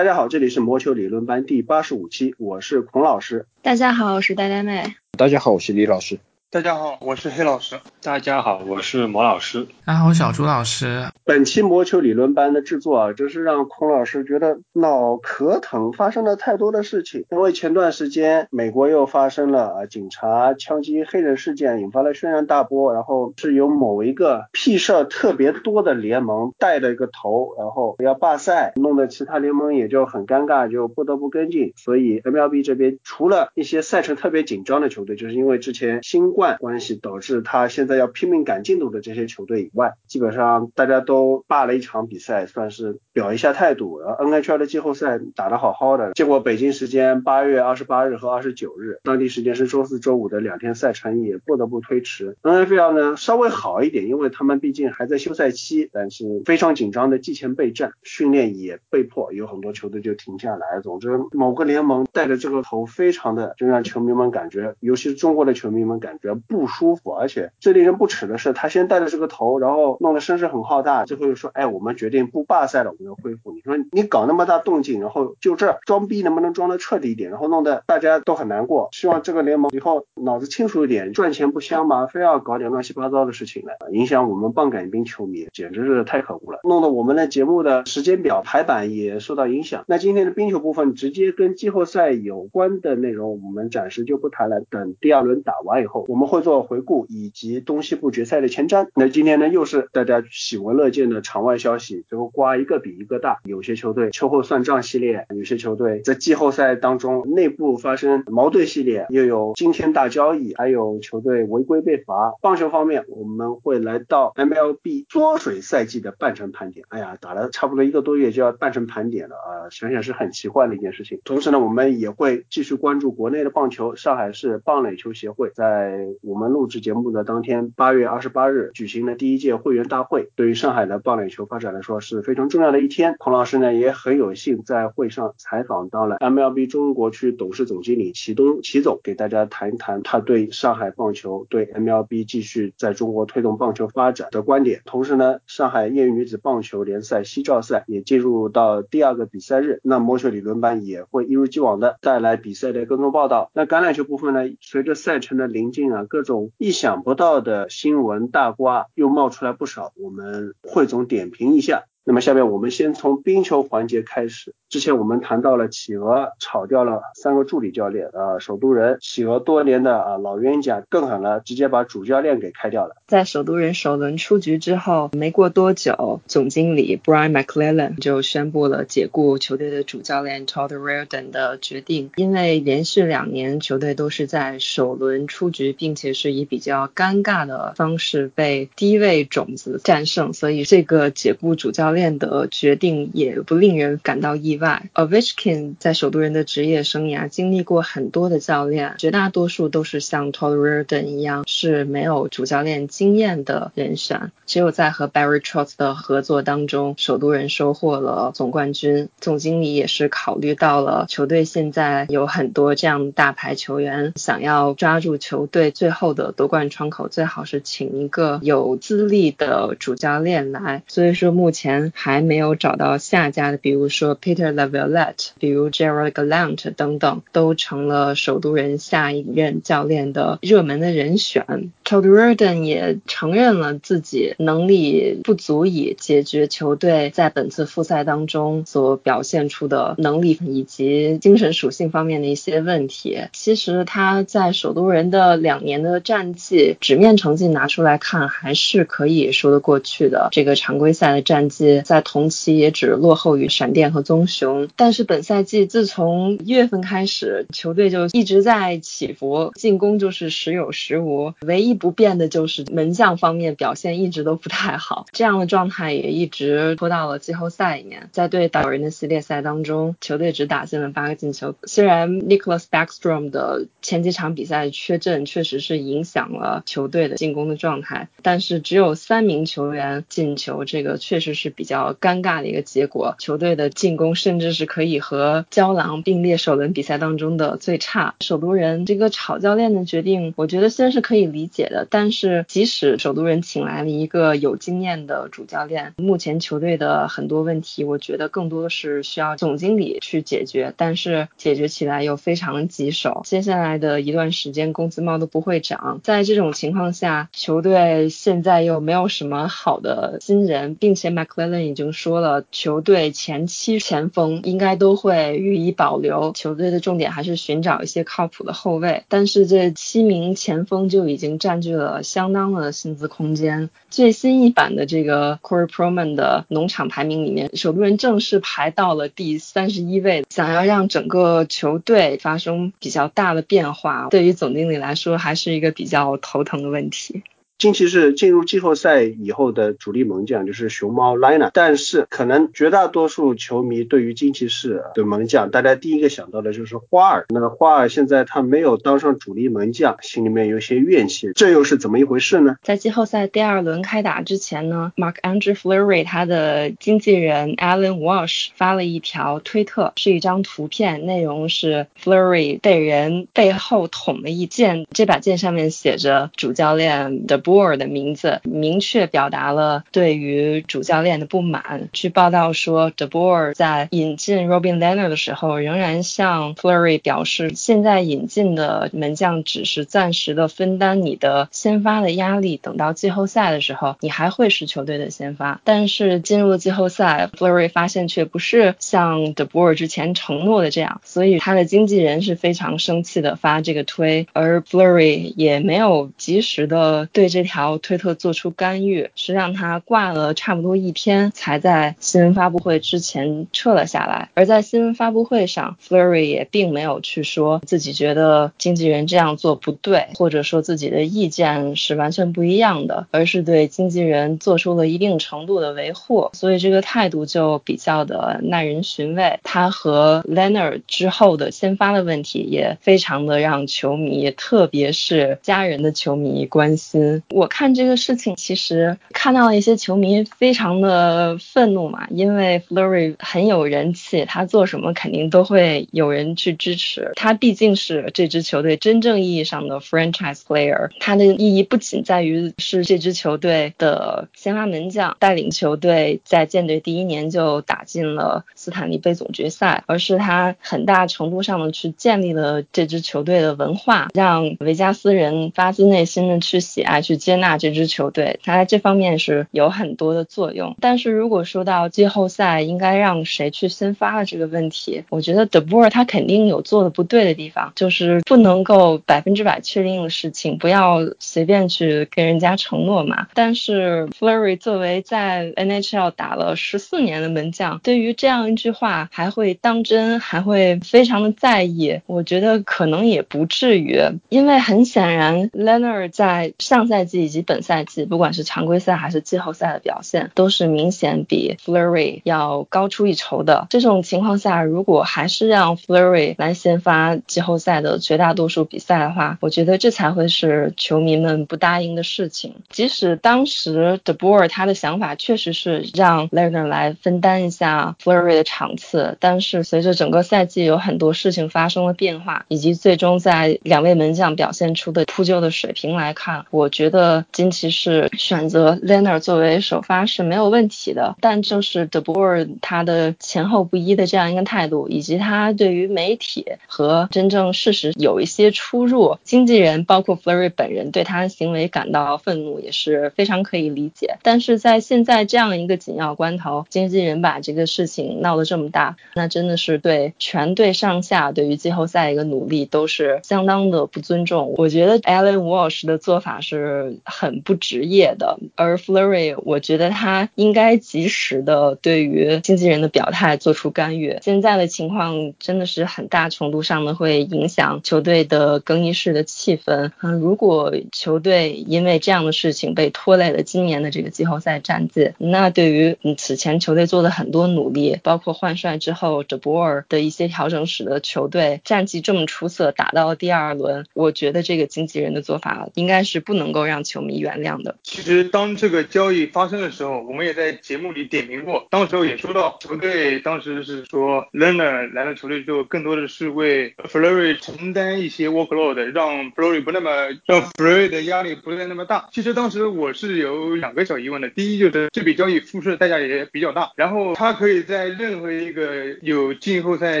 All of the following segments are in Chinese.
大家好，这里是魔球理论班第八十五期，我是孔老师。大家好，我是呆呆妹。大家好，我是李老师。大家好，我是黑老师。大家好，我是魔老师。大家好，我小朱老师。本期魔球理论班的制作啊，真是让孔老师觉得脑壳疼，发生了太多的事情。因为前段时间美国又发生了啊警察枪击黑人事件，引发了轩然大波。然后是由某一个屁事儿特别多的联盟带了一个头，然后要罢赛，弄得其他联盟也就很尴尬，就不得不跟进。所以 MLB 这边除了一些赛程特别紧张的球队，就是因为之前新冠关系导致他现在要拼命赶进度的这些球队以外，基本上大家都罢了一场比赛，算是表一下态度。然后 NHL 的季后赛打得好好的，结果北京时间八月二十八日和二十九日，当地时间是周四周五的两天赛程也不得不推迟。NFL 呢稍微好一点，因为他们毕竟还在休赛期，但是非常紧张的季前备战，训练也被迫有很多球队就停下来。总之，某个联盟带着这个头，非常的就让球迷们感觉，尤其是中国的球迷们感觉不。舒服，而且最令人不齿的是，他先带着这个头，然后弄得声势很浩大，最后又说，哎，我们决定不罢赛了，我们要恢复。你说你搞那么大动静，然后就这装逼能不能装得彻底一点？然后弄得大家都很难过。希望这个联盟以后脑子清楚一点，赚钱不香吗？非要搞点乱七八糟的事情来影响我们棒杆兵球迷，简直是太可恶了，弄得我们的节目的时间表排版也受到影响。那今天的冰球部分直接跟季后赛有关的内容，我们暂时就不谈了，等第二轮打完以后，我们我们会做。回顾以及东西部决赛的前瞻。那今天呢，又是大家喜闻乐见的场外消息，最后瓜一个比一个大。有些球队秋后算账系列，有些球队在季后赛当中内部发生矛盾系列，又有惊天大交易，还有球队违规被罚。棒球方面，我们会来到 MLB 缩水赛季的半程盘点。哎呀，打了差不多一个多月就要半程盘点了啊，想想是很奇怪的一件事情。同时呢，我们也会继续关注国内的棒球，上海市棒垒球协会在我们。录制节目的当天，八月二十八日举行的第一届会员大会，对于上海的棒垒球发展来说是非常重要的一天。孔老师呢也很有幸在会上采访到了 MLB 中国区董事总经理齐东齐总，给大家谈一谈他对上海棒球、对 MLB 继续在中国推动棒球发展的观点。同时呢，上海业余女子棒球联赛西照赛也进入到第二个比赛日，那魔球理论班也会一如既往的带来比赛的跟踪报道。那橄榄球部分呢，随着赛程的临近啊，各种意想不到的新闻大瓜又冒出来不少，我们汇总点评一下。那么下面我们先从冰球环节开始。之前我们谈到了企鹅炒掉了三个助理教练，啊，首都人企鹅多年的啊老冤家更狠了，直接把主教练给开掉了。在首都人首轮出局之后，没过多久，总经理 Brian McClellan 就宣布了解雇球队的主教练 Todd Reardon 的决定，因为连续两年球队都是在首轮出局，并且是以比较尴尬的方式被低位种子战胜，所以这个解雇主教教练的决定也不令人感到意外。Ovechkin 在首都人的职业生涯经历过很多的教练，绝大多数都是像 Todd Reardon 一样是没有主教练经验的人选。只有在和 Barry Trotz 的合作当中，首都人收获了总冠军。总经理也是考虑到了球队现在有很多这样大牌球员，想要抓住球队最后的夺冠窗口，最好是请一个有资历的主教练来。所以说目前。还没有找到下家的，比如说 Peter Laviolette，比如 Gerald Gallant 等等，都成了首都人下一任教练的热门的人选。Todd Riden 也承认了自己能力不足以解决球队在本次复赛当中所表现出的能力以及精神属性方面的一些问题。其实他在首都人的两年的战绩，纸面成绩拿出来看还是可以说得过去的。这个常规赛的战绩。在同期也只落后于闪电和棕熊，但是本赛季自从一月份开始，球队就一直在起伏，进攻就是时有时无，唯一不变的就是门将方面表现一直都不太好，这样的状态也一直拖到了季后赛里面。在对岛人的系列赛当中，球队只打进了八个进球，虽然 Nicholas Backstrom 的前几场比赛缺阵确实是影响了球队的进攻的状态，但是只有三名球员进球，这个确实是。比较尴尬的一个结果，球队的进攻甚至是可以和胶囊并列首轮比赛当中的最差。首都人这个炒教练的决定，我觉得虽然是可以理解，的。但是即使首都人请来了一个有经验的主教练，目前球队的很多问题，我觉得更多的是需要总经理去解决，但是解决起来又非常棘手。接下来的一段时间工资帽都不会涨，在这种情况下，球队现在又没有什么好的新人，并且 McClellan 已经说了，球队前期前锋应该都会予以保留，球队的重点还是寻找一些靠谱的后卫。但是这七名前锋就已经占据了相当的薪资空间。最新一版的这个 Corey Proman 的农场排名里面，首都人正式排到了第三十一位。想要让整个球队发生比较大的变化，对于总经理来说还是一个比较头疼的问题。惊奇是进入季后赛以后的主力门将，就是熊猫 Lina。但是可能绝大多数球迷对于惊奇士的门将，大家第一个想到的就是花儿。那花儿现在他没有当上主力门将，心里面有些怨气，这又是怎么一回事呢？在季后赛第二轮开打之前呢，Mark Andrew Fleury 他的经纪人 Alan Walsh 发了一条推特，是一张图片，内容是 Fleury 被人背后捅了一剑，这把剑上面写着主教练的。博尔的名字明确表达了对于主教练的不满。据报道说，De Boer 在引进 Robin Lehner 的时候，仍然向 Flurry 表示，现在引进的门将只是暂时的分担你的先发的压力，等到季后赛的时候，你还会是球队的先发。但是进入了季后赛，Flurry 发现却不是像 De Boer 之前承诺的这样，所以他的经纪人是非常生气的发这个推，而 Flurry 也没有及时的对这。这条推特做出干预，是让他挂了差不多一天，才在新闻发布会之前撤了下来。而在新闻发布会上，Flurry 也并没有去说自己觉得经纪人这样做不对，或者说自己的意见是完全不一样的，而是对经纪人做出了一定程度的维护。所以这个态度就比较的耐人寻味。他和 Leonard 之后的先发的问题也非常的让球迷，特别是家人的球迷关心。我看这个事情，其实看到了一些球迷非常的愤怒嘛，因为 Flurry 很有人气，他做什么肯定都会有人去支持。他毕竟是这支球队真正意义上的 franchise player，他的意义不仅在于是这支球队的先发门将，带领球队在舰队第一年就打进了斯坦利杯总决赛，而是他很大程度上的去建立了这支球队的文化，让维加斯人发自内心的去喜爱去。接纳这支球队，他在这方面是有很多的作用。但是如果说到季后赛应该让谁去先发的这个问题，我觉得德波尔他肯定有做的不对的地方，就是不能够百分之百确定的事情，不要随便去跟人家承诺嘛。但是 Flurry 作为在 NHL 打了十四年的门将，对于这样一句话还会当真，还会非常的在意。我觉得可能也不至于，因为很显然 Leonard 在上赛赛季。以及本赛季，不管是常规赛还是季后赛的表现，都是明显比 Flurry 要高出一筹的。这种情况下，如果还是让 Flurry 来先发季后赛的绝大多数比赛的话，我觉得这才会是球迷们不答应的事情。即使当时 De Boer 他的想法确实是让 Lerner 来分担一下 Flurry 的场次，但是随着整个赛季有很多事情发生了变化，以及最终在两位门将表现出的扑救的水平来看，我觉的金骑士选择 Leonard 作为首发是没有问题的，但就是 De b o r 他的前后不一的这样一个态度，以及他对于媒体和真正事实有一些出入，经纪人包括 Flurry 本人对他的行为感到愤怒也是非常可以理解。但是在现在这样一个紧要关头，经纪人把这个事情闹得这么大，那真的是对全队上下对于季后赛一个努力都是相当的不尊重。我觉得 Alan Walsh 的做法是。很不职业的，而 Flurry，我觉得他应该及时的对于经纪人的表态做出干预。现在的情况真的是很大程度上的会影响球队的更衣室的气氛。嗯，如果球队因为这样的事情被拖累了今年的这个季后赛战绩，那对于此前球队做的很多努力，包括换帅之后德波尔的一些调整，使得球队战绩这么出色，打到第二轮，我觉得这个经纪人的做法应该是不能够让。球迷原谅的。其实当这个交易发生的时候，我们也在节目里点评过，当时候也说到球队当时是说 Lerner 来了球队之后，更多的是为 Flurry 承担一些 workload，让 Flurry 不那么让 Flurry 的压力不再那么大。其实当时我是有两个小疑问的，第一就是这笔交易付出的代价也比较大，然后他可以在任何一个有季后赛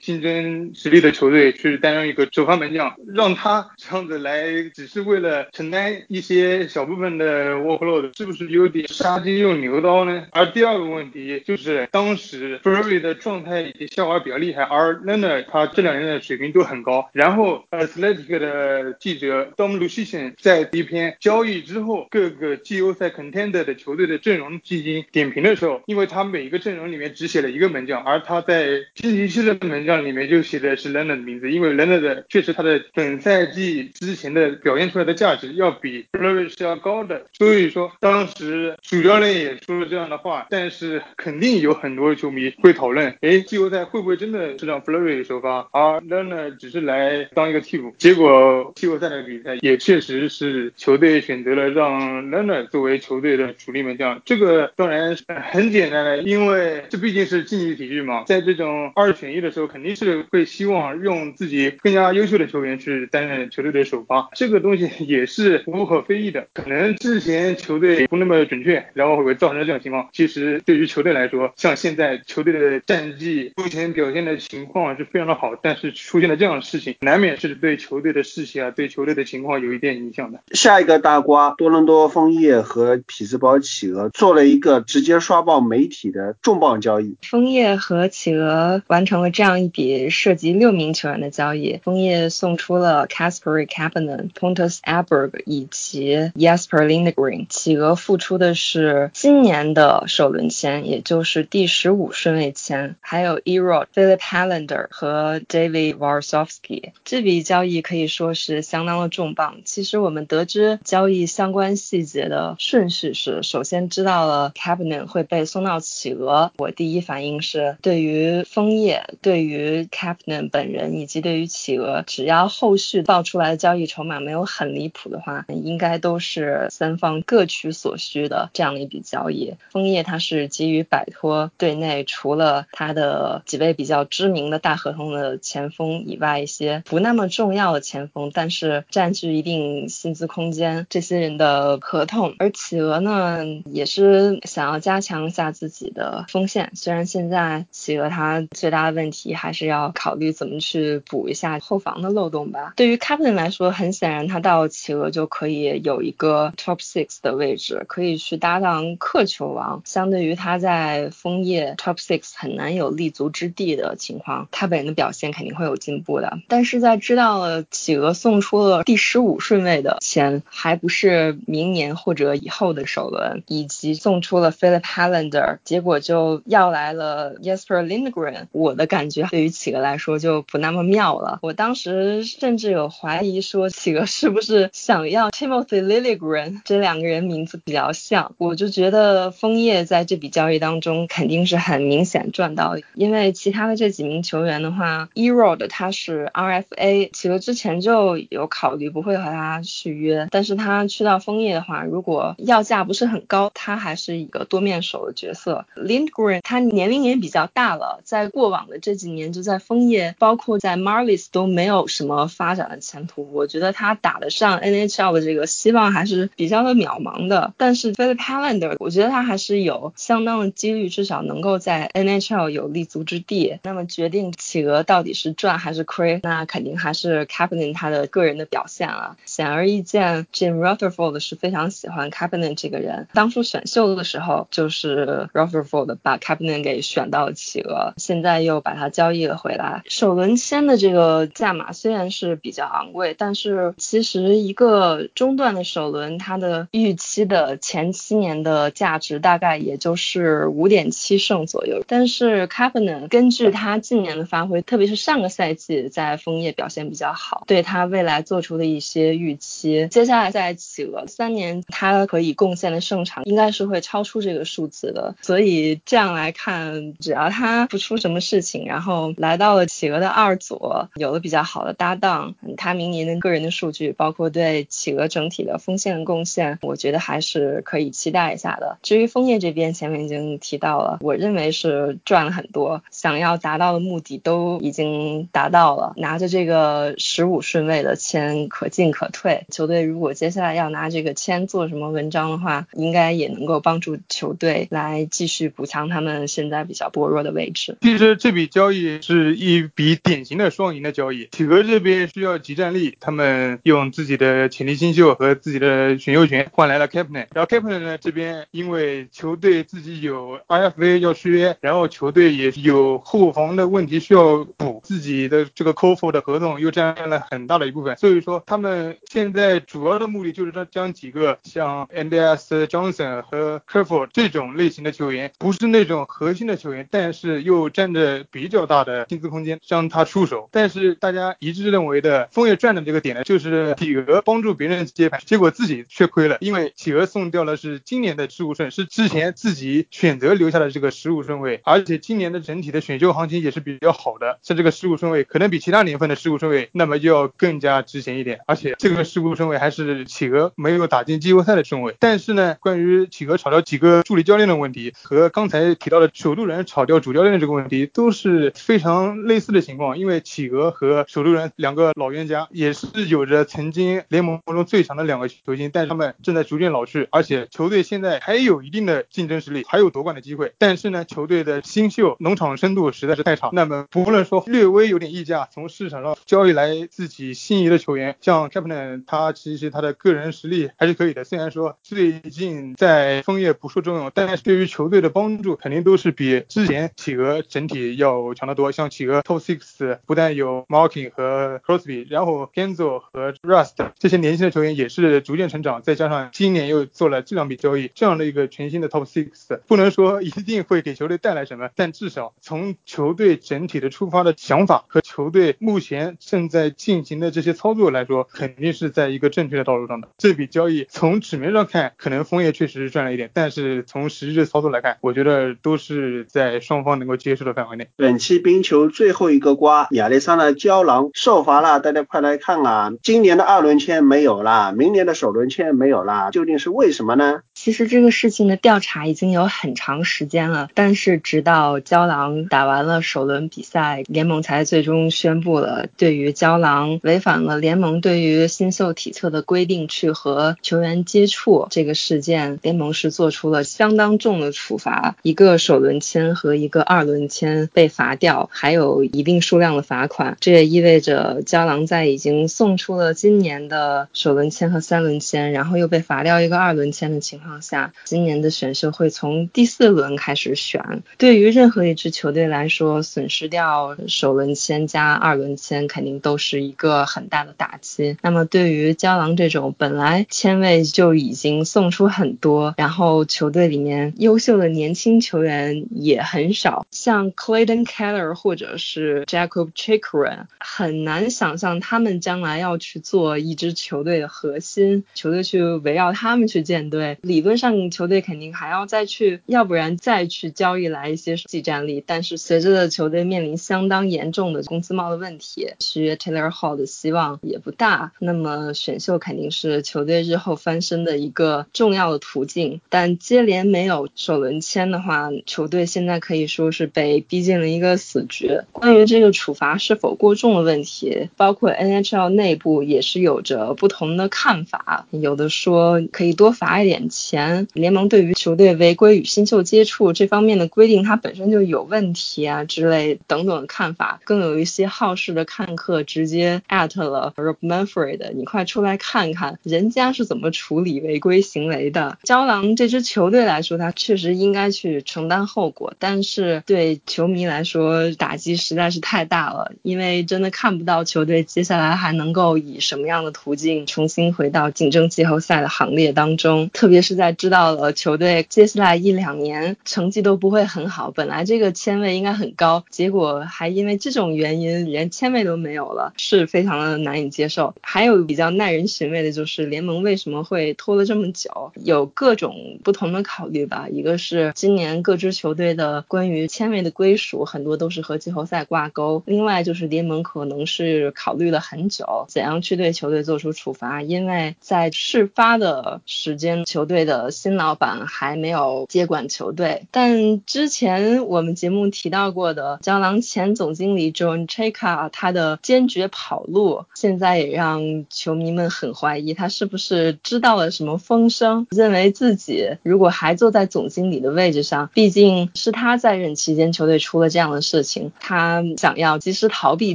竞争实力的球队去担任一个首发门将，让他这样子来只是为了承担一些些小部分的 workload，是不是有点杀鸡用牛刀呢？而第二个问题就是当时 Flurry 的状态以及下滑比较厉害，而 Lerner 他这两年的水平都很高，然后 Athletic 的记者 Dom Lucian 在一篇交易之后各个季后赛 contender 的球队的阵容进行点评的时候，因为他每一个阵容里面只写了一个门将，而他在星期的门将里面就写的是 Lerner 的名字，因为 Lerner 的确实他的本赛季之前的表现出来的价值要比是要高的，所以说当时主教练也说了这样的话，但是肯定有很多球迷会讨论，哎，季后赛会不会真的是让 Flurry 首发，而 Lerner 只是来当一个替补？结果季后赛的比赛也确实是球队选择了让 Lerner 作为球队的主力门将，这个当然很简单的，因为这毕竟是竞技体育嘛，在这种二选一的时候，肯定是会希望用自己更加优秀的球员去担任球队的首发，这个东西也是无可非议的。可能之前球队不那么准确，然后会造成这种情况。其实对于球队来说，像现在球队的战绩目前表现的情况是非常的好，但是出现了这样的事情，难免是对球队的士气啊，对球队的情况有一点影响的。下一个大瓜，多伦多枫叶和匹兹堡企鹅做了一个直接刷爆媒体的重磅交易。枫叶和企鹅完成了这样一笔涉及六名球员的交易。枫叶送出了 Casper Kapanen、Pontus Aberg 以及 Jasper Lindgren。企鹅付出的是今年的首轮签，也就是第十五顺位签，还有 Erod、Philip Hallander 和 David Varsovsky。这笔交易可以说是相当的重磅。其实我们得知交易相关细节的顺序是：首先知道了 Kapanen 会被送到企鹅，我第一反应是对于枫叶、对于 Kapanen 本人以及对于企鹅，只要后续爆出来的交易筹码没有很离谱的话，应该该都是三方各取所需的这样的一笔交易。枫叶他是急于摆脱队内除了他的几位比较知名的大合同的前锋以外，一些不那么重要的前锋，但是占据一定薪资空间这些人的合同。而企鹅呢，也是想要加强一下自己的锋线。虽然现在企鹅他最大的问题还是要考虑怎么去补一下后防的漏洞吧。对于 Captain 来说，很显然他到企鹅就可以有一个 Top Six 的位置，可以去搭档克球王。相对于他在枫叶 Top Six 很难有立足之地的情况，他本人的表现肯定会有进步的。但是在知道了企鹅送出了第十五顺位的钱，还不是明年或者以后的首轮，以及送出了 Philip Hallander，结果就要来了 Jesper Lindgren，我的感觉对于企鹅来说就不那么妙了。我当时甚至有怀疑说，企鹅是不是想要 Timo Timothy Liljegren，这两个人名字比较像，我就觉得枫叶在这笔交易当中肯定是很明显赚到，因为其他的这几名球员的话，Erod 他是 RFA，企鹅之前就有考虑不会和他续约，但是他去到枫叶的话，如果要价不是很高，他还是一个多面手的角色。Lindgren 他年龄也比较大了，在过往的这几年就在枫叶，包括在 Marlies 都没有什么发展的前途，我觉得他打得上 NHL 的这个希望还是比较的渺茫的。但是 Philip Hallander，我觉得他还是有相当的几率，至少能够在 NHL 有立足之地。那么决定企鹅到底是赚还是亏，那肯定还是 Captain 他的个人的表现了。显而易见，Jim Rutherford 是非常喜欢 Captain 这个人。当初选秀的时候，就是 Rutherford 把 Captain 给选到企鹅，现在又把他交易了回来。首轮签的这个价码虽然是比较昂贵，但是其实一个中段的首轮，它的预期的前七年的价值大概也就是五点七胜左右。但是 Captain 根据他近年的发挥，特别是上个赛季在枫叶表现比较好，对他未来做出的一些预期，接下来在企鹅三年，他可以贡献的胜场应该是会超出这个数字的。所以这样来看，只要他不出什么事情，然后来到了企鹅的二组，有了比较好的搭档，他明年的个人的数据，包括对企鹅整体。体的锋线贡献，我觉得还是可以期待一下的。至于枫叶这边，前面已经提到了，我认为是赚了很多，想要达到的目的都已经达到了，拿着这个十五顺位的签可进可退。球队如果接下来要拿这个签做什么文章的话，应该也能够帮助球队来继续补强他们现在比较薄弱的位置。其实这笔交易是一笔典型的双赢的交易，企鹅这边需要集战力，他们用自己的潜力新秀和自己的选秀权换来了 Captain，然后 Captain 呢这边因为球队自己有 IFA 要续约，然后球队也有后防的问题需要补，自己的这个 c o f o 的合同又占了很大的一部分，所以说他们现在主要的目的就是将将几个像 NDS Johnson 和 c a r f u l 这种类型的球员，不是那种核心的球员，但是又占着比较大的薪资空间，向他出手。但是大家一致认为的枫叶赚的这个点呢，就是企鹅帮助别人接盘，结果自己却亏了，因为企鹅送掉了是今年的十五顺，是之前自己选择留下的这个十五顺位，而且今年的整体的选秀行情也是比较好的，像这个十五顺位可能比其他年份的十五顺位那么就要更加值钱一点，而且这个十五顺位还是企鹅没有打进季后赛的顺位。但是呢，关于企鹅炒掉几个助理教练的问题和刚才提到的首都人炒掉主教练的这个问题都是非常类似的情况，因为企鹅和首都人两个老冤家也是有着曾经联盟中最强的两个球星，但是他们正在逐渐老去，而且球队现在还有一定的竞争实力，还有夺冠的机会。但是呢，球队的新秀农场深度实在是太差。那么不论说略微有点溢价，从市场上交易来自己心仪的球员，像 c a p t a n 他其实他的个人实力还是可以的。虽然说最近在枫叶不受重用，但是对于球队的帮助肯定都是比之前企鹅整体要强得多。像企鹅 Top Six 不但有 Marking 和 Crosby，然后 Genzo 和 Rust 这些年轻的球员也也是逐渐成长，再加上今年又做了这两笔交易，这样的一个全新的 Top Six，不能说一定会给球队带来什么，但至少从球队整体的出发的想法和球队目前正在进行的这些操作来说，肯定是在一个正确的道路上的。这笔交易从纸面上看，可能枫叶确实是赚了一点，但是从实质操作来看，我觉得都是在双方能够接受的范围内。本期冰球最后一个瓜，亚历山大胶囊受罚了，大家快来看啊！今年的二轮签没有了，明年的首轮签没有了，究竟是为什么呢？其实这个事情的调查已经有很长时间了，但是直到胶囊打完了首轮比赛，联盟才最终宣布了对于胶囊违反了联盟对于新秀体测的规定去和球员接触这个事件，联盟是做出了相当重的处罚，一个首轮签和一个二轮签被罚掉，还有一定数量的罚款。这也意味着胶囊在已经送出了今年的首轮签和三轮签，然后又被罚掉一个二轮签的情况下，今年的选秀会从第四轮开始选。对于任何一支球队来说，损失掉首轮签加二轮签，肯定都是一个很大的打击。那么对于胶囊这种本来签位就已经送出很多，然后球队里面优秀的年轻球员也很少，像 Clayton Keller 或者是 Jacob Chikrin，很难想象他们将来要去做一支球队的核心，球队去围绕他们去建队。理论上球队肯定还要再去，要不然再去交易来一些技战力。但是随着球队面临相当严重的工资帽的问题，续约 Taylor Hall 的希望也不大。那么选秀肯定是球队日后翻身的一个重要的途径。但接连没有首轮签的话，球队现在可以说是被逼进了一个死局。关于这个处罚是否过重的问题，包括 NHL 内部也是有着不同的看法。有的说可以多罚一点钱前，联盟对于球队违规与新秀接触这方面的规定，它本身就有问题啊之类等等的看法。更有一些好事的看客直接艾特了 Rob Manfred，你快出来看看人家是怎么处理违规行为的。胶囊这支球队来说，他确实应该去承担后果，但是对球迷来说打击实在是太大了，因为真的看不到球队接下来还能够以什么样的途径重新回到竞争季后赛的行列当中，特别是在知道了球队接下来一两年成绩都不会很好，本来这个签位应该很高，结果还因为这种原因连签位都没有了，是非常的难以接受。还有比较耐人寻味的就是联盟为什么会拖了这么久，有各种不同的考虑吧。一个是今年各支球队的关于签位的归属很多都是和季后赛挂钩，另外就是联盟可能是考虑了很久，怎样去对球队做出处罚，因为在事发的时间，球队的新老板还没有接管球队。但之前我们节目提到过的胶囊前总经理 John Chaka，他的坚决跑路，现在也让球迷们很怀疑他是不是知道了什么风声，认为自己如果还坐在总经理的位置上，毕竟是他在任期间球队出了这样的事情，他想要及时逃避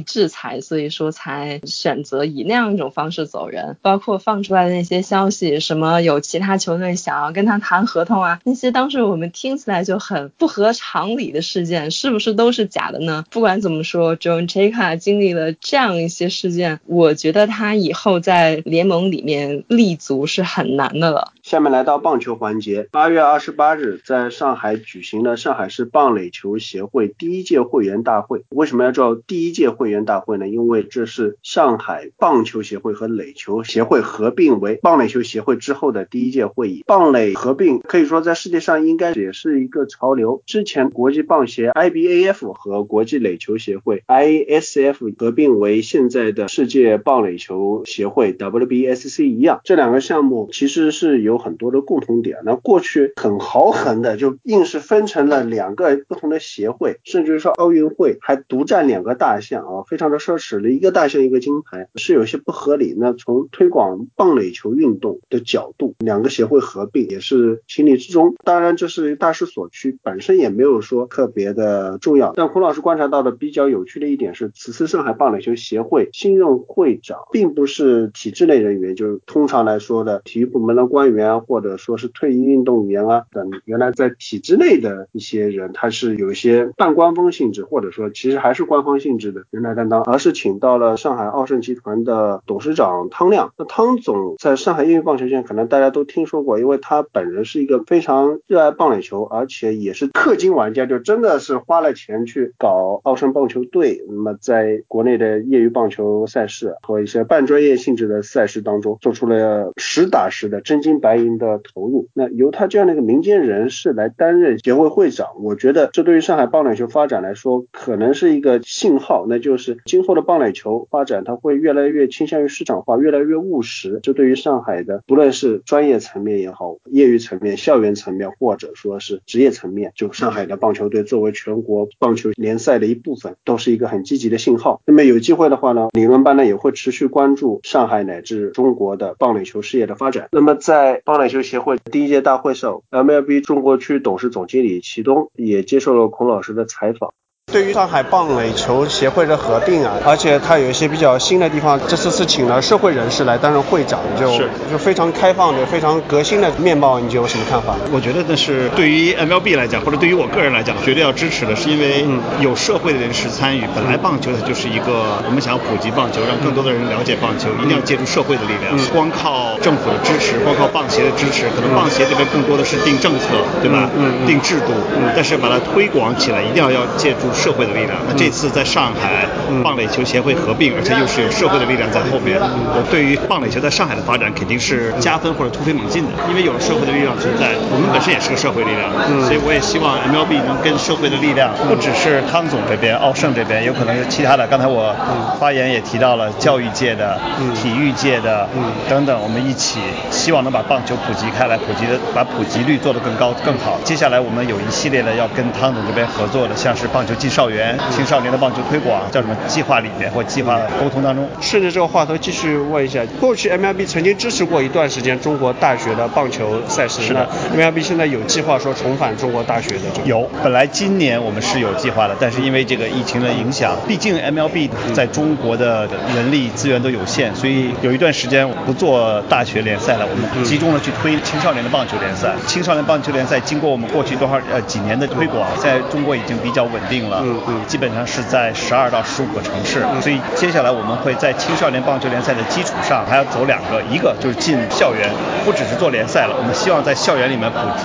制裁，所以说才选择以那样一种方式走人。包括放出来的那些消息，什么有其他球队想要跟他谈合同啊，那些当时我们听起来就很不合常理的事件，是不是都是假的呢？不管怎么说，John Chayka 经历了这样一些事件，我觉得他以后在联盟里面立足是很难的了。下面来到棒球环节，八月二十八日在上海举行了上海市棒垒球协会第一届会员大会。为什么要叫第一届会员大会呢？因为这是上海棒球协会和垒球协会合并为棒垒球协会之后的第一届会议。棒垒合并可以说在世界上应该也是一个潮流。之前国际棒协 IBAF 和国际垒球协会 ISF 合并为现在的世界棒垒球协会 WBSC 一样，这两个项目其实是有。很多的共同点，那过去很豪横的就硬是分成了两个不同的协会，甚至说奥运会还独占两个大项啊，非常的奢侈了一个大项一个金牌是有些不合理。那从推广棒垒球运动的角度，两个协会合并也是情理之中。当然这是大势所趋，本身也没有说特别的重要。但孔老师观察到的比较有趣的一点是，此次上海棒垒球协会新任会长并不是体制内人员，就是通常来说的体育部门的官员。或者说是退役运动员啊等，原来在体制内的一些人，他是有一些半官方性质，或者说其实还是官方性质的人来担当，而是请到了上海奥盛集团的董事长汤亮。那汤总在上海业余棒球圈可能大家都听说过，因为他本人是一个非常热爱棒垒球，而且也是氪金玩家，就真的是花了钱去搞奥盛棒球队。那么在国内的业余棒球赛事和一些半专业性质的赛事当中，做出了实打实的真金白。白银的投入，那由他这样的一个民间人士来担任协会会长，我觉得这对于上海棒垒球发展来说，可能是一个信号，那就是今后的棒垒球发展，它会越来越倾向于市场化，越来越务实。这对于上海的，不论是专业层面也好，业余层面、校园层面，或者说是职业层面，就上海的棒球队作为全国棒球联赛的一部分，都是一个很积极的信号。那么有机会的话呢，理论班呢也会持续关注上海乃至中国的棒垒球事业的发展。那么在棒垒球协会第一届大会上，MLB 中国区董事总经理齐东也接受了孔老师的采访。对于上海棒垒球协会的合并啊，而且它有一些比较新的地方，这次是请了社会人士来担任会长，就就非常开放的、非常革新的面貌，你有什么看法？我觉得那是对于 MLB 来讲，或者对于我个人来讲，绝对要支持的，是因为有社会的人士参与。本来棒球它就是一个我们想要普及棒球，让更多的人了解棒球，一定要借助社会的力量。光靠政府的支持，光靠棒协的支持，可能棒协这边更多的是定政策，对吧？嗯，定制度。嗯，但是把它推广起来，一定要要借助。社会的力量，那这次在上海棒垒球协会合并，而且又是有社会的力量在后面，我对于棒垒球在上海的发展肯定是加分或者突飞猛进的，因为有了社会的力量存在，我们本身也是个社会力量，所以我也希望 MLB 能跟社会的力量，不只是康总这边、奥盛这边，有可能是其他的。刚才我发言也提到了教育界的、体育界的等等，我们一起希望能把棒球普及开来，普及的把普及率做得更高更好。接下来我们有一系列的要跟汤总这边合作的，像是棒球技。少年、青少年的棒球推广叫什么计划里面或计划沟通当中。顺着这个话头继续问一下，过去 MLB 曾经支持过一段时间中国大学的棒球赛事，是的。MLB 现在有计划说重返中国大学的？有，本来今年我们是有计划的，但是因为这个疫情的影响，毕竟 MLB 在中国的人力资源都有限，所以有一段时间不做大学联赛了，我们集中了去推青少年的棒球联赛。青少年棒球联赛经过我们过去多少呃几年的推广，在中国已经比较稳定了。嗯嗯，基本上是在十二到十五个城市，所以接下来我们会在青少年棒球联赛的基础上，还要走两个，一个就是进校园，不只是做联赛了，我们希望在校园里面普及。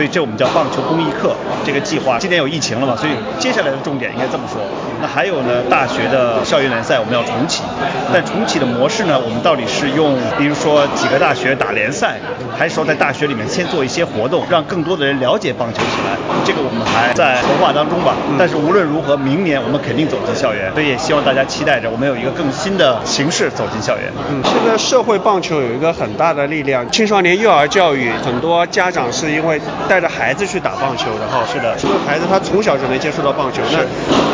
所以这我们叫棒球公益课这个计划。今年有疫情了嘛，所以接下来的重点应该这么说。那还有呢，大学的校园联赛我们要重启，但重启的模式呢，我们到底是用，比如说几个大学打联赛，还是说在大学里面先做一些活动，让更多的人了解棒球起来？这个我们还在筹划当中吧。但是无论如何，明年我们肯定走进校园，所以也希望大家期待着我们有一个更新的形式走进校园。嗯，现在社会棒球有一个很大的力量，青少年幼儿教育，很多家长是因为带着孩子去打棒球的哈。是的，这个孩子他从小就能接触到棒球。那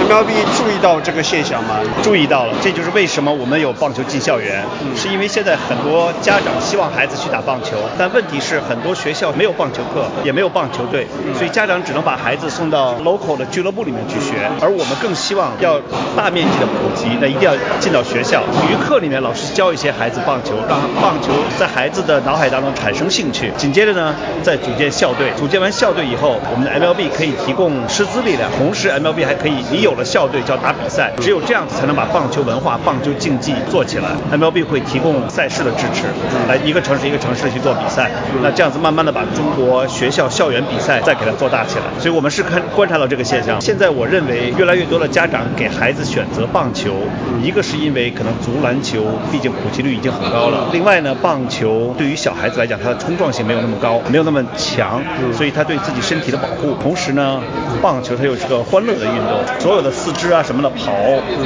MLB 注意到这个现象吗？注意到了，这就是为什么我们有棒球进校园，是因为现在很多家长希望孩子去打棒球，但问题是很多学校没有棒球课，也没有棒球队，所以家长只能把孩子送到 local 的俱乐部里面去学。而我们更希望要大面积的普及，那一定要进到学校。体育课里面老师教一些孩子棒球，让棒球在孩子的脑海当中产生兴趣。紧接着呢，再组建校队，组组建完校队以后，我们的 MLB 可以提供师资力量，同时 MLB 还可以，你有了校队就要打比赛，只有这样子才能把棒球文化、棒球竞技做起来。MLB 会提供赛事的支持，来一个城市一个城市去做比赛，那这样子慢慢的把中国学校校园比赛再给它做大起来。所以我们是看观察到这个现象。现在我认为越来越多的家长给孩子选择棒球，一个是因为可能足篮球毕竟普及率已经很高了，另外呢，棒球对于小孩子来讲，它的冲撞性没有那么高，没有那么强，所以他对自己身体的保护。同时呢，棒球它又是个欢乐的运动，所有的四肢啊什么的跑、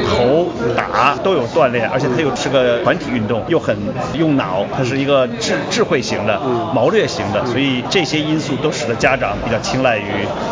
投、打都有锻炼，而且它又是个团体运动，又很用脑，它是一个智智慧型的、谋略型的，所以这些因素都使得家长比较青睐于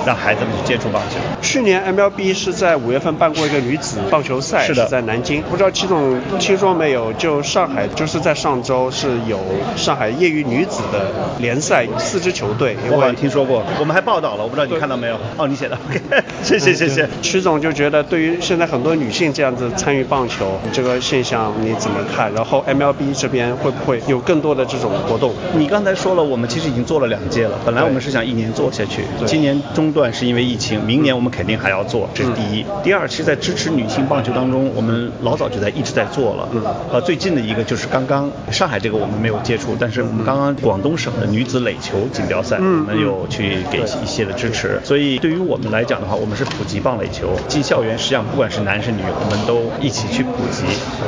让孩子们去接触棒球。去年 MLB 是在五月份办过一个女子棒球赛，是的在南京。不知道齐总听说没有？就上海就是在上周是有上海业余女子的联赛，四支球队。因为听说过，我们还报道了，我不知道你看到没有？哦，你写的，OK，，谢 谢谢谢。曲总就觉得，对于现在很多女性这样子参与棒球这个现象，你怎么看？然后 MLB 这边会不会有更多的这种活动？你刚才说了，我们其实已经做了两届了。本来我们是想一年做下去，今年中断是因为疫情，明年我们肯定还要做，这是第一。第二，其实在支持女性棒球当中，我们老早就在一直在做了。嗯。呃，最近的一个就是刚刚上海这个我们没有接触，但是我们刚刚广东省的女子垒球锦标赛，我们有去给一些的支持。所以对于我们来讲的话，我们是普及棒垒球进校园，实际上不管是男是女，我们都一起去普及。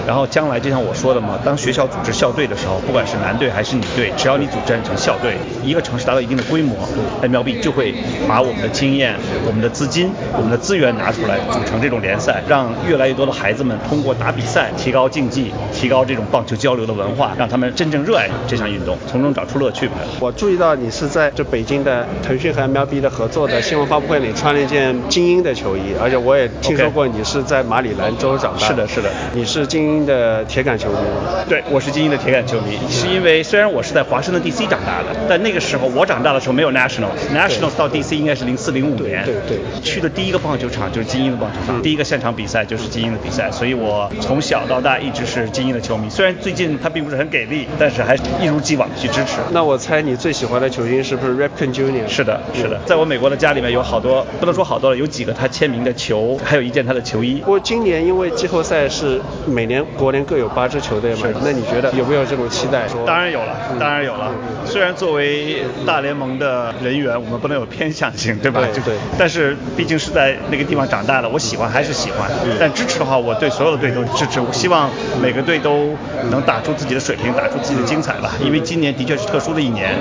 然后将来就像我说的嘛，当学校组织校队的时候，不管是男队还是女队，只要你组织成校队，一个城市达到一定的规模，MLB 就会把我们的经验、我们的资金、我们的资源拿出来组成这种联赛，让越来越多的孩子们通过打比赛提高竞技，提高这种棒球交流的文化，让他们真正热爱这项运动，从中找出乐趣吧。我注意到你是在这北京的腾讯和 MLB 的合作的新闻发布会里穿了一件精英的球衣，而且我也听说过你是在马里兰州长大。是的是的。你是精英的铁杆球迷吗？对，我是精英的铁杆球迷，是因为虽然我是在华盛顿 DC 长大的，但那个时候我长大的时候没有 Nationals，Nationals 到 DC 应该是零四零五年，对对。去的第一个棒球场就是精英的棒球场，第一个现场比赛就是精英的比赛，所以我从小到大一直是精英的球迷。虽然最近他并不是很给力，但是还是一如既往的去支持。那我猜你最喜欢的球星是不是 Rapkin 是的，是的，在我美国的家里面有好多，不能说好多了，有几个他签名的球，还有一件他的球衣不。过今年因为季后赛是每年国联各有八支球队嘛，那你觉得有没有这种期待？说当然有了，当然有了。虽然作为大联盟的人员，我们不能有偏向性，对吧？对对但是毕竟是在那个地方长大的，我喜欢还是喜欢。但支持的话，我对所有的队都支持。我希望每个队都能打出自己的水平，打出自己的精彩吧。因为今年的确是特殊的一年，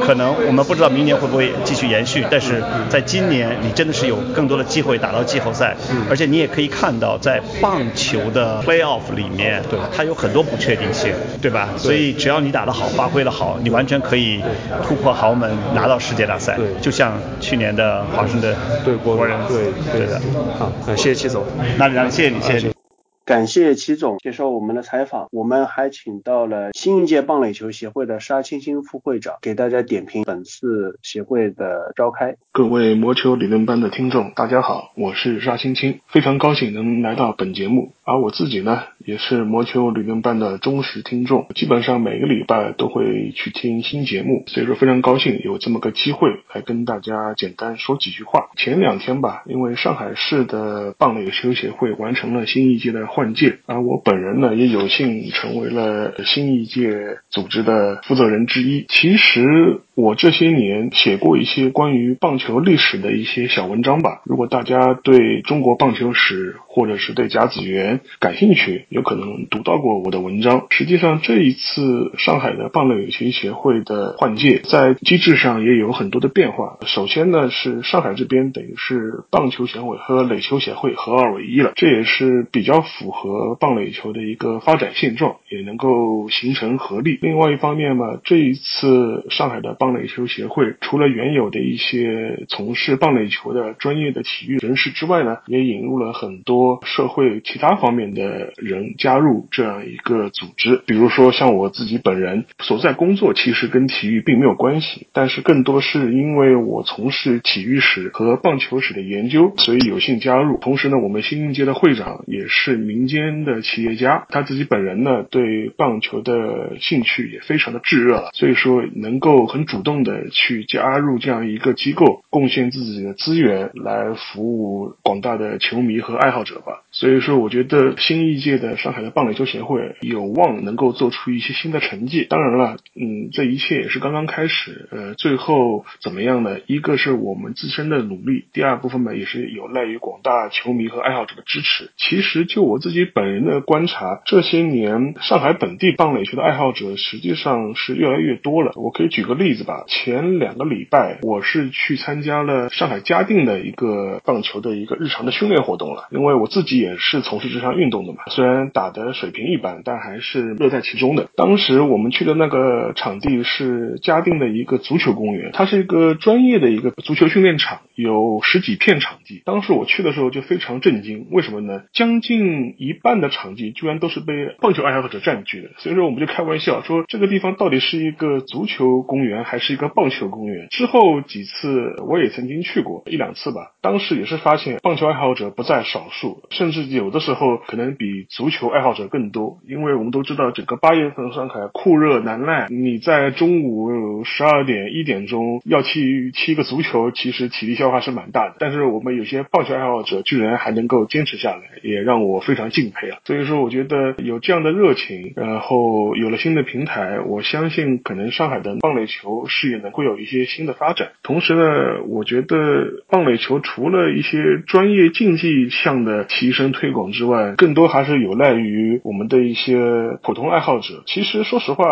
可能我们不知道明年会不会继续延续，但是在今年你真的是有更多的机会打到季后赛，而且你也可以看到在棒球的 playoff 里面，对它有很多不确定性，对吧？所以只要你打得好，发挥得好，你完全可以突破豪门，拿到世界大赛。对就像去年的华盛顿对国国人，对对的。好，那谢谢齐总。那那谢谢你，谢谢你。感谢齐总接受我们的采访，我们还请到了新一届棒垒球协会的沙青青副会长，给大家点评本次协会的召开。各位魔球理论班的听众，大家好，我是沙青青，非常高兴能来到本节目。而我自己呢，也是魔球理论班的忠实听众，基本上每个礼拜都会去听新节目，所以说非常高兴有这么个机会来跟大家简单说几句话。前两天吧，因为上海市的棒垒球协会完成了新一届的换届，而我本人呢也有幸成为了新一届组织的负责人之一。其实我这些年写过一些关于棒球历史的一些小文章吧。如果大家对中国棒球史或者是对甲子园感兴趣，有可能读到过我的文章。实际上这一次上海的棒垒球协会的换届，在机制上也有很多的变化。首先呢是上海这边等于是棒球协会和垒球协会合二为一了，这也是比较符合棒垒球的一个发展现状，也能够形成合力。另外一方面嘛，这一次上海的棒垒球协会除了原有的一些从事棒垒球的专业的体育人士之外呢，也引入了很多社会其他方方面的人加入这样一个组织。比如说像我自己本人所在工作，其实跟体育并没有关系，但是更多是因为我从事体育史和棒球史的研究，所以有幸加入。同时呢，我们新一届的会长也是民间的企业家，他自己本人呢对棒球的兴趣也非常的炙热，所以说能够很主动的去加入这样一个机构，贡献自己的资源来服务广大的球迷和爱好者吧。所以说，我觉得新一届的上海的棒垒球协会有望能够做出一些新的成绩。当然了，嗯，这一切也是刚刚开始。呃，最后怎么样呢？一个是我们自身的努力，第二部分呢也是有赖于广大球迷和爱好者的支持。其实就我自己本人的观察，这些年上海本地棒垒球的爱好者实际上是越来越多了。我可以举个例子吧，前两个礼拜我是去参加了上海嘉定的一个棒球的一个日常的训练活动了，因为我自己也也是从事这项运动的嘛，虽然打的水平一般，但还是乐在其中的。当时我们去的那个场地是嘉定的一个足球公园，它是一个专业的一个足球训练场，有十几片场地。当时我去的时候就非常震惊，为什么呢？将近一半的场地居然都是被棒球爱好者占据的。所以说我们就开玩笑说，这个地方到底是一个足球公园还是一个棒球公园？之后几次我也曾经去过一两次吧，当时也是发现棒球爱好者不在少数，甚至有的时候可能比足球爱好者更多。因为我们都知道，整个八月份上海酷热难耐，你在中午十二点一点钟要去踢个足球，其实体力消耗是蛮大的。但是我们有些棒球爱好者居然还能够坚持下来，也让我非常敬佩啊。所以说，我觉得有这样的热情，然后有了新的平台，我相信可能上海的棒垒球事业呢会有一些新的发展。同时呢，我觉得棒垒球除了一些专业竞技项的提升推广之外，更多还是有赖于我们的一些普通爱好者。其实说实话，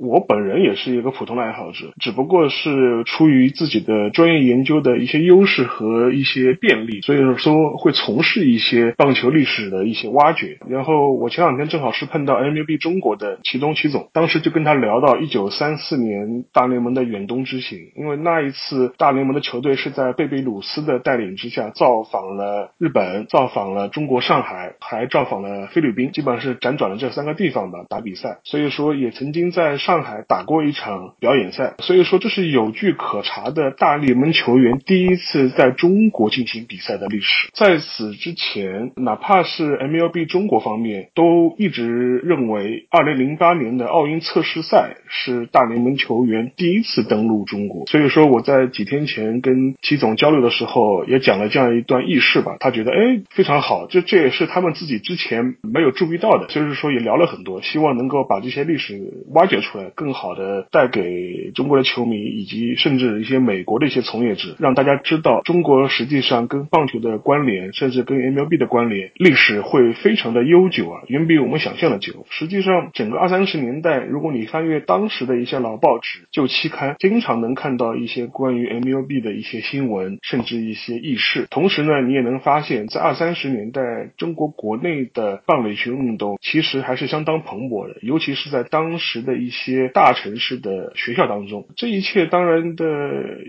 我本人也是一个普通的爱好者，只不过是出于自己的专业研究的一些优势和一些便利，所以说会从事一些棒球历史的一些挖掘。然后我前两天正好是碰到 MLB 中国的齐东齐总，当时就跟他聊到一九三四年大联盟的远东之行，因为那一次大联盟的球队是在贝贝鲁斯的带领之下造访了日本，造访了中国上海，还造访了菲律宾，基本上是辗转了这三个地方吧打比赛。所以说也曾经在上海打过一场表演赛，所以说这是有据可查的大联盟球员第一次在中国进行比赛的历史。在此之前，哪怕是 MLB 中国方面都一直认为，二零零八年的奥运测试赛是大联盟球员第一次登陆中国。所以说我在几天前跟齐总交流的时候，也讲了这样一段轶事吧。他觉得哎非常好，这这也是他们自己之前没有注意到的。就是说也聊了很多，希望能够把这些历史挖掘出来，更好的带给中国的球迷以及甚至一些美国的一些从业者，让大家知道中国实际上跟棒球的关联，甚至跟 MLB 的关联历史会非常的悠久啊，远比我们想象的久。实际上，整个二三十年代，如果你翻阅当时的一些老报纸、旧期刊，经常能看到一些关于 MLB 的一些新闻，甚至一些轶事。同时呢，你也能发现，在二三十年代，在中国国内的棒垒球运动其实还是相当蓬勃的，尤其是在当时的一些大城市的学校当中。这一切当然的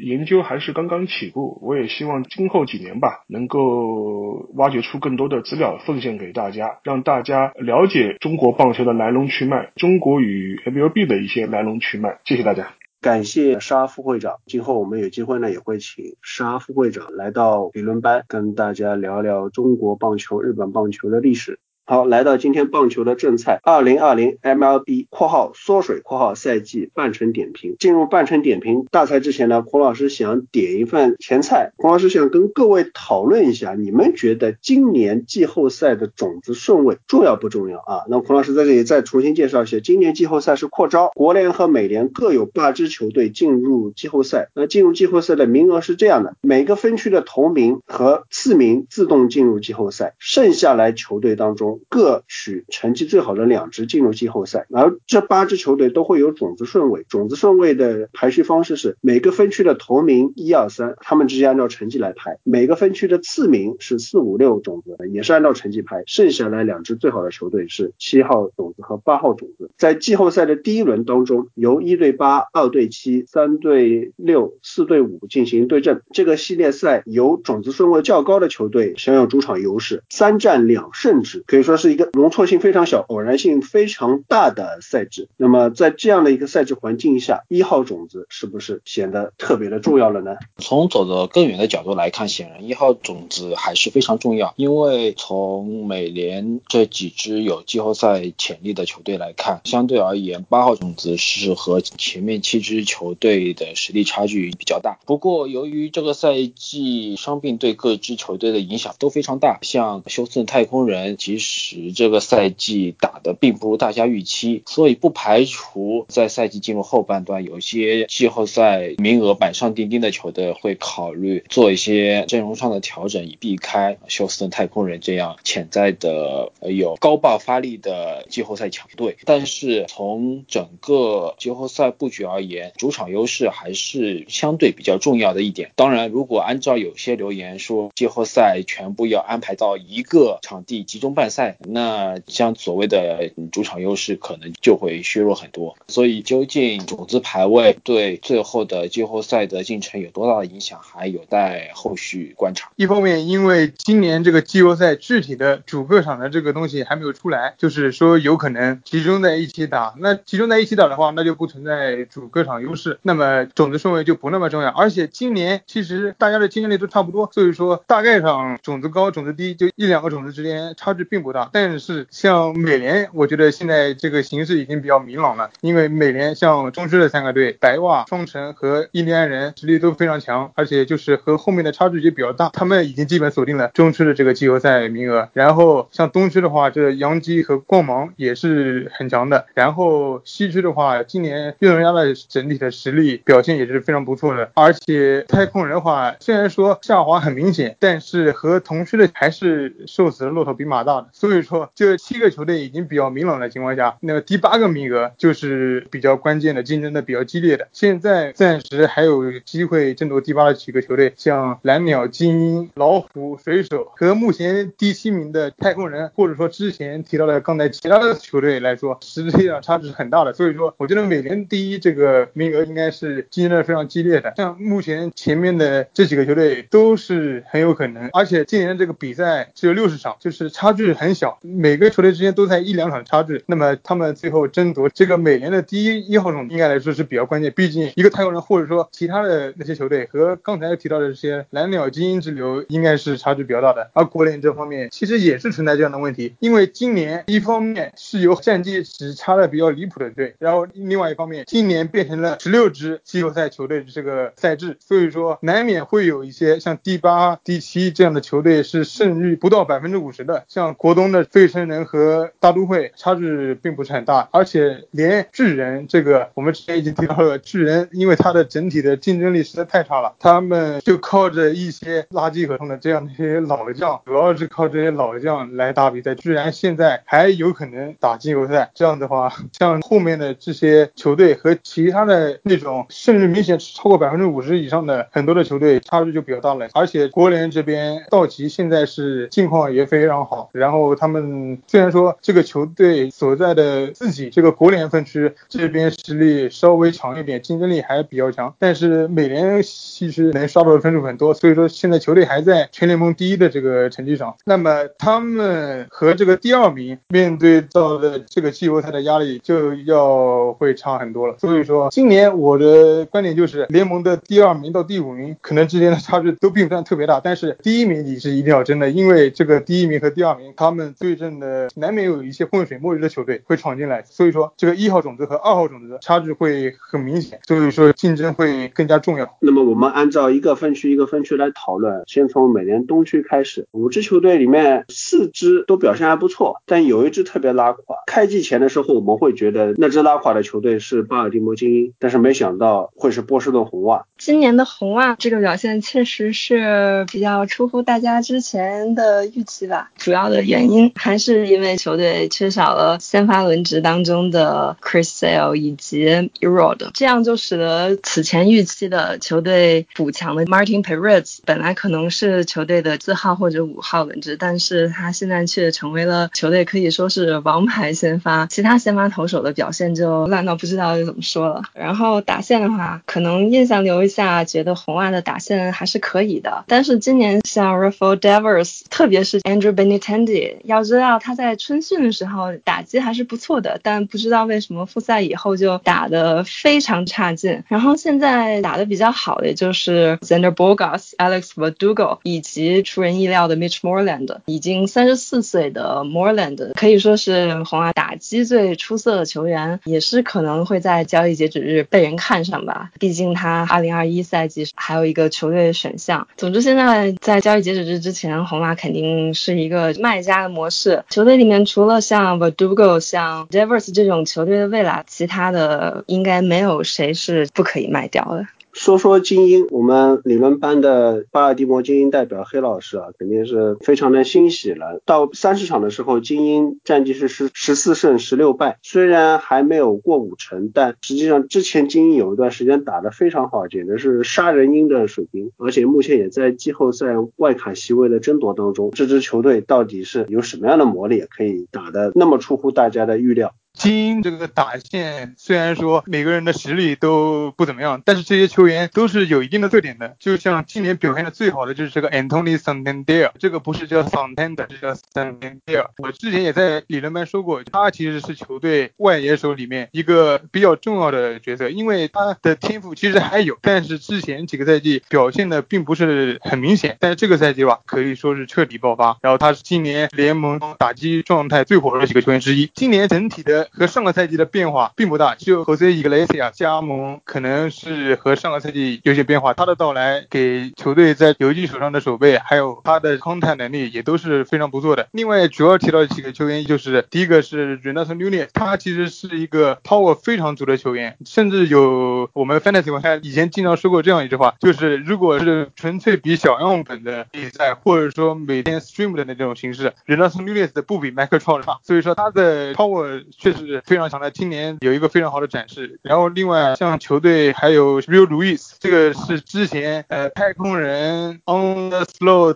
研究还是刚刚起步，我也希望今后几年吧，能够挖掘出更多的资料奉献给大家，让大家了解中国棒球的来龙去脉，中国与 MLB 的一些来龙去脉。谢谢大家。感谢沙副会长，今后我们有机会呢，也会请沙副会长来到理论班，跟大家聊聊中国棒球、日本棒球的历史。好，来到今天棒球的正菜，二零二零 MLB（ 括号缩水括号赛季半程点评）。进入半程点评大赛之前呢，孔老师想点一份前菜。孔老师想跟各位讨论一下，你们觉得今年季后赛的种子顺位重要不重要啊？那孔老师在这里再重新介绍一下，今年季后赛是扩招，国联和美联各有八支球队进入季后赛。那进入季后赛的名额是这样的：每个分区的头名和次名自动进入季后赛，剩下来球队当中。各取成绩最好的两支进入季后赛，而这八支球队都会有种子顺位。种子顺位的排序方式是每个分区的头名一二三，他们直接按照成绩来排；每个分区的次名是四五六种子，也是按照成绩排。剩下来两支最好的球队是七号种子和八号种子。在季后赛的第一轮当中，由一对八、二对七、三对六、四对五进行对阵。这个系列赛由种子顺位较高的球队享有主场优势，三战两胜制，可以说。说是一个容错性非常小、偶然性非常大的赛制。那么在这样的一个赛制环境下，一号种子是不是显得特别的重要了呢？从走得更远的角度来看，显然一号种子还是非常重要。因为从美联这几支有季后赛潜力的球队来看，相对而言，八号种子是和前面七支球队的实力差距比较大。不过，由于这个赛季伤病对各支球队的影响都非常大，像休斯顿太空人其实。使这个赛季打的并不如大家预期，所以不排除在赛季进入后半段，有些季后赛名额板上钉钉的球队会考虑做一些阵容上的调整，以避开休斯顿太空人这样潜在的有高爆发力的季后赛强队。但是从整个季后赛布局而言，主场优势还是相对比较重要的一点。当然，如果按照有些留言说季后赛全部要安排到一个场地集中办赛，那像所谓的主场优势可能就会削弱很多，所以究竟种子排位对最后的季后赛的进程有多大的影响，还有待后续观察。一方面，因为今年这个季后赛具体的主客场的这个东西还没有出来，就是说有可能集中在一起打。那集中在一起打的话，那就不存在主客场优势，那么种子顺位就不那么重要。而且今年其实大家的竞争力都差不多，所以说大概上种子高、种子低就一两个种子之间差距并不不大。但是像美联，我觉得现在这个形势已经比较明朗了，因为美联像中区的三个队，白袜、双城和印第安人实力都非常强，而且就是和后面的差距也比较大，他们已经基本锁定了中区的这个季后赛名额。然后像东区的话，这洋基和光芒也是很强的。然后西区的话，今年运动家的整体的实力表现也是非常不错的，而且太空人的话，虽然说下滑很明显，但是和同区的还是瘦死的骆驼比马大的。所以说，这七个球队已经比较明朗的情况下，那么第八个名额就是比较关键的，竞争的比较激烈的。现在暂时还有机会争夺第八的几个球队，像蓝鸟、精英、老虎、水手和目前第七名的太空人，或者说之前提到的刚才其他的球队来说，实力上差距是很大的。所以说，我觉得美联第一这个名额应该是竞争的非常激烈的。像目前前面的这几个球队都是很有可能，而且今年这个比赛只有六十场，就是差距很。很小，每个球队之间都在一两场差距，那么他们最后争夺这个美联的第一一号种，应该来说是比较关键。毕竟一个太空人或者说其他的那些球队和刚才提到的这些蓝鸟、精英之流，应该是差距比较大的。而国联这方面其实也是存在这样的问题，因为今年一方面是由战绩只差的比较离谱的队，然后另外一方面今年变成了十六支季后赛球队的这个赛制，所以说难免会有一些像第八、第七这样的球队是胜率不到百分之五十的，像国。东的费城人和大都会差距并不是很大，而且连巨人这个我们之前已经提到了，巨人因为他的整体的竞争力实在太差了，他们就靠着一些垃圾合同的这样的一些老将，主要是靠这些老将来打比赛，居然现在还有可能打季后赛。这样的话，像后面的这些球队和其他的那种，甚至明显超过百分之五十以上的很多的球队，差距就比较大了。而且国联这边道奇现在是境况也非常好，然后他们虽然说这个球队所在的自己这个国联分区这边实力稍微强一点，竞争力还比较强，但是美联其实能刷到的分数很多，所以说现在球队还在全联盟第一的这个成绩上。那么他们和这个第二名面对到的这个季后赛的压力就要会差很多了。所以说今年我的观点就是联盟的第二名到第五名可能之间的差距都并不算特别大，但是第一名你是一定要争的，因为这个第一名和第二名他们对阵的难免有一些浑水摸鱼的球队会闯进来，所以说这个一号种子和二号种子的差距会很明显，所以说竞争会更加重要。那么我们按照一个分区一个分区来讨论，先从美联东区开始，五支球队里面四支都表现还不错，但有一支特别拉垮。开季前的时候我们会觉得那支拉垮的球队是巴尔的摩精英，但是没想到会是波士顿红袜。今年的红袜这个表现确实是比较出乎大家之前的预期吧。主要的原因因还是因为球队缺少了先发轮值当中的 Chris Sale 以及 Erod，这样就使得此前预期的球队补强的 Martin Perez 本来可能是球队的四号或者五号轮值，但是他现在却成为了球队可以说是王牌先发，其他先发投手的表现就烂到不知道怎么说了。然后打线的话，可能印象留一下，觉得红袜的打线还是可以的。但是今年像 Rafael Devers，特别是 Andrew Benintendi，要知道他在春训的时候打击还是不错的，但不知道为什么复赛以后就打得非常差劲。然后现在打得比较好的就是 Zander Borgas、Alex Verdugo 以及出人意料的 Mitch Moreland。已经三十四岁的 Moreland 可以说是红袜打击最出色的球员，也是可能会在交易截止日被人看上吧。毕竟他二零二一赛季还有一个球队的选项。总之，现在在交易截止日之前，红袜肯定是一个卖家的模式。球队里面除了像 v a d u g o、像 Devers 这种球队的未来，其他的应该没有谁是不可以卖掉的。说说精英，我们理论班的巴尔的摩精英代表黑老师啊，肯定是非常的欣喜了。到三十场的时候，精英战绩是十十四胜十六败，虽然还没有过五成，但实际上之前精英有一段时间打得非常好，简直是杀人鹰的水平，而且目前也在季后赛外卡席位的争夺当中。这支球队到底是有什么样的魔力，可以打得那么出乎大家的预料？精英这个打线虽然说每个人的实力都不怎么样，但是这些球员都是有一定的特点的。就像今年表现的最好的就是这个 Anthony Santander，这个不是叫 Santander，这叫 Santander。我之前也在理论班说过，他其实是球队外野手里面一个比较重要的角色，因为他的天赋其实还有，但是之前几个赛季表现的并不是很明显。但是这个赛季吧，可以说是彻底爆发。然后他是今年联盟打击状态最火热的几个球员之一。今年整体的。和上个赛季的变化并不大，就 Jose Iglesias 加盟可能是和上个赛季有些变化。他的到来给球队在游击手上的守备，还有他的康泰能力也都是非常不错的。另外，主要提到几个球员，就是第一个是 Renato Nunez，他其实是一个 power 非常足的球员，甚至有我们 Fantasy 玩家以前经常说过这样一句话，就是如果是纯粹比小样本的比赛，或者说每天 stream 的那种形式，Renato Nunez 不比 Michael Trout 差。所以说他的 power 确实。是非常强的，今年有一个非常好的展示。然后另外像球队还有 Real Luis，这个是之前呃太空人 On the Slot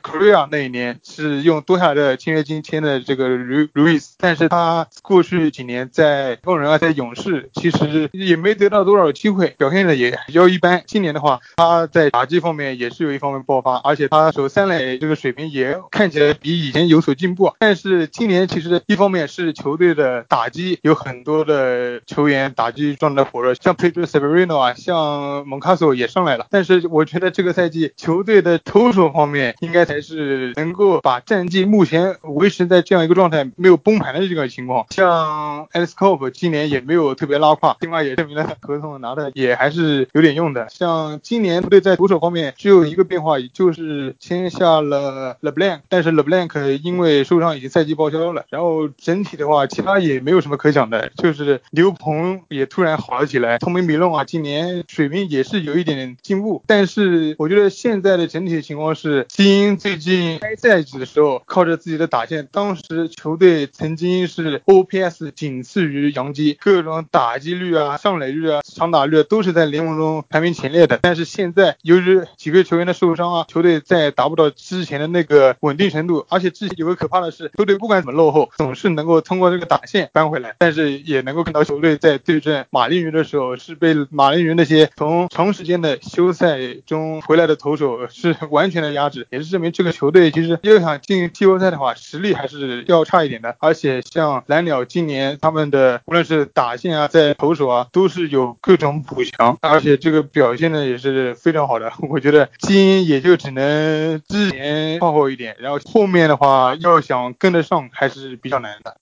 Korea 那一年是用多下的签约金签的这个 Real Luis，但是他过去几年在太空人啊在勇士其实也没得到多少机会，表现的也比较一般。今年的话他在打击方面也是有一方面爆发，而且他守三垒这个水平也看起来比以前有所进步。但是今年其实一方面是球队的。打击有很多的球员打击状态火热，像 Pedro Severino 啊，像蒙卡索也上来了。但是我觉得这个赛季球队的投手方面应该才是能够把战绩目前维持在这样一个状态，没有崩盘的这个情况。像 Alex Cope 今年也没有特别拉胯，另外也证明了合同拿的 也还是有点用的。像今年队在投手方面只有一个变化，就是签下了 LeBlanc，但是 LeBlanc 因为受伤已经赛季报销了。然后整体的话，其他也没有什么可讲的，就是牛棚也突然好了起来。通明米隆啊，今年水平也是有一点点进步，但是我觉得现在的整体情况是，基因最近开赛季的时候靠着自己的打线，当时球队曾经是 OPS 仅次于杨基，各种打击率啊、上垒率啊、长打率都是在联盟中排名前列的。但是现在由于几个球员的受伤啊，球队再达不到之前的那个稳定程度，而且之前有个可怕的是，球队不管怎么落后，总是能够通过这个打线扳回来。但是也能够看到球队在对阵马林鱼的时候，是被马林鱼那些从长时间的休赛中回来的投手是完全的压制，也是证明这个球队其实要想进季后赛的话，实力还是要差一点的。而且像蓝鸟今年他们的无论是打线啊，在投手啊，都是有各种补强，而且这个表现呢也是非常好的。我觉得基因也就只能之前靠后一点，然后后面的话要想跟得上还是比较难的。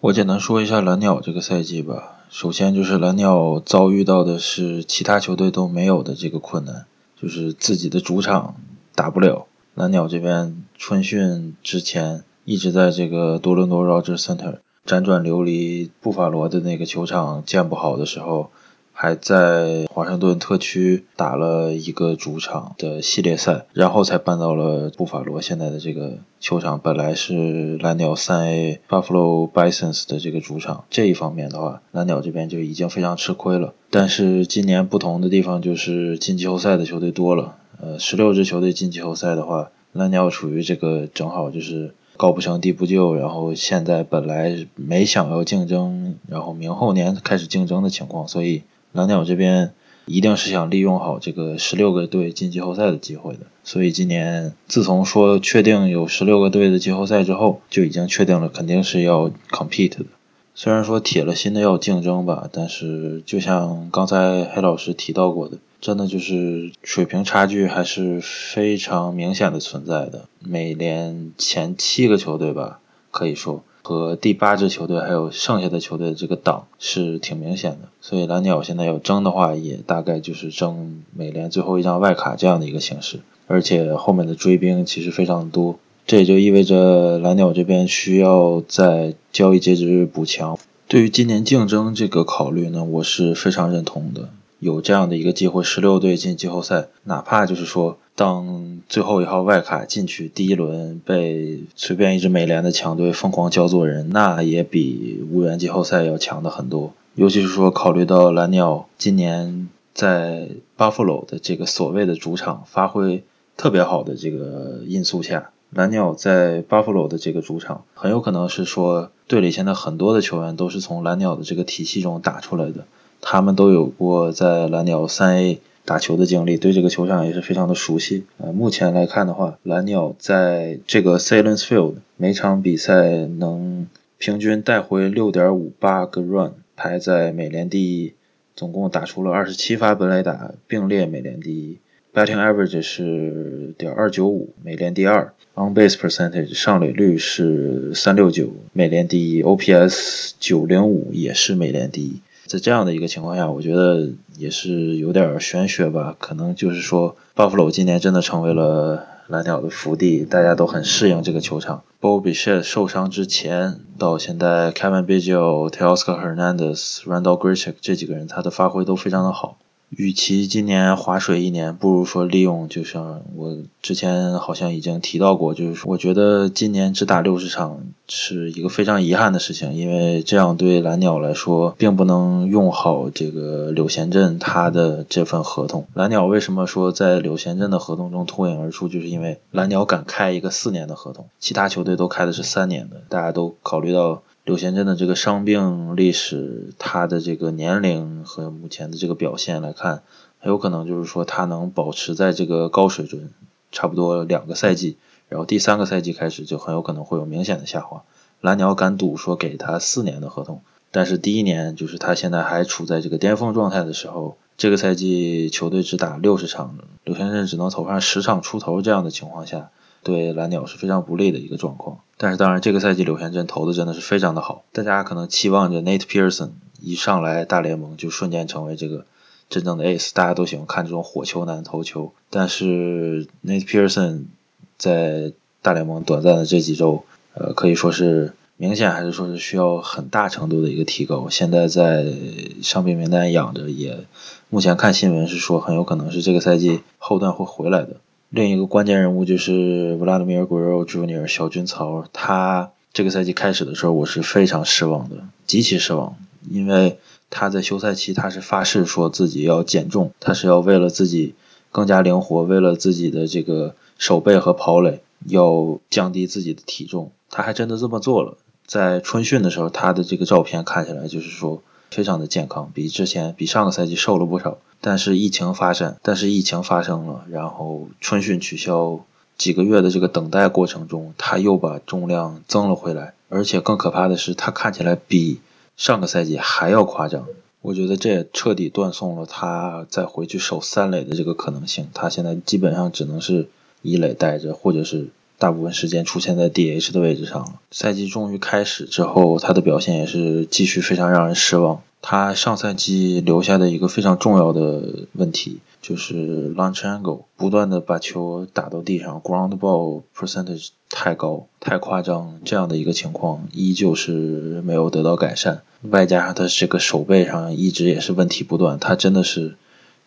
我简单说一下蓝鸟这个赛季吧。首先就是蓝鸟遭遇到的是其他球队都没有的这个困难，就是自己的主场打不了。蓝鸟这边春训之前一直在这个多伦多 Rogers Center 辗转流离，布法罗的那个球场建不好的时候。还在华盛顿特区打了一个主场的系列赛，然后才搬到了布法罗现在的这个球场。本来是蓝鸟三 A Buffalo Bisons 的这个主场，这一方面的话，蓝鸟这边就已经非常吃亏了。但是今年不同的地方就是进季后赛的球队多了，呃，十六支球队进季后赛的话，蓝鸟处于这个正好就是高不成低不就，然后现在本来没想要竞争，然后明后年开始竞争的情况，所以。蓝鸟这边一定是想利用好这个十六个队进季后赛的机会的，所以今年自从说确定有十六个队的季后赛之后，就已经确定了肯定是要 compete 的。虽然说铁了心的要竞争吧，但是就像刚才黑老师提到过的，真的就是水平差距还是非常明显的存在的。美联前七个球队吧，可以说。和第八支球队还有剩下的球队这个档是挺明显的，所以蓝鸟现在要争的话，也大概就是争美联最后一张外卡这样的一个形式，而且后面的追兵其实非常多，这也就意味着蓝鸟这边需要在交易截止日补强。对于今年竞争这个考虑呢，我是非常认同的。有这样的一个机会，十六队进季后赛，哪怕就是说，当最后一号外卡进去，第一轮被随便一支美联的强队疯狂教做人，那也比无缘季后赛要强的很多。尤其是说，考虑到蓝鸟今年在 Buffalo 的这个所谓的主场发挥特别好的这个因素下，蓝鸟在 Buffalo 的这个主场，很有可能是说，队里现在很多的球员都是从蓝鸟的这个体系中打出来的。他们都有过在蓝鸟三 A 打球的经历，对这个球场也是非常的熟悉。呃，目前来看的话，蓝鸟在这个 Salins Field 每场比赛能平均带回六点五八个 run，排在美联第一，总共打出了二十七发本垒打，并列美联第一。Batting average 是点二九五，美联第二。On base percentage 上垒率是三六九，美联第一。OPS 九零五也是美联第一。在这样的一个情况下，我觉得也是有点玄学吧。可能就是说，Buffalo 今年真的成为了蓝鸟的福地，大家都很适应这个球场。Bobby s h e t 受伤之前到现在，Kevin Biggio、Teoscar Hernandez、Randall Grichik 这几个人，他的发挥都非常的好。与其今年划水一年，不如说利用，就像我之前好像已经提到过，就是我觉得今年只打六十场是一个非常遗憾的事情，因为这样对蓝鸟来说，并不能用好这个柳贤镇他的这份合同。蓝鸟为什么说在柳贤镇的合同中脱颖而出，就是因为蓝鸟敢开一个四年的合同，其他球队都开的是三年的，大家都考虑到。柳贤镇的这个伤病历史，他的这个年龄和目前的这个表现来看，很有可能就是说他能保持在这个高水准，差不多两个赛季，然后第三个赛季开始就很有可能会有明显的下滑。蓝鸟敢赌说给他四年的合同，但是第一年就是他现在还处在这个巅峰状态的时候，这个赛季球队只打六十场，柳贤镇只能投上十场出头，这样的情况下，对蓝鸟是非常不利的一个状况。但是当然，这个赛季柳贤镇投的真的是非常的好，大家可能期望着 Nate Pearson 一上来大联盟就瞬间成为这个真正的 ace，大家都喜欢看这种火球男投球，但是 Nate Pearson 在大联盟短暂的这几周，呃，可以说是明显还是说是需要很大程度的一个提高。现在在伤病名单养着，也目前看新闻是说很有可能是这个赛季后段会回来的。另一个关键人物就是 Vladimir Guerrero Jr. 小军曹，他这个赛季开始的时候我是非常失望的，极其失望，因为他在休赛期他是发誓说自己要减重，他是要为了自己更加灵活，为了自己的这个手背和跑垒要降低自己的体重，他还真的这么做了。在春训的时候，他的这个照片看起来就是说。非常的健康，比之前比上个赛季瘦了不少。但是疫情发生，但是疫情发生了，然后春训取消，几个月的这个等待过程中，他又把重量增了回来。而且更可怕的是，他看起来比上个赛季还要夸张。我觉得这也彻底断送了他再回去守三垒的这个可能性。他现在基本上只能是一垒待着，或者是。大部分时间出现在 DH 的位置上了。赛季终于开始之后，他的表现也是继续非常让人失望。他上赛季留下的一个非常重要的问题就是 launch angle，不断的把球打到地上，ground ball percentage 太高太夸张，这样的一个情况依旧是没有得到改善。外加上他这个手背上一直也是问题不断，他真的是。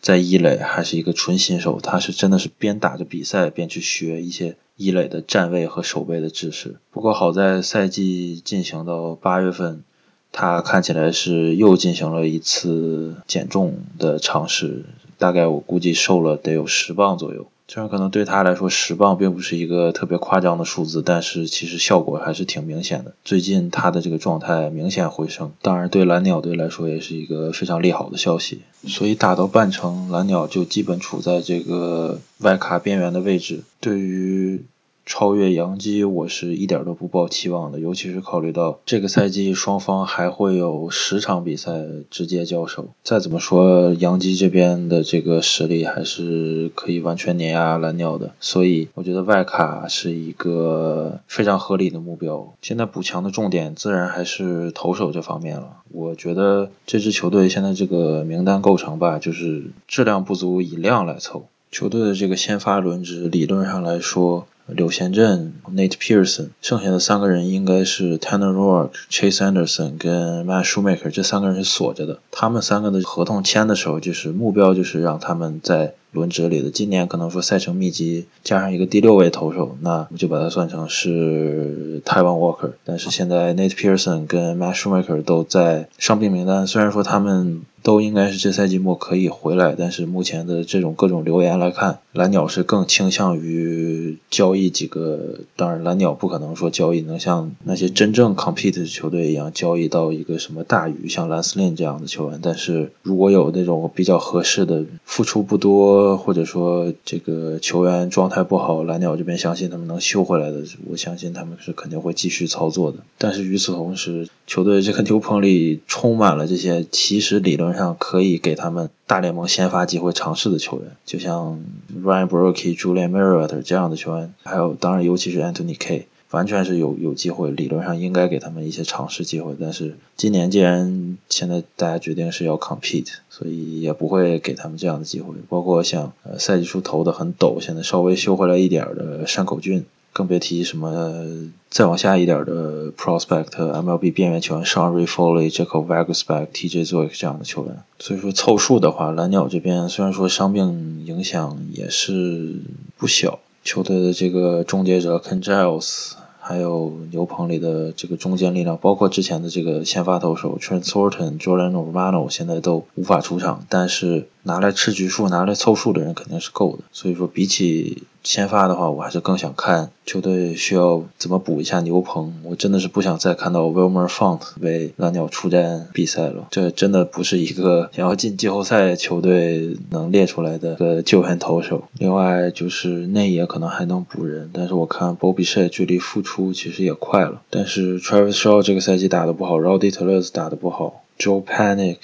在一垒还是一个纯新手，他是真的是边打着比赛边去学一些一垒的站位和守备的知识。不过好在赛季进行到八月份，他看起来是又进行了一次减重的尝试，大概我估计瘦了得有十磅左右。虽然可能对他来说十磅并不是一个特别夸张的数字，但是其实效果还是挺明显的。最近他的这个状态明显回升，当然对蓝鸟队来说也是一个非常利好的消息。所以打到半程，蓝鸟就基本处在这个外卡边缘的位置。对于超越杨基，我是一点都不抱期望的，尤其是考虑到这个赛季双方还会有十场比赛直接交手。再怎么说，杨基这边的这个实力还是可以完全碾压蓝鸟的，所以我觉得外卡是一个非常合理的目标。现在补强的重点自然还是投手这方面了。我觉得这支球队现在这个名单构成吧，就是质量不足，以量来凑。球队的这个先发轮值，理论上来说。柳贤镇、Nate Pearson，剩下的三个人应该是 Tanner Roark、Chase Anderson 跟 Matt Shoemaker，这三个人是锁着的。他们三个的合同签的时候，就是目标就是让他们在轮值里的。今年可能说赛程密集，加上一个第六位投手，那我就把它算成是 Taiwan Walker。但是现在 Nate Pearson 跟 Matt Shoemaker 都在伤病名单，虽然说他们。都应该是这赛季末可以回来，但是目前的这种各种留言来看，蓝鸟是更倾向于交易几个。当然，蓝鸟不可能说交易能像那些真正 compete 的球队一样交易到一个什么大鱼，像兰斯林这样的球员。但是如果有那种比较合适的，付出不多，或者说这个球员状态不好，蓝鸟这边相信他们能修回来的，我相信他们是肯定会继续操作的。但是与此同时，球队这个牛棚里充满了这些其实理论。上可以给他们大联盟先发机会尝试的球员，就像 Ryan b r o k e Julian Merriweather 这样的球员，还有当然尤其是 Anthony K，完全是有有机会，理论上应该给他们一些尝试机会。但是今年既然现在大家决定是要 compete，所以也不会给他们这样的机会。包括像呃赛季初投的很陡，现在稍微修回来一点的山口俊。更别提什么再往下一点的 prospect MLB 边缘球员 Sean r e Foley、Jacob v a g u s b a c k TJ z o i 这样的球员。所以说凑数的话，蓝鸟这边虽然说伤病影响也是不小，球队的这个终结者 Ken Giles，还有牛棚里的这个中坚力量，包括之前的这个先发投手 Trent Thornton、Jordan Romano，现在都无法出场。但是拿来吃局数、拿来凑数的人肯定是够的。所以说比起先发的话，我还是更想看球队需要怎么补一下牛棚。我真的是不想再看到 Wilmer Font 为蓝鸟出战比赛了，这真的不是一个想要进季后赛球队能列出来的个救援投手。另外就是内野可能还能补人，但是我看 Bobby s h e 距离复出其实也快了。但是 Travis Shaw 这个赛季打得不好，Rowdy Tellez 打得不好，Joe Panic。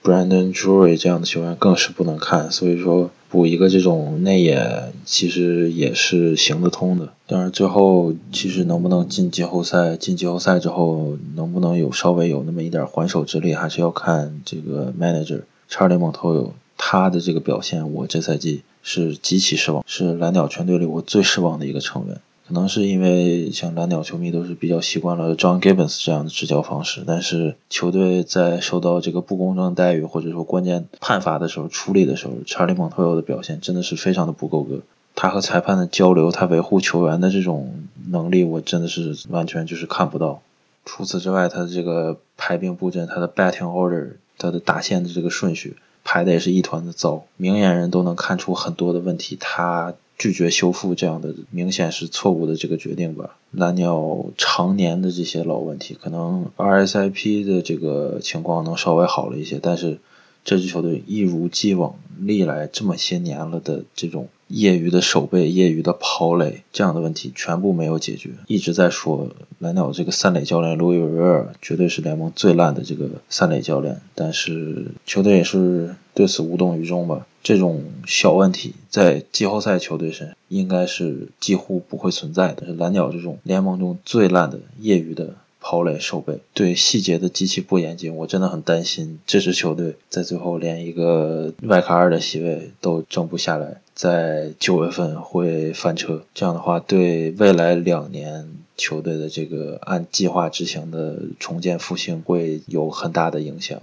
Brandon Drury 这样的球员更是不能看，所以说补一个这种内野其实也是行得通的。但是最后其实能不能进季后赛，进季后赛之后能不能有稍微有那么一点还手之力，还是要看这个 manager 查理蒙特有他的这个表现。我这赛季是极其失望，是蓝鸟全队里我最失望的一个成员。可能是因为像蓝鸟球迷都是比较习惯了 John Gibbons 这样的执教方式，但是球队在受到这个不公正待遇或者说关键判罚的时候处理的时候，查理蒙托尤的表现真的是非常的不够格。他和裁判的交流，他维护球员的这种能力，我真的是完全就是看不到。除此之外，他的这个排兵布阵，他的 batting order，他的打线的这个顺序排的也是一团的糟，明眼人都能看出很多的问题。他。拒绝修复这样的明显是错误的这个决定吧。蓝鸟常年的这些老问题，可能 RSIP 的这个情况能稍微好了一些，但是这支球队一如既往，历来这么些年了的这种业余的守备、业余的跑垒这样的问题全部没有解决。一直在说蓝鸟这个三垒教练 Louis Rivera 绝对是联盟最烂的这个三垒教练，但是球队也是对此无动于衷吧。这种小问题在季后赛球队身应该是几乎不会存在的。是蓝鸟这种联盟中最烂的业余的跑垒守备，对细节的极其不严谨，我真的很担心这支球队在最后连一个外卡二的席位都争不下来，在九月份会翻车。这样的话，对未来两年球队的这个按计划执行的重建复兴会有很大的影响。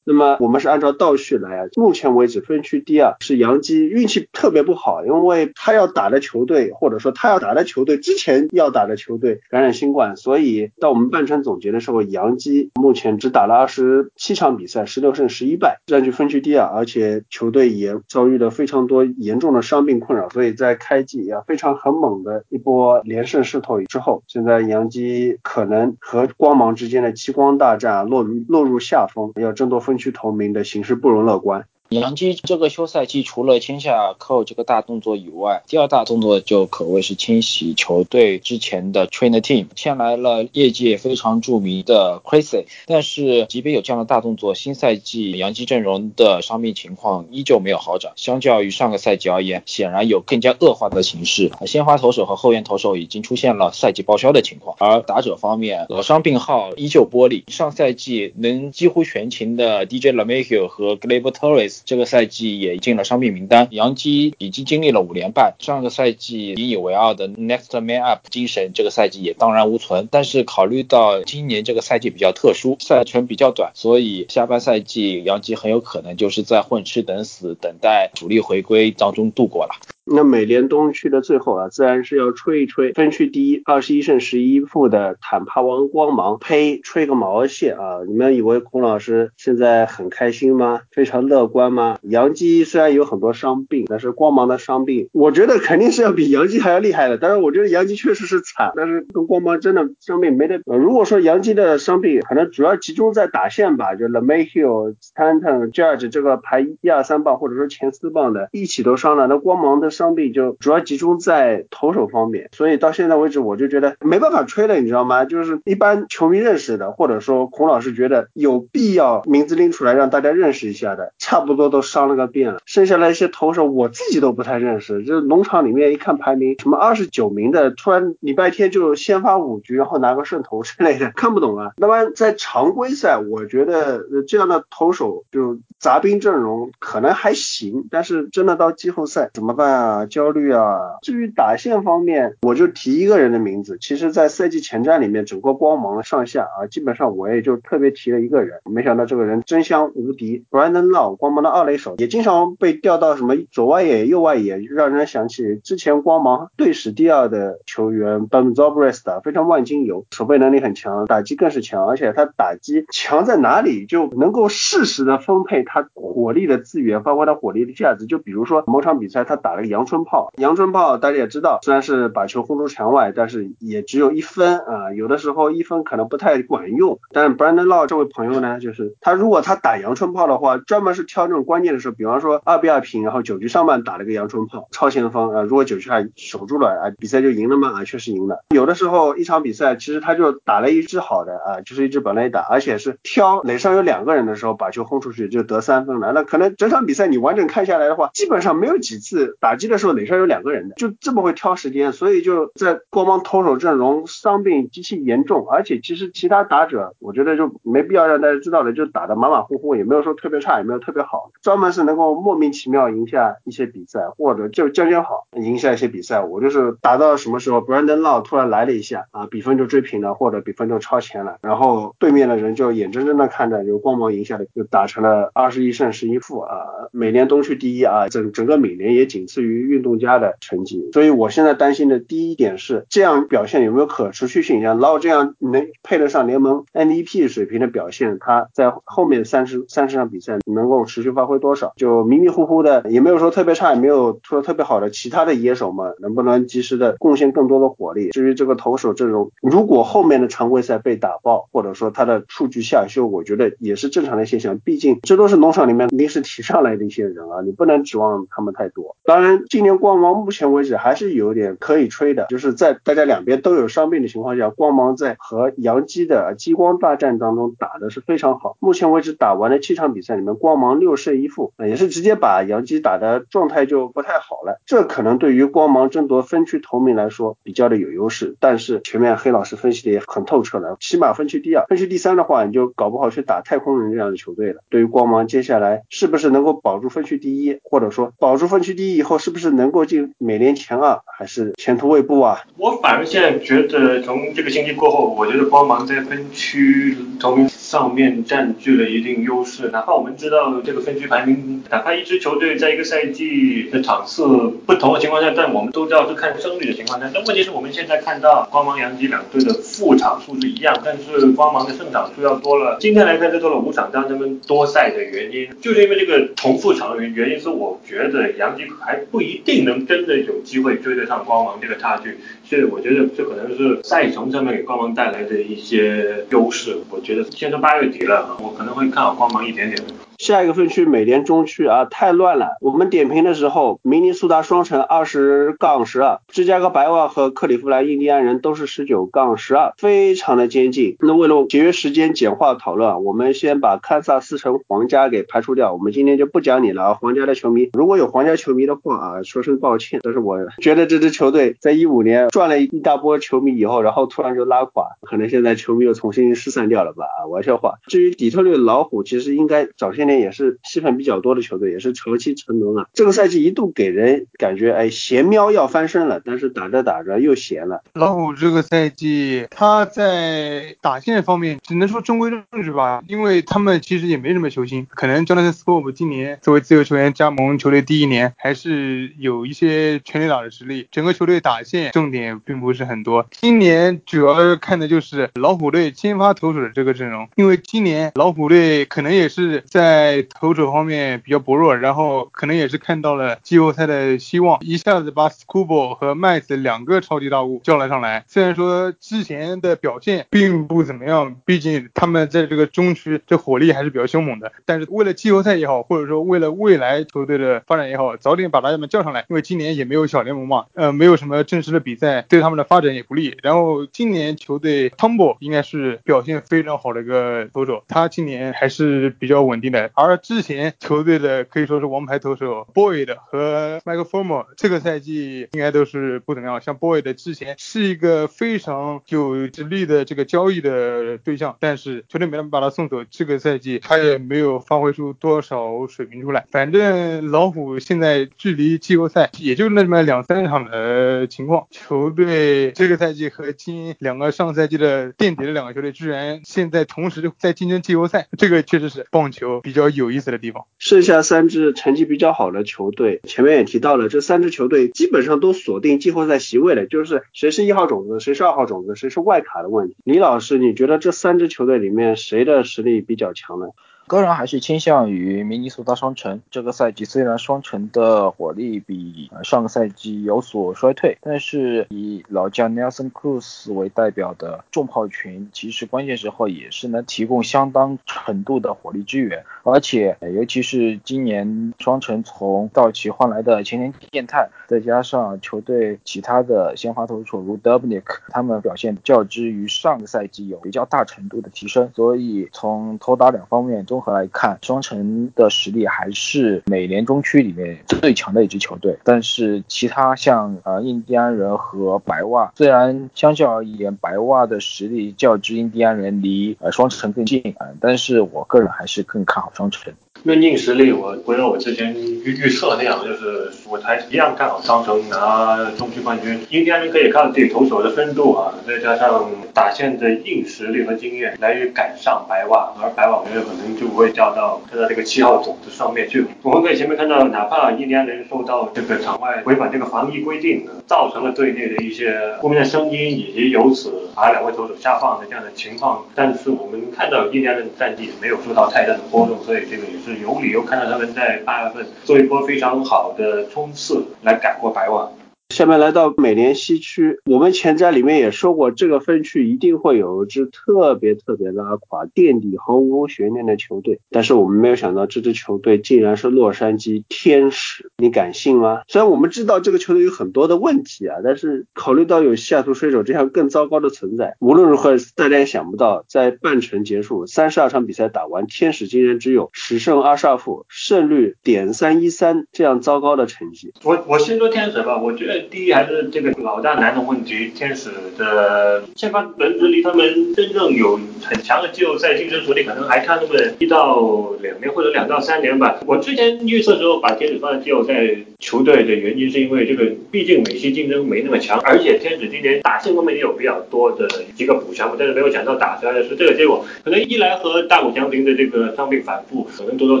那么我们是按照倒序来啊，目前为止分区第二是杨基，运气特别不好，因为他要打的球队或者说他要打的球队之前要打的球队感染新冠，所以到我们半程总结的时候，杨基目前只打了二十七场比赛，十六胜十一败，占据分区第二，而且球队也遭遇了非常多严重的伤病困扰，所以在开季啊非常很猛的一波连胜势头之后，现在杨基可能和光芒之间的激光大战落入落入下风，要争夺分。去投名的形势不容乐观。杨基这个休赛季除了签下寇这个大动作以外，第二大动作就可谓是清洗球队之前的 trainer team，签来了业界非常著名的 Crazy。但是即便有这样的大动作，新赛季杨基阵容的伤病情况依旧没有好转。相较于上个赛季而言，显然有更加恶化的形势。先发投手和后援投手已经出现了赛季报销的情况，而打者方面老伤病号依旧玻璃。上赛季能几乎全勤的 DJ LeMahieu 和 Gleb Torres。这个赛季也进了伤病名单，杨基已经经历了五连败。上个赛季引以为傲的 Next Man Up 精神，这个赛季也荡然无存。但是考虑到今年这个赛季比较特殊，赛程比较短，所以下半赛季杨基很有可能就是在混吃等死，等待主力回归当中度过了。那美联东区的最后啊，自然是要吹一吹分区第一，二十一胜十一负的坦帕湾光芒，呸，吹个毛线啊！你们以为孔老师现在很开心吗？非常乐观吗？杨基虽然有很多伤病，但是光芒的伤病，我觉得肯定是要比杨基还要厉害的。但是我觉得杨基确实是惨，但是跟光芒真的伤病没得比。如果说杨基的伤病可能主要集中在打线吧，就 LeMahieu、Stanton、Judge 这个排一二三棒或者说前四棒的一起都伤了，那光芒的。伤病就主要集中在投手方面，所以到现在为止我就觉得没办法吹了，你知道吗？就是一般球迷认识的，或者说孔老师觉得有必要名字拎出来让大家认识一下的，差不多都伤了个遍了。剩下来一些投手我自己都不太认识，就是农场里面一看排名什么二十九名的，突然礼拜天就先发五局，然后拿个顺头之类的，看不懂啊。那么在常规赛，我觉得这样的投手就杂兵阵容可能还行，但是真的到季后赛怎么办啊？啊，焦虑啊！至于打线方面，我就提一个人的名字。其实，在赛季前瞻里面，整个光芒上下啊，基本上我也就特别提了一个人。没想到这个人真香无敌，Brandon Lau，光芒的二垒手，也经常被调到什么左外野、右外野，让人想起之前光芒队史第二的球员 Ben Zobrist，非常万金油，守备能力很强，打击更是强，而且他打击强在哪里，就能够适时的分配他火力的资源，发挥他火力的价值。就比如说某场比赛他打了个阳春炮。阳春炮大家也知道，虽然是把球轰出墙外，但是也只有一分啊。有的时候一分可能不太管用。但 Brandon Law 这位朋友呢，就是他如果他打阳春炮的话，专门是挑这种关键的时候，比方说二比二平，然后九局上半打了个阳春炮，超前锋啊，如果九局还守住了啊，比赛就赢了嘛啊，确实赢了。有的时候一场比赛其实他就打了一支好的啊，就是一支本垒打，而且是挑垒上有两个人的时候把球轰出去就得三分了。那可能整场比赛你完整看下来的话，基本上没有几次打击的时候垒上有两个人的，就这么会挑时间。所以就在光芒投手阵容伤病极其严重，而且其实其他打者我觉得就没必要让大家知道的，就打得马马虎虎，也没有说特别差，也没有特别好，专门是能够莫名其妙赢下一些比赛，或者就将将好赢下一些比赛。我就是打到什么时候，Brandon Law 突然来了一下啊，比分就追平了，或者比分就超前了，然后对面的人就眼睁睁的看着由光芒赢下了，就打成了二十一胜十一负啊，美联东区第一啊，整整个美联也仅次于于运动家的成绩。所以我现在担心的第一点是，这样表现有没有可持续性？像老这样能配得上联盟 MVP 水平的表现，他在后面三十三十场比赛能够持续发挥多少？就迷迷糊糊的，也没有说特别差，也没有说特别好的其他的野手们，能不能及时的贡献更多的火力？至于这个投手阵容，如果后面的常规赛被打爆，或者说他的数据下修，我觉得也是正常的现象。毕竟这都是农场里面临时提上来的一些人啊，你不能指望他们太多。当然，今年光芒目前为止还是有点可以吹的，就是在大家两边都有伤病的情况下，光芒在和洋基的激光大战当中打的是非常好。目前为止打完了七场比赛里面，光芒六胜一负，也是直接把洋基打的状态就不太好了。这可能对于光芒争夺分区头名来说比较的有优势。但是前面黑老师分析的也很透彻了，起码分区第二、分区第三的话，你就搞不好去打太空人这样的球队了。对于光芒接下来是不是能够保住分区第一，或者说保住分区第一以后是不是能够进美联前二，还是前途未卜啊？我反而现在觉得，从这个星期过后，我觉得光芒在分区头名上面占据了一定优势。哪怕我们知道这个分区排名，哪怕一支球队在一个赛季的场次不同的情况下，但我们都知道是看胜率的情况下。但问题是我们现在看到光芒、杨基两队的负场数是一样，但是光芒的胜场数要多了。今天来看，这多了五场，让他们多赛的原因，就是因为这个同负场的原原因，是我觉得杨基还不不一定能真的有机会追得上光芒这个差距。所以我觉得这可能是赛程上面给光芒带来的一些优势。我觉得现在八月底了，我可能会看好光芒一点点。下一个分区美联中区啊，太乱了。我们点评的时候，明尼苏达双城二十杠十二，芝加哥白袜和克利夫兰印第安人都是十九杠十二，非常的接近。那为了节约时间，简化讨论，我们先把堪萨斯城皇家给排除掉。我们今天就不讲你了，皇家的球迷，如果有皇家球迷的话啊，说声抱歉。但是我觉得这支球队在一五年赚了一大波球迷以后，然后突然就拉垮，可能现在球迷又重新失散掉了吧啊，玩笑话。至于底特律老虎，其实应该早些年也是戏份比较多的球队，也是长期成龙啊。这个赛季一度给人感觉，哎，闲喵要翻身了，但是打着打着又闲了。老虎这个赛季他在打线方面只能说中规中矩吧，因为他们其实也没什么球星，可能 Jonathan Scope 今年作为自由球员加盟球队第一年，还是有一些全垒打的实力。整个球队打线重点并不是很多。今年主要看的就是老虎队先发投手的这个阵容，因为今年老虎队可能也是在投手方面比较薄弱，然后可能也是看到了季后赛的希望，一下子把 Scoop 和 Max 两个超级大物叫了上来。虽然说之前的表现并不怎么样，毕竟他们在这个中区这火力还是比较凶猛的，但是为了季后赛也好，或者说为了未来球队的发展也好，早点把他们叫上来，因为今年也没有小联盟嘛，呃，没有什么正式的比赛，对他们的发展也不利。然后今年球队 Tumble 应该是表现非常好的一个投手，他今年还是比较稳定的。而之前球队的可以说是王牌投手 Boyd 和 Michael Former 这个赛季应该都是不怎么样。像 Boyd 之前是一个非常有实力的这个交易的对象，但是球队没能把他送走。这个赛季他也没有发挥出多少水平出来。反正老虎现在距离季后赛也就那么两三场的情况，球队这个赛季和今两个上赛季的垫底的两个球队，居然现在同时在竞争季后赛，这个确实是棒球比较有意思的地方。剩下三支成绩比较好的球队，前面也提到了，这三支球队基本上都锁定季后赛席位了，就是谁是一号种子，谁是二号种子，谁是外卡的问题。李老师，你觉得这三支球队里面谁的实力比较强呢？个人还是倾向于明尼苏达双城。这个赛季虽然双城的火力比上个赛季有所衰退，但是以老将 Nelson Cruz 为代表的重炮群，其实关键时候也是能提供相当程度的火力支援。而且，尤其是今年双城从道奇换来的前田健太，再加上球队其他的先发投手如 Dubnik，他们表现较之于上个赛季有比较大程度的提升。所以从投打两方面都综合来看，双城的实力还是美联中区里面最强的一支球队。但是其他像呃印第安人和白袜，虽然相较而言白袜的实力较之印第安人离呃双城更近啊，但是我个人还是更看好双城。论硬实力，我回到我之前预预测那样，就是我还一样看好双城拿中区冠军。印第安人可以靠自己投手的深度啊，再加上打线的硬实力和经验来赶上白袜，而白袜我觉得可能就不会掉到掉到这个七号种子上面去。我们可以前面看到，哪怕印第安人受到这个场外违反这个防疫规定，造成了队内的一些负面声音，以及由此把两位投手下放的这样的情况，但是我们看到印第安人的战绩没有受到太大的波动，所以这个也是。有理由看到他们在八月份做一波非常好的冲刺，来赶过白袜。下面来到美联西区，我们前在里面也说过，这个分区一定会有一支特别特别拉垮、垫底毫无悬念的球队。但是我们没有想到，这支球队竟然是洛杉矶天使，你敢信吗？虽然我们知道这个球队有很多的问题啊，但是考虑到有西雅图水手这样更糟糕的存在，无论如何，大家也想不到，在半程结束三十二场比赛打完，天使竟然只有十胜二十二负，胜率点三一三这样糟糕的成绩。我我先说天使吧，我觉得。第一还是这个老大难的问题，天使的先发轮值离他们真正有很强的季后赛竞争实力，可能还差那么一到两年或者两到三年吧。我之前预测时候把天使放在季后赛球队的原因，是因为这个毕竟美西竞争没那么强，而且天使今年打线方面也有比较多的几个补强，但是没有想到打出来的是这个结果。可能一来和大谷翔平的这个伤病反复，可能多多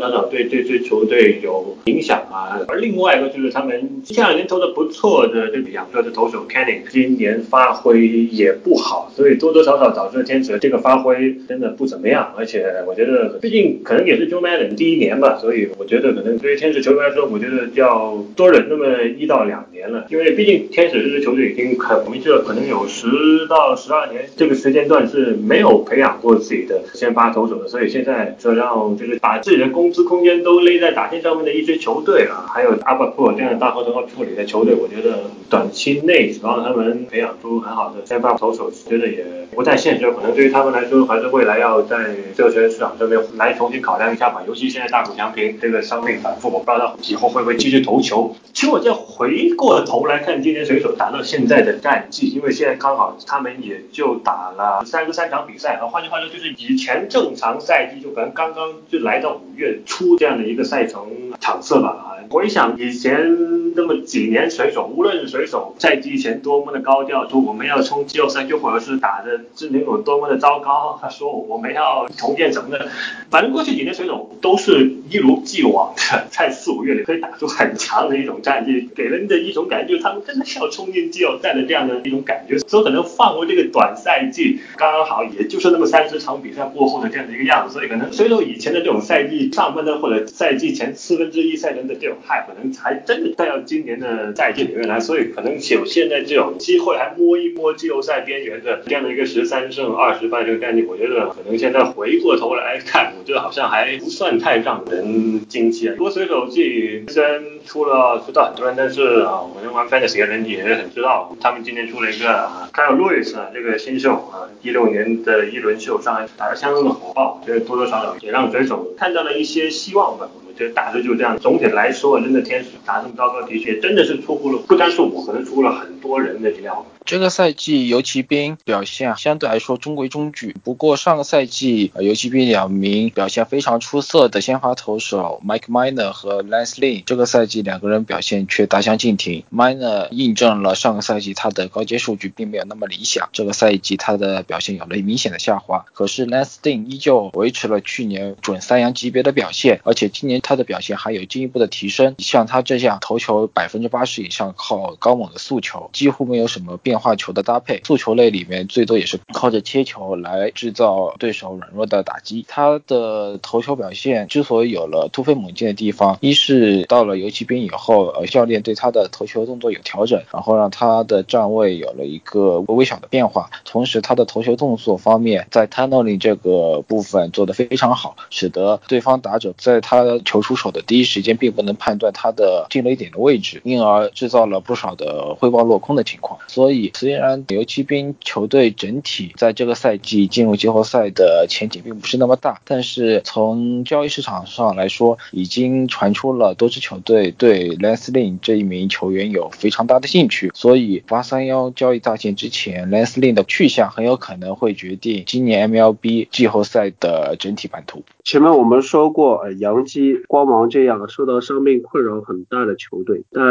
少少对这支球队有影响啊。而另外一个就是他们前两年投的不错。的这个养出来的投手 Canning 今年发挥也不好，所以多多少少导致天使这个发挥真的不怎么样。而且我觉得，毕竟可能也是 Joe Madden 第一年吧，所以我觉得可能对于天使球员来说，我觉得要多忍那么一到两年了。因为毕竟天使这支球队已经很明确，可能有十到十二年这个时间段是没有培养过自己的先发投手的，所以现在这让就是把自己的工资空间都勒在打线上面的一支球队啊，还有阿巴布这样的大合同要处理的球队，我觉得。短期内让他们培养出很好的先发投手，觉得也不太现实。可能对于他们来说，还是未来要在这个球员市场上面来重新考量一下吧。尤其现在大谷翔平这个伤病反复，我不知道他以后会不会继续投球。其实我再回过头来看今年水手打到现在的战绩，因为现在刚好他们也就打了三十三场比赛，换句话说，就是以前正常赛季就可能刚刚就来到五月初这样的一个赛程场次吧。啊，回想以前这么几年水手，无论是水手赛季前多么的高调，说我们要冲季后赛，又或者是打的是那种多么的糟糕，他说我们要重建什么的，反正过去几年水手都是一如既往的在四五月里可以打出很强的一种战绩，给人的一种感觉就是他们真的是要冲进季后赛的这样的一种感觉。所以可能放过这个短赛季，刚刚好也就是那么三十场比赛过后的这样的一个样子，所以可能水手以前的这种赛季上半段或者赛季前四分之一赛程的这种害，可能才真的带到今年的赛季里面来，所以。可能有现在这种机会还摸一摸季后赛边缘的这样的一个十三胜二十败这个概念，我觉得可能现在回过头来看，我觉得好像还不算太让人惊奇啊。不过水手季虽然出了出道很多人，但是啊，我们玩 fantasy 的人也很知道，他们今年出了一个 Kyle Lewis 啊，这个新秀啊，一六年的一轮秀上来打得相当的火爆，觉得多多少少也让水手看到了一些希望吧。就大致就这样，总体来说，真的天使打这么糟糕，的确真的是出乎了，不单是我，可能出乎了很多人的意料。这个赛季游骑兵表现相对来说中规中矩，不过上个赛季游骑兵两名表现非常出色的先发投手 Mike Miner 和 Lance Lynn，这个赛季两个人表现却大相径庭。Miner 印证了上个赛季他的高阶数据并没有那么理想，这个赛季他的表现有了明显的下滑。可是 Lance Lynn 依旧维持了去年准三阳级别的表现，而且今年他的表现还有进一步的提升。像他这样投球百分之八十以上靠高猛的速球，几乎没有什么变。变化球的搭配，速球类里面最多也是靠着切球来制造对手软弱的打击。他的投球表现之所以有了突飞猛进的地方，一是到了游骑兵以后，呃，教练对他的投球动作有调整，然后让他的站位有了一个微小的变化。同时，他的投球动作方面，在 tunneling 这个部分做得非常好，使得对方打者在他球出手的第一时间并不能判断他的进了一点的位置，因而制造了不少的挥棒落空的情况。所以，虽然游骑兵球队整体在这个赛季进入季后赛的前景并不是那么大，但是从交易市场上来说，已经传出了多支球队对 Lance Lynn 这一名球员有非常大的兴趣。所以，八三幺交易大限之前，Lance Lynn 的去向很有可能会决定今年 MLB 季后赛的整体版图。前面我们说过，呃，洋基、光芒这样受到伤病困扰很大的球队，但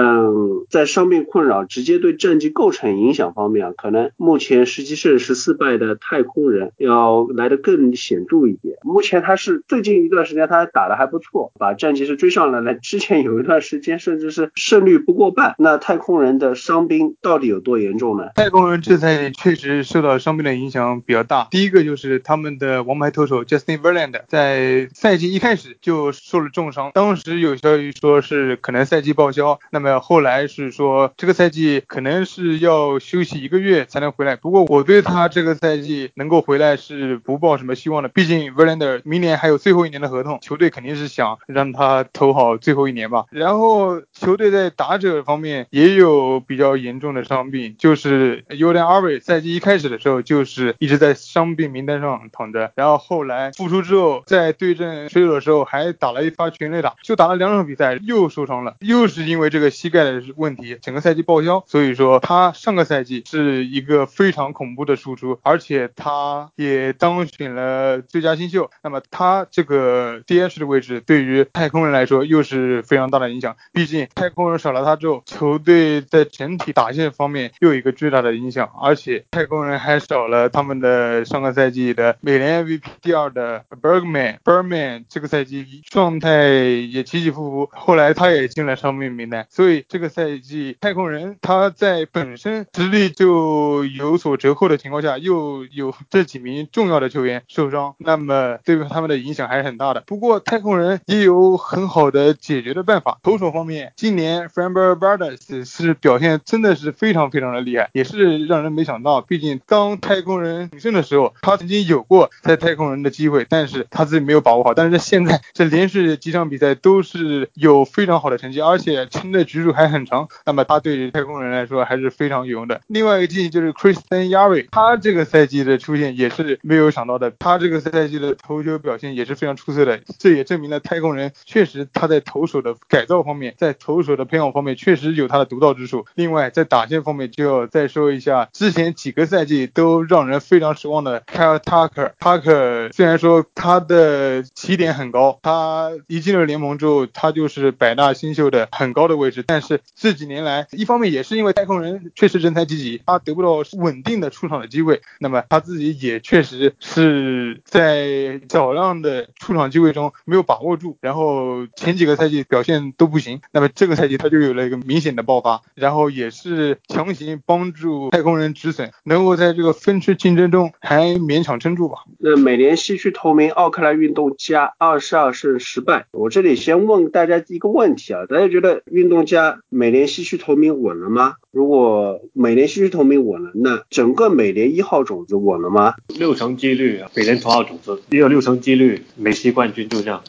在伤病困扰直接对战绩构成影响方面啊，可能目前十七胜十四败的太空人要来的更显著一点。目前他是最近一段时间他打得还不错，把战绩是追上来了。之前有一段时间甚至是胜率不过半。那太空人的伤兵到底有多严重呢？太空人这赛季确实受到伤病的影响比较大。第一个就是他们的王牌投手 Justin Verland 在赛季一开始就受了重伤，当时有消息说是可能赛季报销，那么后来是说这个赛季可能是要休息一个月才能回来。不过我对他这个赛季能够回来是不抱什么希望的，毕竟 Verlander 明年还有最后一年的合同，球队肯定是想让他投好最后一年吧。然后球队在打者方面也有比较严重的伤病，就是 Ulanarbe 赛季一开始的时候就是一直在伤病名单上躺着，然后后来复出之后在对阵水手的时候还打了一发全垒打，就打了两场比赛又受伤了，又是因为这个膝盖的问题，整个赛季报销。所以说他上个赛赛季是一个非常恐怖的输出，而且他也当选了最佳新秀。那么他这个 DH 的位置对于太空人来说又是非常大的影响，毕竟太空人少了他之后，球队在整体打线方面又有一个巨大的影响，而且太空人还少了他们的上个赛季的美联 MVP 第二的 Bergman，Bergman 这个赛季状态也起起伏伏，后来他也进了伤病名单，所以这个赛季太空人他在本身实力就有所折扣的情况下，又有这几名重要的球员受伤，那么对于他们的影响还是很大的。不过太空人也有很好的解决的办法，投手方面，今年 Framber Valdez 是表现真的是非常非常的厉害，也是让人没想到。毕竟当太空人鼎盛的时候，他曾经有过在太空人的机会，但是他自己没有把握好。但是现在这连续几场比赛都是有非常好的成绩，而且撑的局数还很长。那么他对于太空人来说还是非常有用的。另外一个建议就是 Kristen Yari，他这个赛季的出现也是没有想到的，他这个赛季的投球表现也是非常出色的。这也证明了太空人确实他在投手的改造方面，在投手的培养方面确实有他的独到之处。另外在打线方面就要再说一下，之前几个赛季都让人非常失望的 Kyle Tucker，Tucker 虽然说他的起点很高，他一进入联盟之后，他就是百大新秀的很高的位置，但是这几年来，一方面也是因为太空人确实人才积极，他得不到稳定的出场的机会，那么他自己也确实是在少量的出场机会中没有把握住，然后前几个赛季表现都不行，那么这个赛季他就有了一个明显的爆发，然后也是强行帮助太空人止损，能够在这个分区竞争中还勉强撑住吧。那美联西区头名奥克兰运动家二十二胜十败，我这里先问大家一个问题啊，大家觉得运动家美联西区头名稳了吗？如果美联西区头名稳了，那整个美联一号种子稳了吗？六成几率美联头号种子，也有六成几率美西冠军，就这样。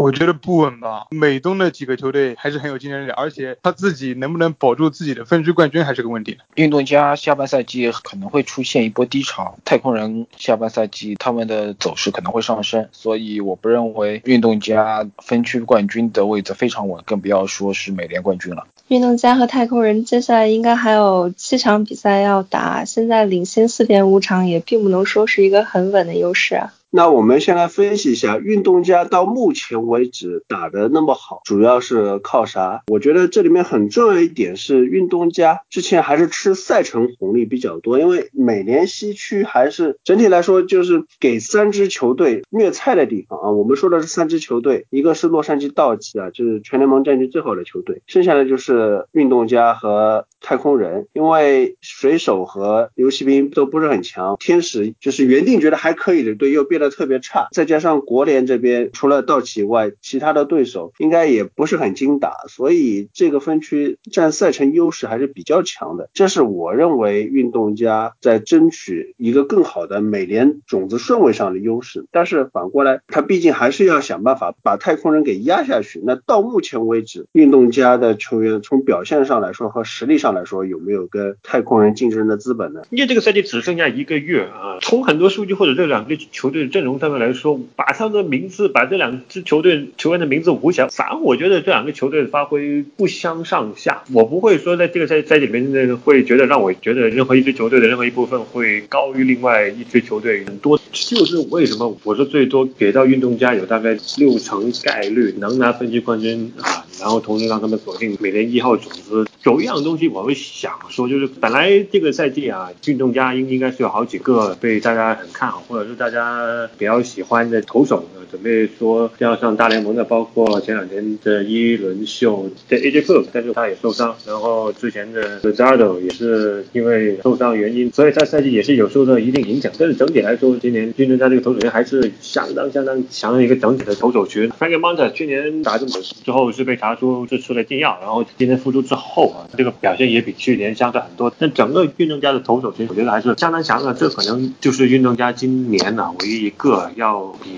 我觉得不稳吧，美东的几个球队还是很有竞争力，而且他自己能不能保住自己的分区冠军还是个问题。运动家下半赛季可能会出现一波低潮，太空人下半赛季他们的走势可能会上升，所以我不认为运动家分区冠军的位置非常稳，更不要说是美联冠军了。运动家和太空人接下来应该还有七场比赛要打，现在领先四点五场也并不能说是一个很稳的优势啊。那我们先来分析一下，运动家到目前为止打得那么好，主要是靠啥？我觉得这里面很重要一点是，运动家之前还是吃赛程红利比较多，因为美联西区还是整体来说就是给三支球队虐菜的地方啊。我们说的是三支球队，一个是洛杉矶道奇啊，就是全联盟战绩最好的球队，剩下的就是运动家和太空人，因为水手和游骑兵都不是很强，天使就是原定觉得还可以的队又变得特别差，再加上国联这边除了道奇外，其他的对手应该也不是很精打，所以这个分区占赛程优势还是比较强的。这是我认为运动家在争取一个更好的美联种子顺位上的优势，但是反过来，他毕竟还是要想办法把太空人给压下去。那到目前为止，运动家的球员从表现上来说和实力上来说，有没有跟太空人竞争的资本呢？因为这个赛季只剩下一个月啊，从很多数据或者这两个球队阵容上面来说，把他的名字，把这两支球队球员的名字捂起来，反而我觉得这两个球队的发挥不相上下。我不会说在这个赛赛季里面那个会觉得让我觉得任何一支球队的任何一部分会高于另外一支球队很多，就是为什么我说最多给到运动家有大概六成概率能拿分区冠军啊，然后同时让他们锁定美联一号种子。有一样东西我会想说，就是本来这个赛季啊，运动家应应该是有好几个被大家很看好，或者是大家比较喜欢的投手。准备说要上大联盟的，包括前两天的一轮秀的 AJ Puk，但是他也受伤，然后之前的 z a r d o 也是因为受伤原因，所以在赛季也是有受到一定影响。但是整体来说，今年运动家这个投手群还是相当相当强的一个整体的投手群。Frank Monta 去年打这么之后是被查出是吃了禁药，然后今年复出之后啊，这个表现也比去年相差很多。但整个运动家的投手群，我觉得还是相当强的。这可能就是运动家今年呢唯一一个要比。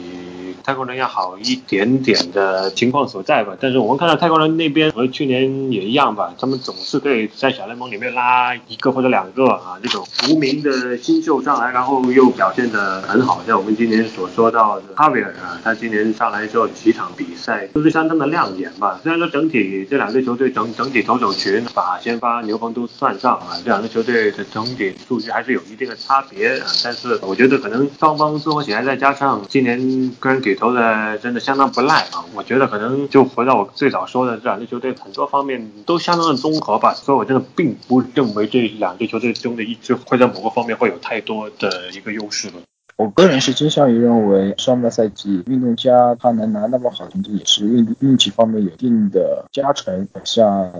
太空人要好一点点的情况所在吧，但是我们看到太空人那边和去年也一样吧，他们总是可以在小联盟里面拉一个或者两个啊这种无名的新秀上来，然后又表现的很好，像我们今年所说到的哈维尔啊，他今年上来之后几场比赛都是相当的亮眼吧。虽然说整体这两支球队整整体投手群把先发牛棚都算上啊，这两支球队的整体数据还是有一定的差别啊，但是我觉得可能双方综合起来，再加上今年个人给。球的真的相当不赖啊！我觉得可能就回到我最早说的，这两支球队很多方面都相当的综合吧，所以我真的并不认为这两支球队中的一支会在某个方面会有太多的一个优势了。我个人是倾向于认为，上个赛季运动家他能拿那么好成绩，也是运运气方面有一定的加成。像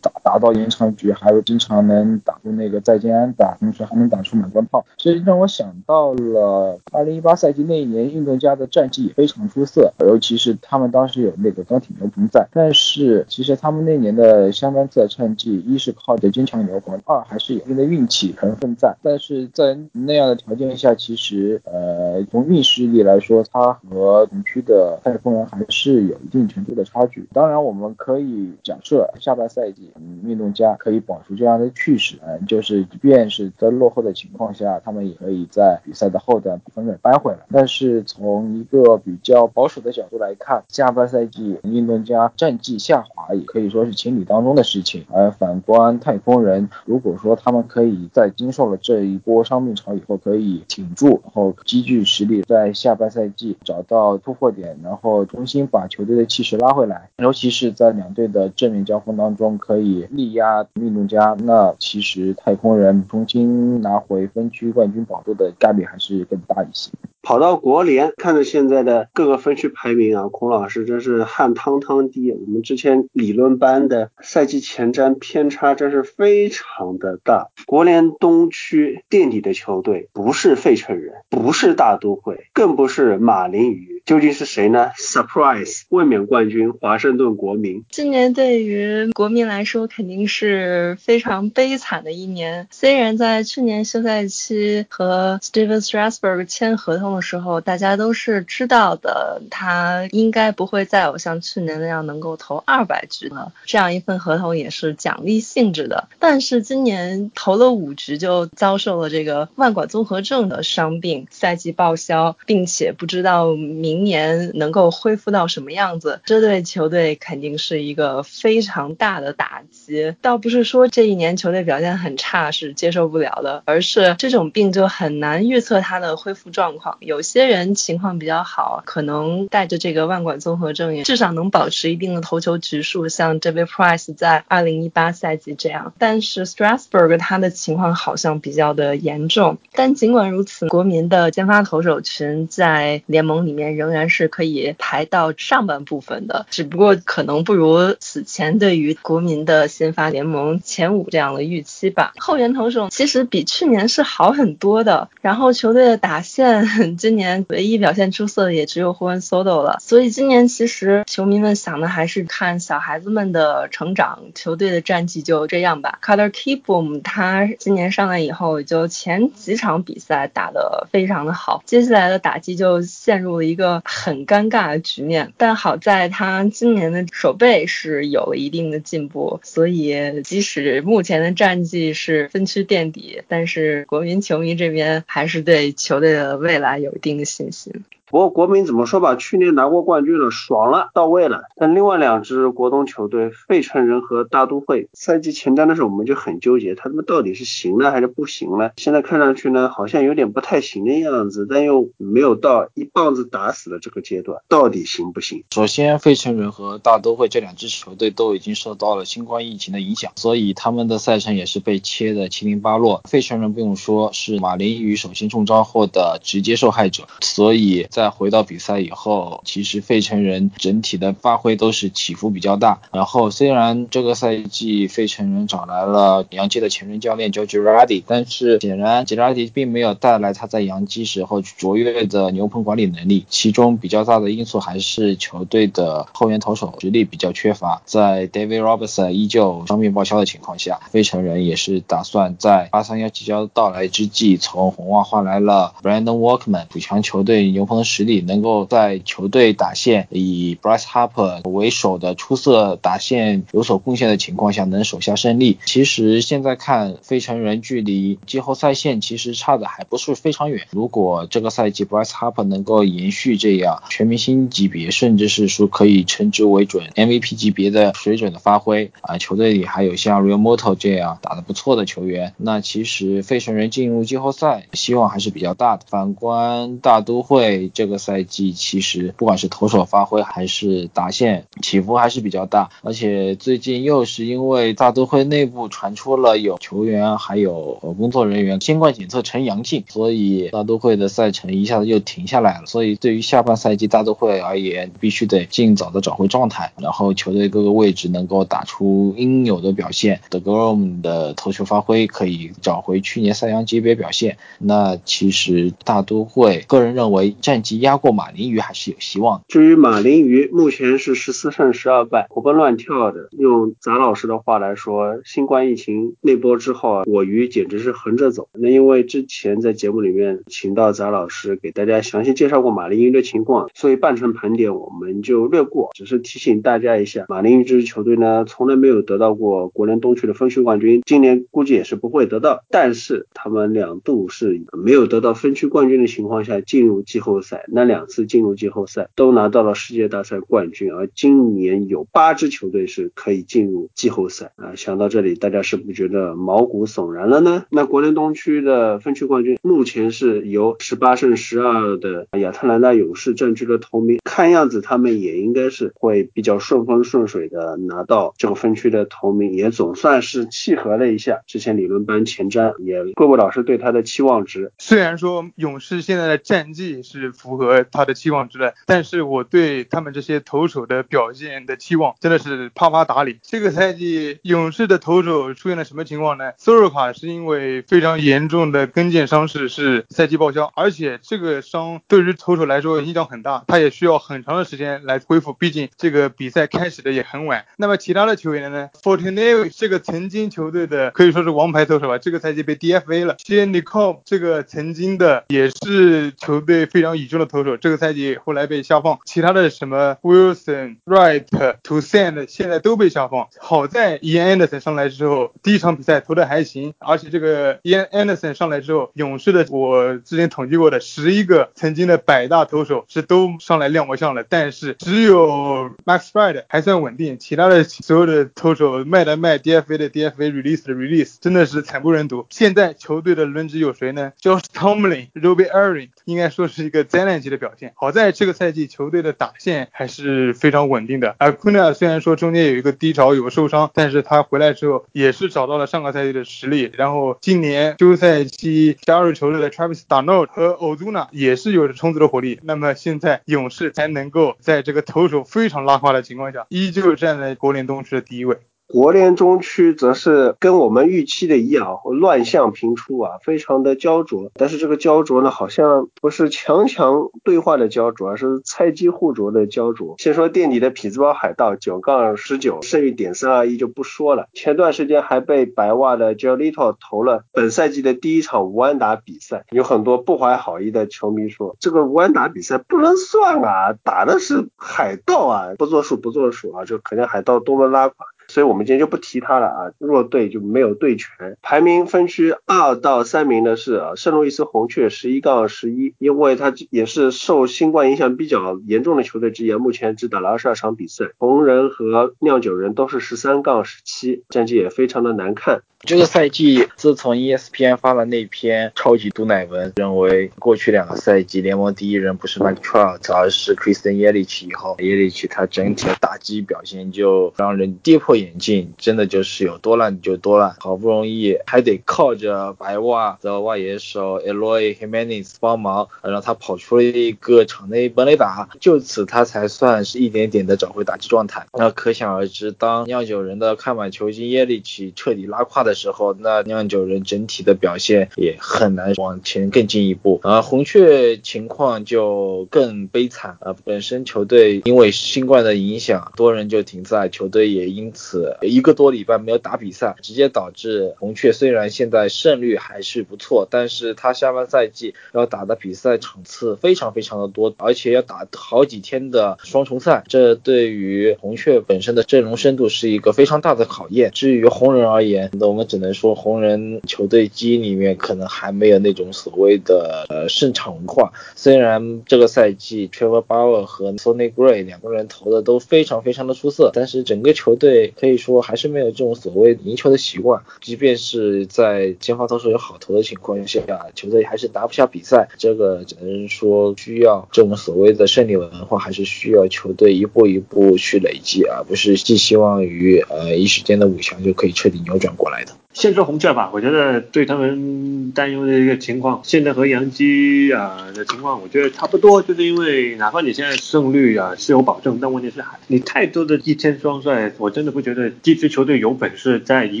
打打到延长局，还有经常能打出那个再见安打，同时还能打出满贯炮，所以让我想到了2018赛季那一年运动家的战绩也非常出色，尤其是他们当时有那个钢铁牛棚在。但是其实他们那年的相当次的战绩，一是靠着坚强牛棚，二还是有一定的运气成分在。但是在那样的条件下，其实。呃，从运势力来说，它和同区的太空人还是有一定程度的差距。当然，我们可以假设下半赛季，运动家可以保持这样的趋势，嗯，就是即便是在落后的情况下，他们也可以在比赛的后段把分给扳回来。但是从一个比较保守的角度来看，下半赛季运动家战绩下滑也可以说是情理当中的事情。而反观太空人，如果说他们可以在经受了这一波伤病潮以后可以挺住，然后积聚实力，在下半赛季找到突破点，然后重新把球队的气势拉回来。尤其是在两队的正面交锋当中，可以力压运动家，那其实太空人重新拿回分区冠军宝座的概率还是更大一些。跑到国联，看着现在的各个分区排名啊，孔老师真是汗汤汤滴。我们之前理论班的赛季前瞻偏差真是非常的大。国联东区垫底的球队不是费城人，不是大都会，更不是马林鱼，究竟是谁呢？Surprise，卫冕冠军华盛顿国民。今年对于国民来说肯定是非常悲惨的一年。虽然在去年休赛期和 Steven Strasburg 签合同。的时候，大家都是知道的，他应该不会再有像去年那样能够投二百局了。这样一份合同也是奖励性质的。但是今年投了五局就遭受了这个腕管综合症的伤病，赛季报销，并且不知道明明年能够恢复到什么样子，这对球队肯定是一个非常大的打击。倒不是说这一年球队表现很差是接受不了的，而是这种病就很难预测他的恢复状况。有些人情况比较好，可能带着这个腕管综合症也，至少能保持一定的投球局数，像 David Price 在2018赛季这样。但是 Strasburg 他的情况好像比较的严重。但尽管如此，国民的先发投手群在联盟里面仍然是可以排到上半部分的，只不过可能不如此前对于国民的先发联盟前五这样的预期吧。后援投手其实比去年是好很多的，然后球队的打线今年唯一表现出色的也只有 Juan Soto 了，所以今年其实球迷们想的还是看小孩子们的成长，球队的战绩就这样吧。Carter Kieboom 他今年上来以后，就前几场比赛打得非常的好，接下来的打击就陷入了一个很尴尬的局面。但好在他今年的手背是有了一定的进步，所以即使目前的战绩是分区垫底，但是国民球迷这边还是对球队的未来有一定的信心。不过国民怎么说吧，去年拿过冠军了，爽了，到位了。但另外两支国东球队费城人和大都会，赛季前瞻的时候我们就很纠结，他们到底是行了还是不行了？现在看上去呢，好像有点不太行的样子，但又没有到一棒子打死的这个阶段，到底行不行？首先，费城人和大都会这两支球队都已经受到了新冠疫情的影响，所以他们的赛程也是被切的七零八落。费城人不用说，是马林鱼首先中招后的直接受害者，所以。再回到比赛以后，其实费城人整体的发挥都是起伏比较大。然后虽然这个赛季费城人找来了洋基的前任教练 Joe Girardi，但是显然 Girardi 并没有带来他在洋基时候卓越的牛棚管理能力。其中比较大的因素还是球队的后援投手实力比较缺乏。在 David Robertson 依旧伤病报销的情况下，费城人也是打算在八三幺即将到来之际，从红袜换来了 Brandon Walkman 补强球队牛棚。实力能够在球队打线以 Bryce Harper 为首的出色打线有所贡献的情况下，能手下胜利。其实现在看费城人距离季后赛线其实差的还不是非常远。如果这个赛季 Bryce Harper 能够延续这样全明星级别，甚至是说可以称之为准 MVP 级别的水准的发挥啊，球队里还有像 Real Moto 这样打得不错的球员，那其实费城人进入季后赛希望还是比较大的。反观大都会。这个赛季其实不管是投手发挥还是打线起伏还是比较大，而且最近又是因为大都会内部传出了有球员还有工作人员新冠检测呈阳性，所以大都会的赛程一下子又停下来了。所以对于下半赛季大都会而言，必须得尽早的找回状态，然后球队各个位置能够打出应有的表现。德格罗姆的投球发挥可以找回去年赛扬级别表现，那其实大都会个人认为战绩。压过马林鱼还是有希望的。至于马林鱼，目前是十四胜十二败，活蹦乱跳的。用咱老师的话来说，新冠疫情那波之后啊，我鱼简直是横着走。那因为之前在节目里面请到咱老师给大家详细介绍过马林鱼的情况，所以半程盘点我们就略过，只是提醒大家一下，马林鱼这支球队呢，从来没有得到过国联东区的分区冠军，今年估计也是不会得到。但是他们两度是没有得到分区冠军的情况下进入季后赛。那两次进入季后赛都拿到了世界大赛冠军，而今年有八支球队是可以进入季后赛啊！想到这里，大家是不是觉得毛骨悚然了呢？那国联东区的分区冠军目前是由十八胜十二的亚特兰大勇士占据了头名，看样子他们也应该是会比较顺风顺水的拿到这个分区的头名，也总算是契合了一下之前理论班前瞻，也各位老师对他的期望值。虽然说勇士现在的战绩是。符合他的期望值的，但是我对他们这些投手的表现的期望真的是啪啪打脸。这个赛季勇士的投手出现了什么情况呢？索尔卡是因为非常严重的跟腱伤势是赛季报销，而且这个伤对于投手来说影响很大，他也需要很长的时间来恢复，毕竟这个比赛开始的也很晚。那么其他的球员呢 f o r t u n a v 这个曾经球队的可以说是王牌投手吧，这个赛季被 DFA 了。s h a n Nicole 这个曾经的也是球队非常以中的投手，这个赛季后来被下放，其他的什么 Wilson、Wright、Toussaint 现在都被下放。好在 Ian Anderson 上来之后，第一场比赛投的还行，而且这个 Ian Anderson 上来之后，勇士的我之前统计过的十一个曾经的百大投手是都上来亮过相了，但是只有 Max Fried 还算稳定，其他的所有的投手卖的卖，DFA 的 DFA，release 的 release，真的是惨不忍睹。现在球队的轮值有谁呢？Josh Tomlin、Robbie Aaron，应该说是一个灾难级的表现。好在这个赛季球队的打线还是非常稳定的。而 Kuna 虽然说中间有一个低潮，有个受伤，但是他回来之后也是找到了上个赛季的实力。然后今年休赛期加入球队的 Travis Darnold 和 Ozuna 也是有着充足的火力。那么现在勇士才能够在这个投手非常拉胯的情况下，依旧站在国联东区的第一位。国联中区则是跟我们预期的一样，乱象频出啊，非常的焦灼。但是这个焦灼呢，好像不是强强对话的焦灼，而是菜鸡互啄的焦灼。先说垫底的匹兹堡海盗九杠十九，剩余点三二一就不说了。前段时间还被白袜的 j o l i t o 投了本赛季的第一场无安打比赛，有很多不怀好意的球迷说，这个无安打比赛不能算啊，打的是海盗啊，不作数不作数啊，就可见海盗多么拉垮。所以我们今天就不提他了啊，弱队就没有队权。排名分区二到三名的是啊圣路易斯红雀十一杠十一，因为他也是受新冠影响比较严重的球队之一，目前只打了二十二场比赛。红人和酿酒人都是十三杠十七，战绩也非常的难看。这个赛季，自从 ESPN 发了那篇超级毒奶文，认为过去两个赛季联盟第一人不是 Mike Trout，而是 Christian Yelich 以后，Yelich 他整体的打击表现就让人跌破眼镜，真的就是有多烂就多烂，好不容易还得靠着白袜的外野手 Eloy Jimenez 帮忙，让他跑出了一个场内本垒打，就此他才算是一点点的找回打击状态。那可想而知，当酿酒人的看板球星 Yelich 彻底拉胯的。的时候，那酿酒人整体的表现也很难往前更进一步。而红雀情况就更悲惨啊！本身球队因为新冠的影响，多人就停赛，球队也因此一个多礼拜没有打比赛，直接导致红雀虽然现在胜率还是不错，但是他下半赛季要打的比赛场次非常非常的多，而且要打好几天的双重赛，这对于红雀本身的阵容深度是一个非常大的考验。至于红人而言，那我们。我只能说，红人球队基因里面可能还没有那种所谓的呃胜场文化。虽然这个赛季 Trevor Bauer 和 Sony Gray 两个人投的都非常非常的出色，但是整个球队可以说还是没有这种所谓赢球的习惯。即便是在先发投手有好投的情况下，球队还是打不下比赛。这个只能说需要这种所谓的胜利文化，还是需要球队一步一步去累积，而不是寄希望于呃一时间的五强就可以彻底扭转过来的。этом. 先说红雀吧，我觉得对他们担忧的一个情况，现在和杨基啊的情况，我觉得差不多，就是因为哪怕你现在胜率啊是有保证，但问题是你太多的一天双赛，我真的不觉得这支球队有本事在一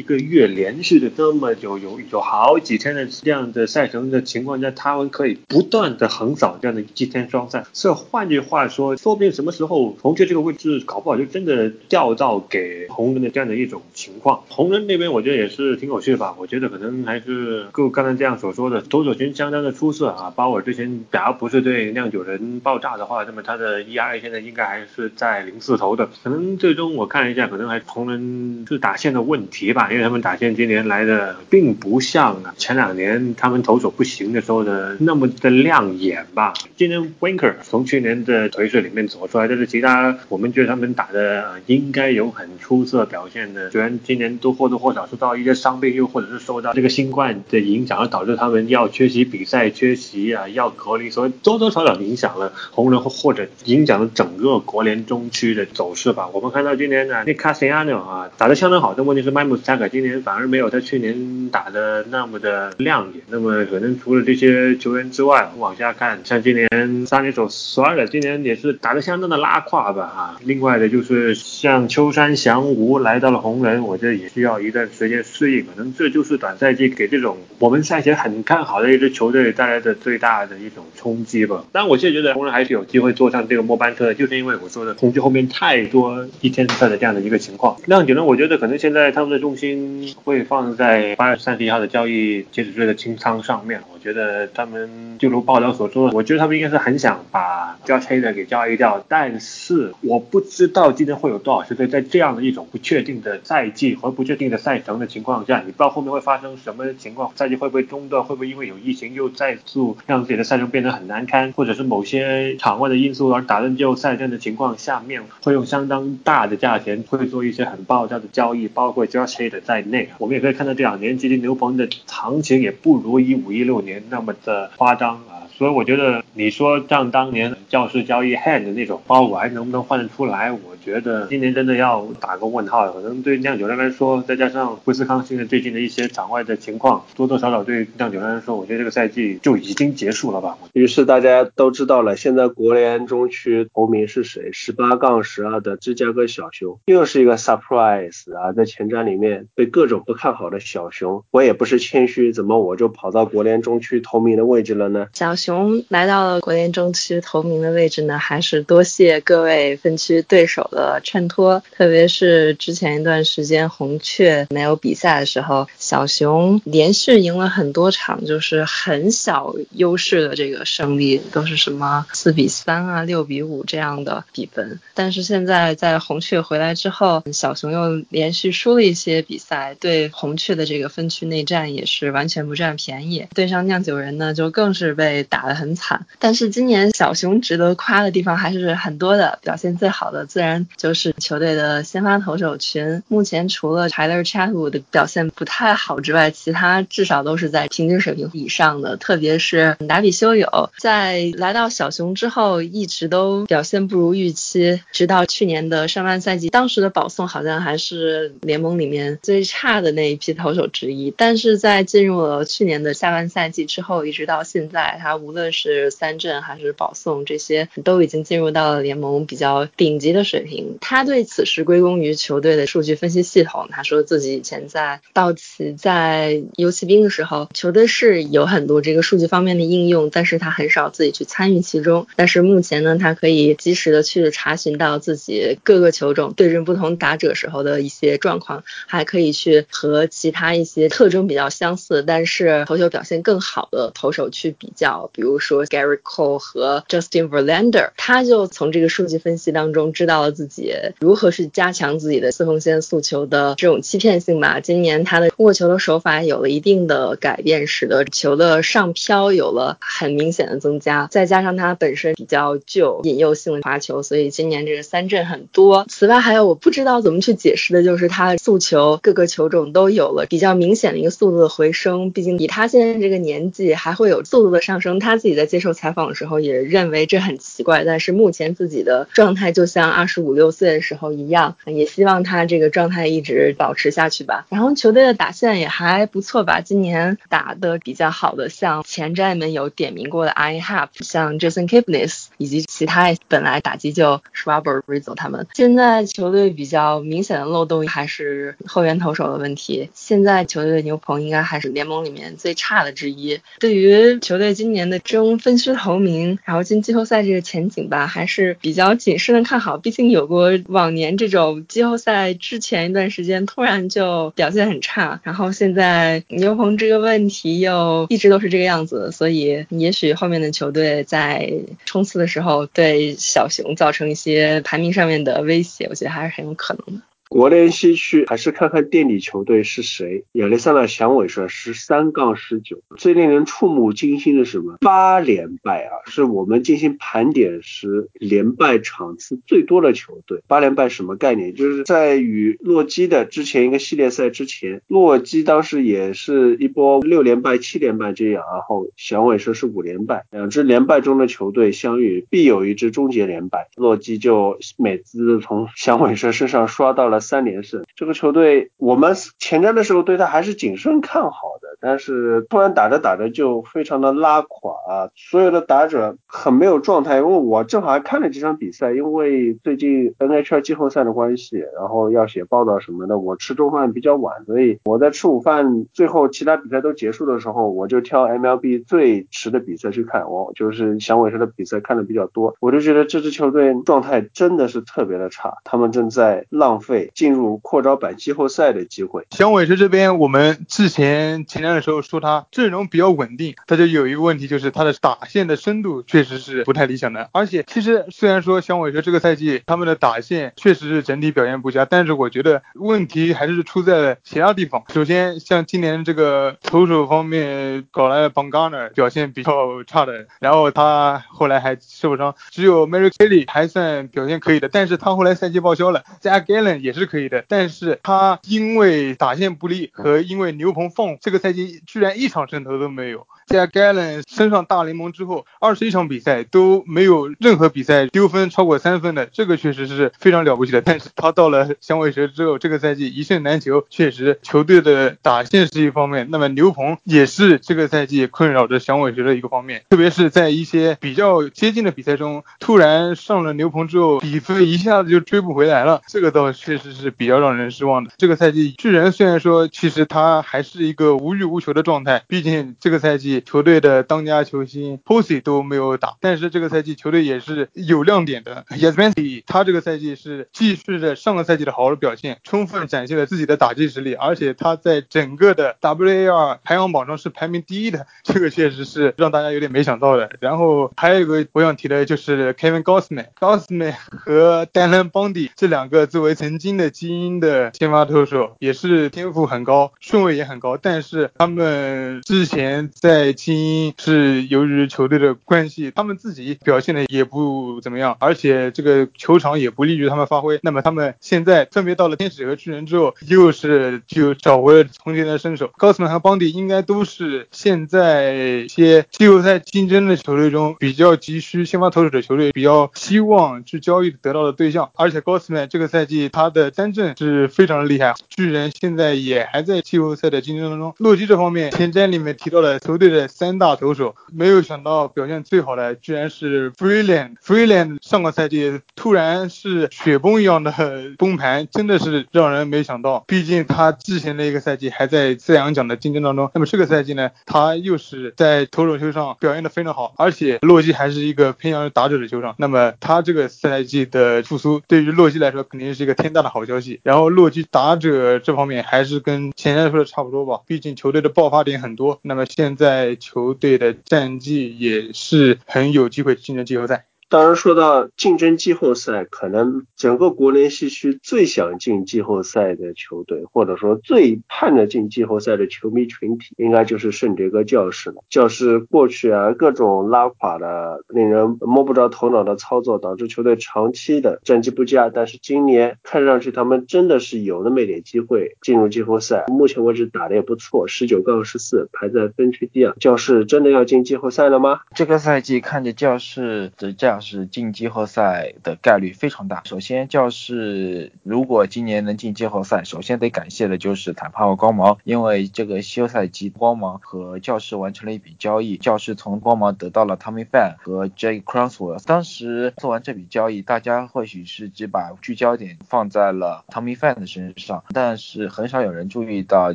个月连续的这么久有有好几天的这样的赛程的情况下，他们可以不断的横扫这样的一天双赛。所以换句话说，说不定什么时候红雀这个位置搞不好就真的掉到给红人的这样的一种情况。红人那边我觉得也是。挺有趣吧？我觉得可能还是够刚才这样所说的，投手群相当的出色啊。鲍尔之前假如不是对酿酒人爆炸的话，那么他的 ERA 现在应该还是在零四头的。可能最终我看了一下，可能还同人是打线的问题吧，因为他们打线今年来的并不像前两年他们投手不行的时候的那么的亮眼吧。今年 Winker 从去年的颓势里面走出来，但是其他我们觉得他们打的应该有很出色表现的，虽然今年都或多或少受到一些伤。伤病又或者是受到这个新冠的影响，而导致他们要缺席比赛、缺席啊，要隔离，所以多多少少影响了红人或者影响了整个国联中区的走势吧。我们看到今年呢，那卡西亚诺啊打得相当好，但问题是麦姆斯塔克今年反而没有他去年打的那么的亮眼。那么可能除了这些球员之外，往下看，像今年三垒手索尔今年也是打得相当的拉胯吧啊。另外的就是像秋山翔吾来到了红人，我觉得也需要一段时间适应。可能这就是短赛季给这种我们赛前很看好的一支球队带来的最大的一种冲击吧。但我现在觉得湖人还是有机会坐上这个末班车，就是因为我说的红军后面太多一天赛的这样的一个情况。酿酒呢，我觉得可能现在他们的重心会放在八月三十一号的交易截止日的清仓上面。我觉得他们就如报道所说的，我觉得他们应该是很想把 Josh Hader 给交易掉，但是我不知道今天会有多少球队在这样的一种不确定的赛季和不确定的赛程的情况下，你不知道后面会发生什么情况，赛季会不会中断，会不会因为有疫情又再次让自己的赛程变得很难堪，或者是某些场外的因素而打断季后赛这样的情况下面，会用相当大的价钱会做一些很爆炸的交易，包括 Josh Hader 在内。我们也可以看到这两年基金牛棚的行情也不如一五一六年那么的夸张啊。所以我觉得你说像当年教师交易 hand 那种包我还能不能换得出来？我觉得今年真的要打个问号。可能对酿酒人来说，再加上威斯康现在最近的一些场外的情况，多多少少对酿酒人来说，我觉得这个赛季就已经结束了吧。于是大家都知道了，现在国联中区头名是谁？十八杠十二的芝加哥小熊，又是一个 surprise 啊！在前瞻里面被各种不看好的小熊，我也不是谦虚，怎么我就跑到国联中区头名的位置了呢？小熊。熊来到了国联中区头名的位置呢，还是多谢各位分区对手的衬托，特别是之前一段时间红雀没有比赛的时候，小熊连续赢了很多场，就是很小优势的这个胜利，都是什么四比三啊、六比五这样的比分。但是现在在红雀回来之后，小熊又连续输了一些比赛，对红雀的这个分区内战也是完全不占便宜。对上酿酒人呢，就更是被打。打得很惨，但是今年小熊值得夸的地方还是很多的。表现最好的自然就是球队的先发投手群。目前除了 Tyler Chatwood 的表现不太好之外，其他至少都是在平均水平以上的。特别是达比修有，在来到小熊之后，一直都表现不如预期，直到去年的上半赛季，当时的保送好像还是联盟里面最差的那一批投手之一。但是在进入了去年的下半赛季之后，一直到现在，他无论是三振还是保送，这些都已经进入到了联盟比较顶级的水平。他对此事归功于球队的数据分析系统。他说自己以前在道奇、在游骑兵的时候，球队是有很多这个数据方面的应用，但是他很少自己去参与其中。但是目前呢，他可以及时的去查询到自己各个球种对阵不同打者时候的一些状况，还可以去和其他一些特征比较相似，但是投球表现更好的投手去比较。比如说 Gary Cole 和 Justin Verlander，他就从这个数据分析当中知道了自己如何去加强自己的四缝线诉求的这种欺骗性吧。今年他的握球的手法有了一定的改变，使得球的上飘有了很明显的增加。再加上他本身比较具有引诱性的滑球，所以今年这个三振很多。此外还有我不知道怎么去解释的就是他的诉求各个球种都有了比较明显的一个速度的回升。毕竟以他现在这个年纪，还会有速度的上升。他自己在接受采访的时候也认为这很奇怪，但是目前自己的状态就像二十五五六岁的时候一样，也希望他这个状态一直保持下去吧。然后球队的打线也还不错吧，今年打的比较好的，像前瞻们有点名过的 I Have，像 Jason Kipnis，以及其他本来打击就 Robert Rizzo 他们。现在球队比较明显的漏洞还是后援投手的问题。现在球队的牛棚应该还是联盟里面最差的之一。对于球队今年。的争分区头名，然后进季后赛这个前景吧，还是比较谨慎的看好。毕竟有有过往年这种季后赛之前一段时间突然就表现很差，然后现在牛棚这个问题又一直都是这个样子，所以也许后面的球队在冲刺的时候对小熊造成一些排名上面的威胁，我觉得还是很有可能的。国联西区还是看看垫底球队是谁。亚历山大响尾蛇十三杠十九，最令人触目惊心的是什么？八连败啊！是我们进行盘点时连败场次最多的球队。八连败什么概念？就是在与洛基的之前一个系列赛之前，洛基当时也是一波六连败、七连败这样，然后响尾蛇是五连败。两支连败中的球队相遇，必有一支终结连败。洛基就美姿从响尾蛇身上刷到了。三连胜，这个球队我们前瞻的时候对他还是谨慎看好的。但是突然打着打着就非常的拉垮啊，所有的打者很没有状态。因为我正好还看了几场比赛，因为最近 NHL 季后赛的关系，然后要写报道什么的，我吃中饭比较晚，所以我在吃午饭最后其他比赛都结束的时候，我就挑 MLB 最迟的比赛去看，我就是响尾蛇的比赛看的比较多，我就觉得这支球队状态真的是特别的差，他们正在浪费进入扩招版季后赛的机会。响尾蛇这边，我们之前前年的时候说他阵容比较稳定，他就有一个问题，就是他的打线的深度确实是不太理想的。而且其实虽然说响尾蛇这个赛季他们的打线确实是整体表现不佳，但是我觉得问题还是出在了其他地方。首先像今年这个投手方面搞来了 Bangana 表现比较差的，然后他后来还受伤，只有 Mary Kelly 还算表现可以的，但是他后来赛季报销了。加 Galen 也是是可以的，但是他因为打线不利和因为牛棚放这个赛季居然一场胜投都没有。在 Galen 升上大联盟之后，二十一场比赛都没有任何比赛丢分超过三分的，这个确实是非常了不起的。但是他到了响尾蛇之后，这个赛季一胜难求，确实球队的打线是一方面，那么牛棚也是这个赛季困扰着响尾蛇的一个方面，特别是在一些比较接近的比赛中，突然上了牛棚之后，比分一下子就追不回来了，这个倒确实是比较让人失望的。这个赛季巨人虽然说其实他还是一个无欲无求的状态，毕竟这个赛季。球队的当家球星 Posey 都没有打，但是这个赛季球队也是有亮点的。y e s m a n 他这个赛季是继续着上个赛季的好的表现，充分展现了自己的打击实力，而且他在整个的 WAR 排行榜上是排名第一的，这个确实是让大家有点没想到的。然后还有一个我想提的就是 Kevin Gausman，Gausman 和 Dylan Bundy 这两个作为曾经的精英的先发投手，也是天赋很高，顺位也很高，但是他们之前在精英是由于球队的关系，他们自己表现的也不怎么样，而且这个球场也不利于他们发挥。那么他们现在分别到了天使和巨人之后，又是就找回了从前的身手。高斯曼和邦迪应该都是现在一些季后赛竞争的球队中比较急需先发投手的球队，比较希望去交易得到的对象。而且高斯曼这个赛季他的三振是非常的厉害，巨人现在也还在季后赛的竞争当中。洛基这方面前瞻里面提到了球队的。三大投手，没有想到表现最好的居然是 Freeland。Freeland 上个赛季突然是雪崩一样的崩盘，真的是让人没想到。毕竟他之前的一个赛季还在赛扬奖的竞争当中，那么这个赛季呢，他又是在投手球上表现的非常好，而且洛基还是一个偏向于打者的球场。那么他这个赛季的复苏，对于洛基来说肯定是一个天大的好消息。然后洛基打者这方面还是跟前面说的差不多吧，毕竟球队的爆发点很多。那么现在。在球队的战绩也是很有机会进入季后赛。当然，说到竞争季后赛，可能整个国联西区最想进季后赛的球队，或者说最盼着进季后赛的球迷群体，应该就是圣迭戈教士了。教士过去啊各种拉垮的、令人摸不着头脑的操作，导致球队长期的战绩不佳。但是今年看上去他们真的是有那么一点机会进入季后赛。目前为止打的也不错，十九杠十四，排在分区第二。教士真的要进季后赛了吗？这个赛季看着教士的这样。是进季后赛的概率非常大。首先，教室如果今年能进季后赛，首先得感谢的就是坦帕和光芒，因为这个休赛季光芒和教室完成了一笔交易，教室从光芒得到了 Tommy Fan 和 Jake Croswell。当时做完这笔交易，大家或许是只把聚焦点放在了 Tommy Fan 的身上，但是很少有人注意到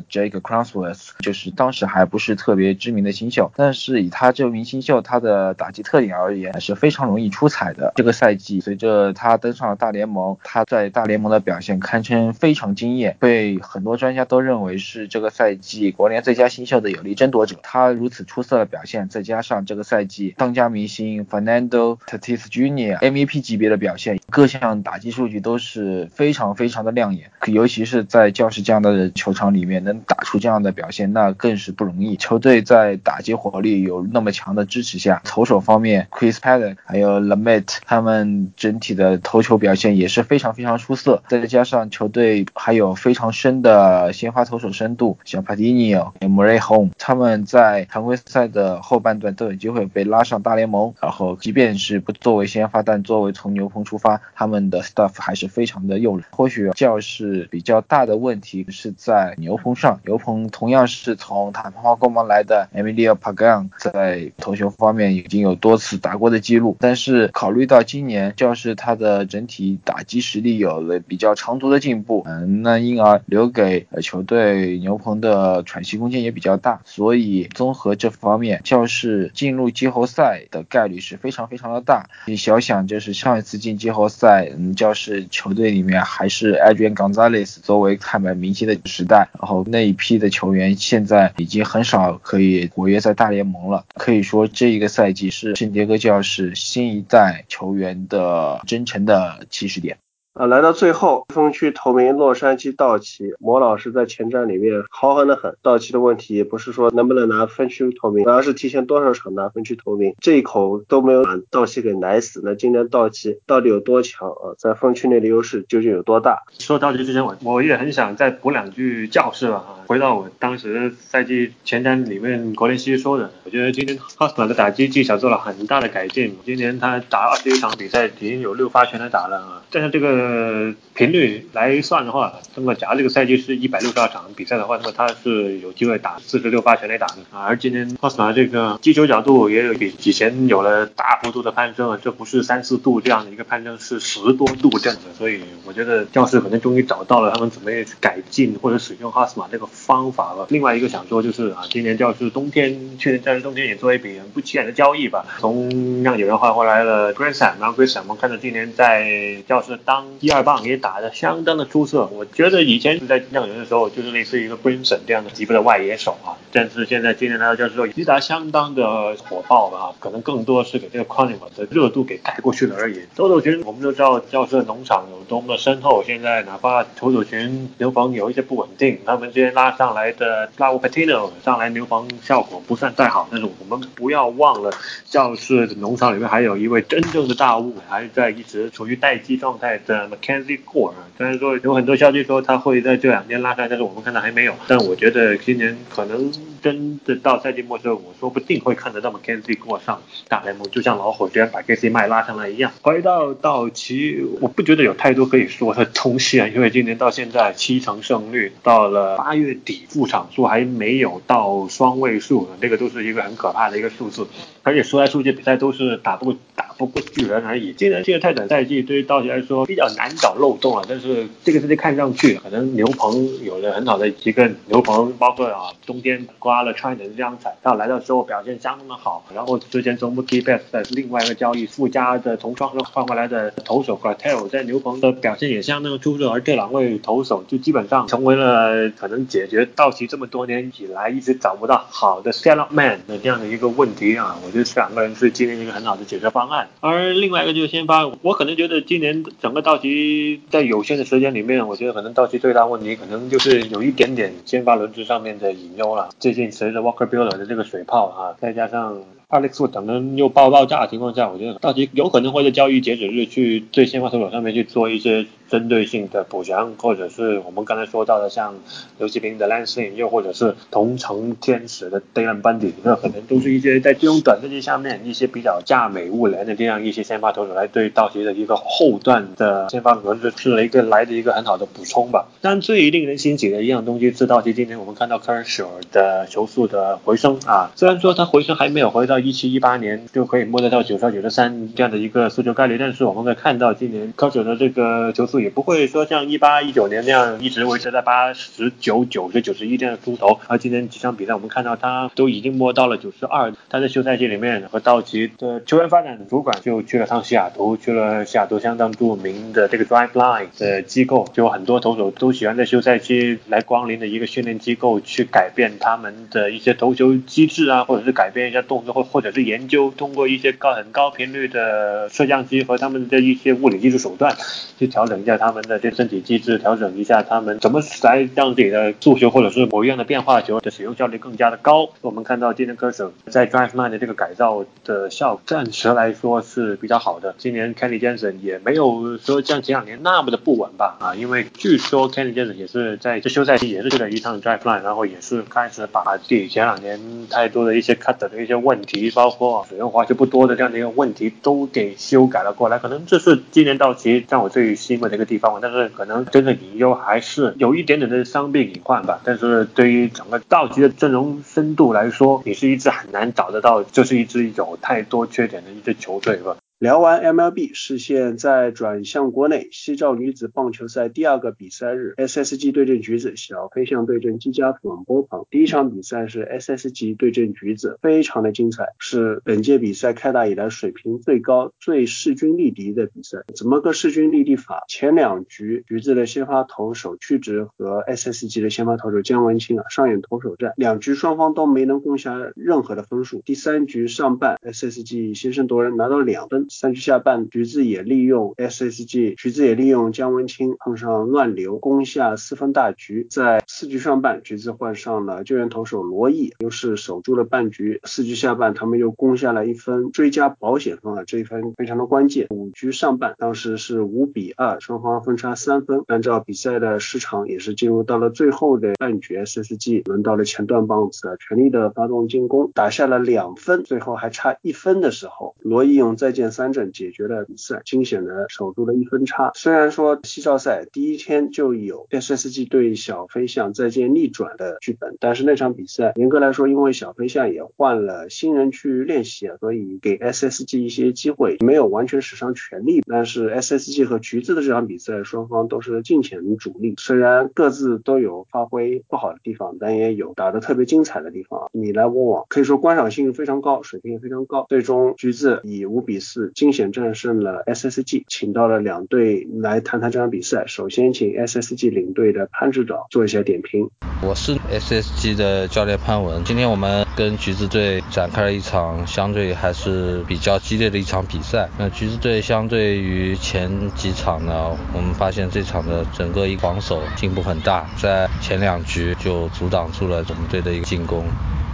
Jake Croswell，就是当时还不是特别知名的新秀，但是以他这名新秀他的打击特点而言，还是非常容易。出彩的这个赛季，随着他登上了大联盟，他在大联盟的表现堪称非常惊艳，被很多专家都认为是这个赛季国联最佳新秀的有力争夺者。他如此出色的表现，再加上这个赛季当家明星 Fernando Tatis Jr. MVP 级别的表现，各项打击数据都是非常非常的亮眼。尤其是在教室这样的球场里面，能打出这样的表现，那更是不容易。球队在打击火力有那么强的支持下，投手方面 Chris Padden 还有 l a m e t 他们整体的投球表现也是非常非常出色。再加上球队还有非常深的先发投手深度，像 Padinio、Murray Home，他们在常规赛的后半段都有机会被拉上大联盟。然后，即便是不作为先发，但作为从牛棚出发，他们的 stuff 还是非常的诱人。或许教室比较大的问题是在牛棚上，牛棚同样是从坦帕湾光芒来的 Emilio Pagan，在投球方面已经有多次打过的记录。但是是考虑到今年教室他的整体打击实力有了比较长足的进步，嗯，那因而留给球队牛棚的喘息空间也比较大。所以综合这方面，教室进入季后赛的概率是非常非常的大。你想想，就是上一次进季后赛，嗯，教室球队里面还是 Adrian Gonzalez 作为看门明星的时代，然后那一批的球员现在已经很少可以活跃在大联盟了。可以说，这一个赛季是圣迭戈教室新一在球员的真诚的起始点。啊，来到最后，分区头名洛杉矶道奇，魔老师在前瞻里面豪横的很。道奇的问题也不是说能不能拿分区头名，而是提前多少场拿分区头名，这一口都没有把道奇给奶死。那今年道奇到底有多强啊？在分区内的优势究竟有多大？说道奇之前，我我也很想再补两句教室吧。啊，回到我当时赛季前瞻里面，国联西说的，我觉得今年哈斯曼的打击技巧做了很大的改进。今年他打二十一场比赛，已经有六发全垒打了啊。但是这个。呃，频率来算的话，那么假如这个赛季是一百六十二场比赛的话，那么他是有机会打四十六发全垒打的。而今年奥斯马这个击球角度也有比以前有了大幅度的攀升，这不是三四度这样的一个攀升，是十多度这样的。所以我觉得教室可能终于找到了他们怎么改进或者使用哈斯马这个方法了。另外一个想说就是啊，今年教室冬天去年教室冬天也做一笔很不起眼的交易吧，从让有人换回来了 Grayson，然后 Grayson 我们看到今年在教室当。第二棒也打得相当的出色，我觉得以前在酿人的时候就是类似于一个 Brinson 这样的级别的外野手啊，但是现在今年来到教授击打相当的火爆啊，可能更多是给这个 c o n n 的热度给盖过去了而已。投手群我们都知道教授农场有多么深厚，现在哪怕投手群牛棚有一些不稳定，他们今天拉上来的 l a u Patino 上来牛棚效果不算太好，但是我们不要忘了教室的农场里面还有一位真正的大物，还在一直处于待机状态的。Mackenzie Gore，虽然说有很多消息说他会在这两天拉开，但是我们看到还没有。但我觉得今年可能真的到赛季末时候，我说不定会看得到 McKenzie 过上大联盟，就像老火居然把 Casey 麦拉上来一样。回到道奇，我不觉得有太多可以说的东西啊，因为今年到现在七成胜率，到了八月底副场数还没有到双位数，这个都是一个很可怕的一个数字。而且说来说去比赛都是打不过打不过巨人而已。今年这个泰坦赛季对于道奇来说比较。难找漏洞啊，但是这个赛季看上去可能牛棚有了很好的一个牛棚，包括啊中间刮了 China 这样彩，到来到之后表现相当的好。然后之前从 Mookie Betts 的另外一个交易附加的从双换回来的投手 g r a t e l 在牛棚的表现也相当出色，而这两位投手就基本上成为了可能解决道奇这么多年以来一直找不到好的 s e l l u p man 的这样的一个问题啊。我觉得这两个人是今年一个很好的解决方案。而另外一个就是先发，我可能觉得今年整个道奇。在有限的时间里面，我觉得可能道奇最大问题可能就是有一点点先发轮值上面的隐忧了。最近随着 Walker Buehler 的这个水泡啊，再加上 Alex Wood 等人又爆爆炸的情况下，我觉得道奇有可能会在交易截止日去对先发投手上面去做一些。针对性的补强，或者是我们刚才说到的像刘继平的 Lansing，又或者是同城天使的 Dylan Bundy，那可能都是一些在这种短阵期下面一些比较价美物廉的这样一些先发投手来对道奇的一个后段的先发轮子是了一个来的一个很好的补充吧。但最令人欣喜的一样东西是道奇今天我们看到 Kershaw 的球速的回升啊，虽然说他回升还没有回到一七一八年就可以摸得到九十二九十三这样的一个速球概率，但是我们可以看到今年 Kershaw 的这个球速。也不会说像一八一九年那样一直维持在八十九、九十九十一这样的出头，而今天几场比赛我们看到他都已经摸到了九十二。他在休赛期里面和道奇的球员发展主管就去了趟西雅图，去了西雅图相当著名的这个 Drive Line 的机构，就很多投手都喜欢在休赛期来光临的一个训练机构，去改变他们的一些投球机制啊，或者是改变一下动作或或者是研究，通过一些高很高频率的摄像机和他们的一些物理技术手段，去调整下他们的这身体机制，调整一下他们怎么来让自己的速球或者是某一样的变化球的使用效率更加的高。我们看到今年科手在 Drive Line 的这个改造的效果，暂时来说是比较好的。今年 Kenny Jensen 也没有说像前两年那么的不稳吧？啊，因为据说 Kenny Jensen 也是在这休赛期也是去了一趟 Drive Line，然后也是开始把自己前两年太多的一些 cut 的一些问题，包括使用滑球不多的这样的一个问题，都给修改了过来。可能这是今年到奇让我最欣慰的一个地方，但是可能真的隐忧还是有一点点的伤病隐患吧。但是对于整个道奇的阵容深度来说，你是一支很难找得到，就是一支有太多缺点的一支球队吧。聊完 MLB，视线再转向国内西兆女子棒球赛第二个比赛日，SSG 对阵橘子，小飞象对阵基家广播旁。第一场比赛是 SSG 对阵橘子，非常的精彩，是本届比赛开打以来水平最高、最势均力敌的比赛。怎么个势均力敌法？前两局橘子的先发投手屈直和 SSG 的先发投手姜文清啊上演投手战，两局双方都没能攻下任何的分数。第三局上半，SSG 先声夺人拿到两分。三局下半，橘子也利用 SSG，橘子也利用姜文清碰上乱流，攻下四分大局。在四局上半，橘子换上了救援投手罗毅，又是守住了半局。四局下半，他们又攻下了一分追加保险分啊，这一分非常的关键。五局上半，当时是五比二，双方分差三分。按照比赛的时长，也是进入到了最后的半局，SSG 轮到了前段棒子，全力的发动进攻，打下了两分。最后还差一分的时候，罗毅用再见三阵解决了比赛，惊险的守住了一分差。虽然说西少赛第一天就有 SSG 对小飞象再见逆转的剧本，但是那场比赛严格来说，因为小飞象也换了新人去练习，所以给 SSG 一些机会，没有完全使上全力。但是 SSG 和橘子的这场比赛，双方都是尽显主力，虽然各自都有发挥不好的地方，但也有打得特别精彩的地方，你来我往，可以说观赏性非常高，水平也非常高。最终橘子以五比四惊险战胜了 SSG，请到了两队来谈谈这场比赛。首先请 SSG 领队的潘指导做一下点评。我是 SSG 的教练潘文，今天我们跟橘子队展开了一场相对还是比较激烈的一场比赛。那橘子队相对于前几场呢，我们发现这场的整个一防守进步很大，在前两局就阻挡住了我们队的一个进攻。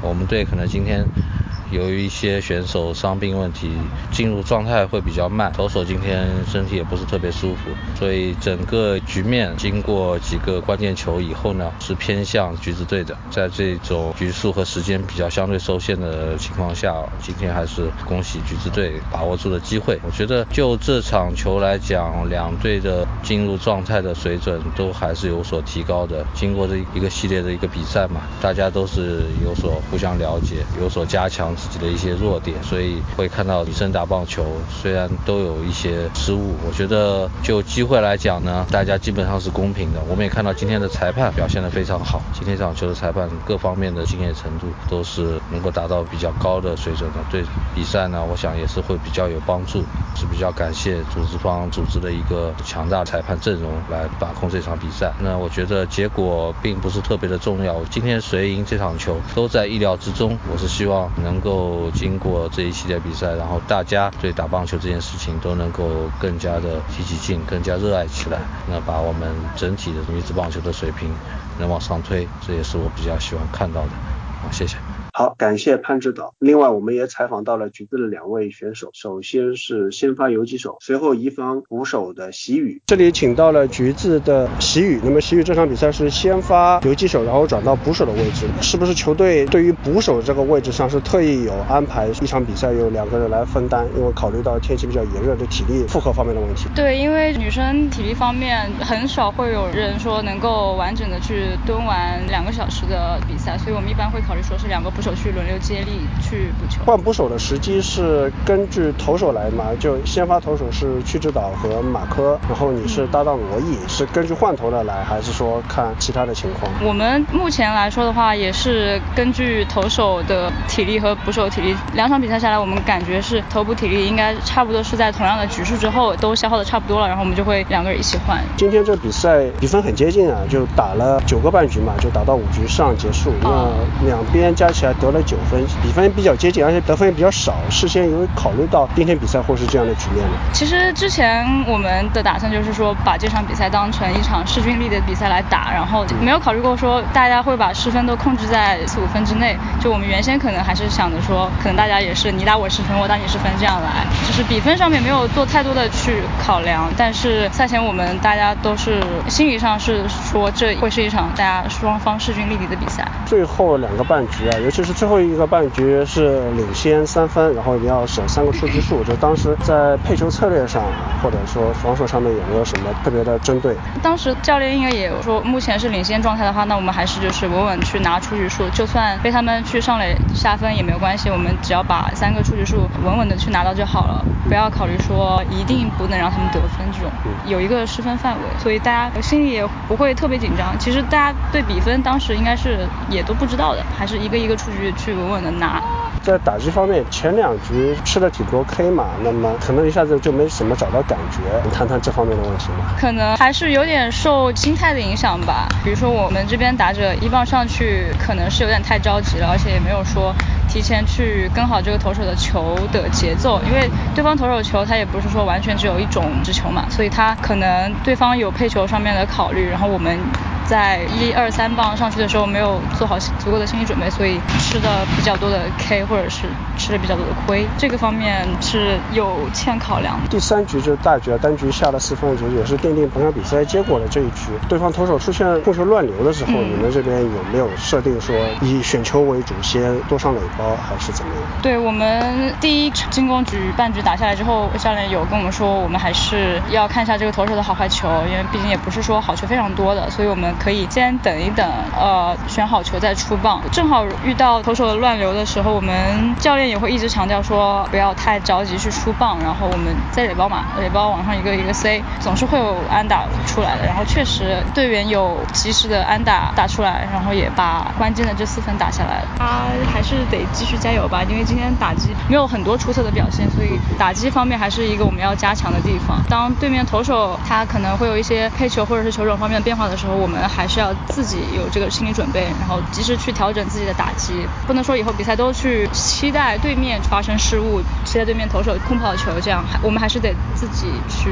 我们队可能今天。由于一些选手伤病问题，进入状态会比较慢。投手今天身体也不是特别舒服，所以整个局面经过几个关键球以后呢，是偏向橘子队的。在这种局数和时间比较相对受限的情况下，今天还是恭喜橘子队把握住了机会。我觉得就这场球来讲，两队的进入状态的水准都还是有所提高的。经过这一个系列的一个比赛嘛，大家都是有所互相了解，有所加强。自己的一些弱点，所以会看到女生打棒球虽然都有一些失误，我觉得就机会来讲呢，大家基本上是公平的。我们也看到今天的裁判表现得非常好，今天这场球的裁判各方面的经验程度都是能够达到比较高的水准的。对比赛呢，我想也是会比较有帮助，是比较感谢组织方组织的一个强大裁判阵容来把控这场比赛。那我觉得结果并不是特别的重要，今天谁赢这场球都在意料之中。我是希望能够。够经过这一系列比赛，然后大家对打棒球这件事情都能够更加的提起劲，更加热爱起来，那把我们整体的女子棒球的水平能往上推，这也是我比较喜欢看到的。好，谢谢。好，感谢潘指导。另外，我们也采访到了橘子的两位选手，首先是先发游击手，随后移防捕手的席宇。这里请到了橘子的席宇。那么席宇这场比赛是先发游击手，然后转到捕手的位置，是不是球队对于捕手这个位置上是特意有安排一场比赛有两个人来分担？因为考虑到天气比较炎热，对体力负荷方面的问题。对，因为女生体力方面很少会有人说能够完整的去蹲完两个小时的比赛，所以我们一般会考虑说是两个捕。手去轮流接力去补球。换捕手的时机是根据投手来嘛？就先发投手是屈指导和马科，然后你是搭档罗毅，是根据换投的来，还是说看其他的情况？我们目前来说的话，也是根据投手的体力和捕手体力。两场比赛下来，我们感觉是头部体力应该差不多是在同样的局数之后都消耗的差不多了，然后我们就会两个人一起换。今天这比赛比分很接近啊，就打了九个半局嘛，就打到五局上结束。那两边加起来。赛得了九分，比分比较接近，而且得分也比较少。事先有考虑到今天比赛会是这样的局面吗？其实之前我们的打算就是说把这场比赛当成一场势均力敌的比赛来打，然后没有考虑过说大家会把失分都控制在四五分之内。就我们原先可能还是想着说，可能大家也是你打我十分，我打你十分这样来，就是比分上面没有做太多的去考量。但是赛前我们大家都是心理上是说这会是一场大家双方势均力敌的比赛。最后两个半局啊，尤其是最后一个半局是领先三分，然后你要守三个出局数，就当时在配球策略上或者说防守上面有没有什么特别的针对？当时教练应该也有说，目前是领先状态的话，那我们还是就是稳稳去拿出局数，就算被他们去上垒下分也没有关系，我们只要把三个出局数稳稳的去拿到就好了，不要考虑说一定不能让他们得分这种，有一个失分范围，所以大家心里也不会特别紧张。其实大家对比分当时应该是也都不知道的，还是一个一个出局去稳稳的拿。在打击方面，前两局吃了挺多 K 嘛，那么可能一下子就没什么找到感觉。你谈谈这方面的问题吗？可能还是有点受心态的影响吧。比如说我们这边打者一棒上去，可能是有点太着急了，而且也没有说提前去跟好这个投手的球的节奏，因为对方投手球他也不是说完全只有一种直球嘛，所以他可能对方有配球上面的考虑，然后我们。在一二三棒上去的时候没有做好足够的心理准备，所以吃的比较多的 K 或者是吃的比较多的亏，这个方面是有欠考量。第三局就是大局啊，单局下了四分，局，也是奠定本场比赛结果的这一局。对方投手出现控球乱流的时候，你们这边有没有设定说以选球为主，先多上垒包还是怎么样？对我们第一进攻局半局打下来之后，教练有跟我们说，我们还是要看一下这个投手的好坏球，因为毕竟也不是说好球非常多的，所以我们。可以先等一等，呃，选好球再出棒。正好遇到到投手的乱流的时候，我们教练也会一直强调说不要太着急去出棒，然后我们在垒包嘛，垒包往上一个一个塞，总是会有安打出来的。然后确实队员有及时的安打打出来，然后也把关键的这四分打下来。他还是得继续加油吧，因为今天打击没有很多出色的表现，所以打击方面还是一个我们要加强的地方。当对面投手他可能会有一些配球或者是球种方面的变化的时候，我们。还是要自己有这个心理准备，然后及时去调整自己的打击，不能说以后比赛都去期待对面发生失误，期待对面投手空跑球，这样我们还是得自己去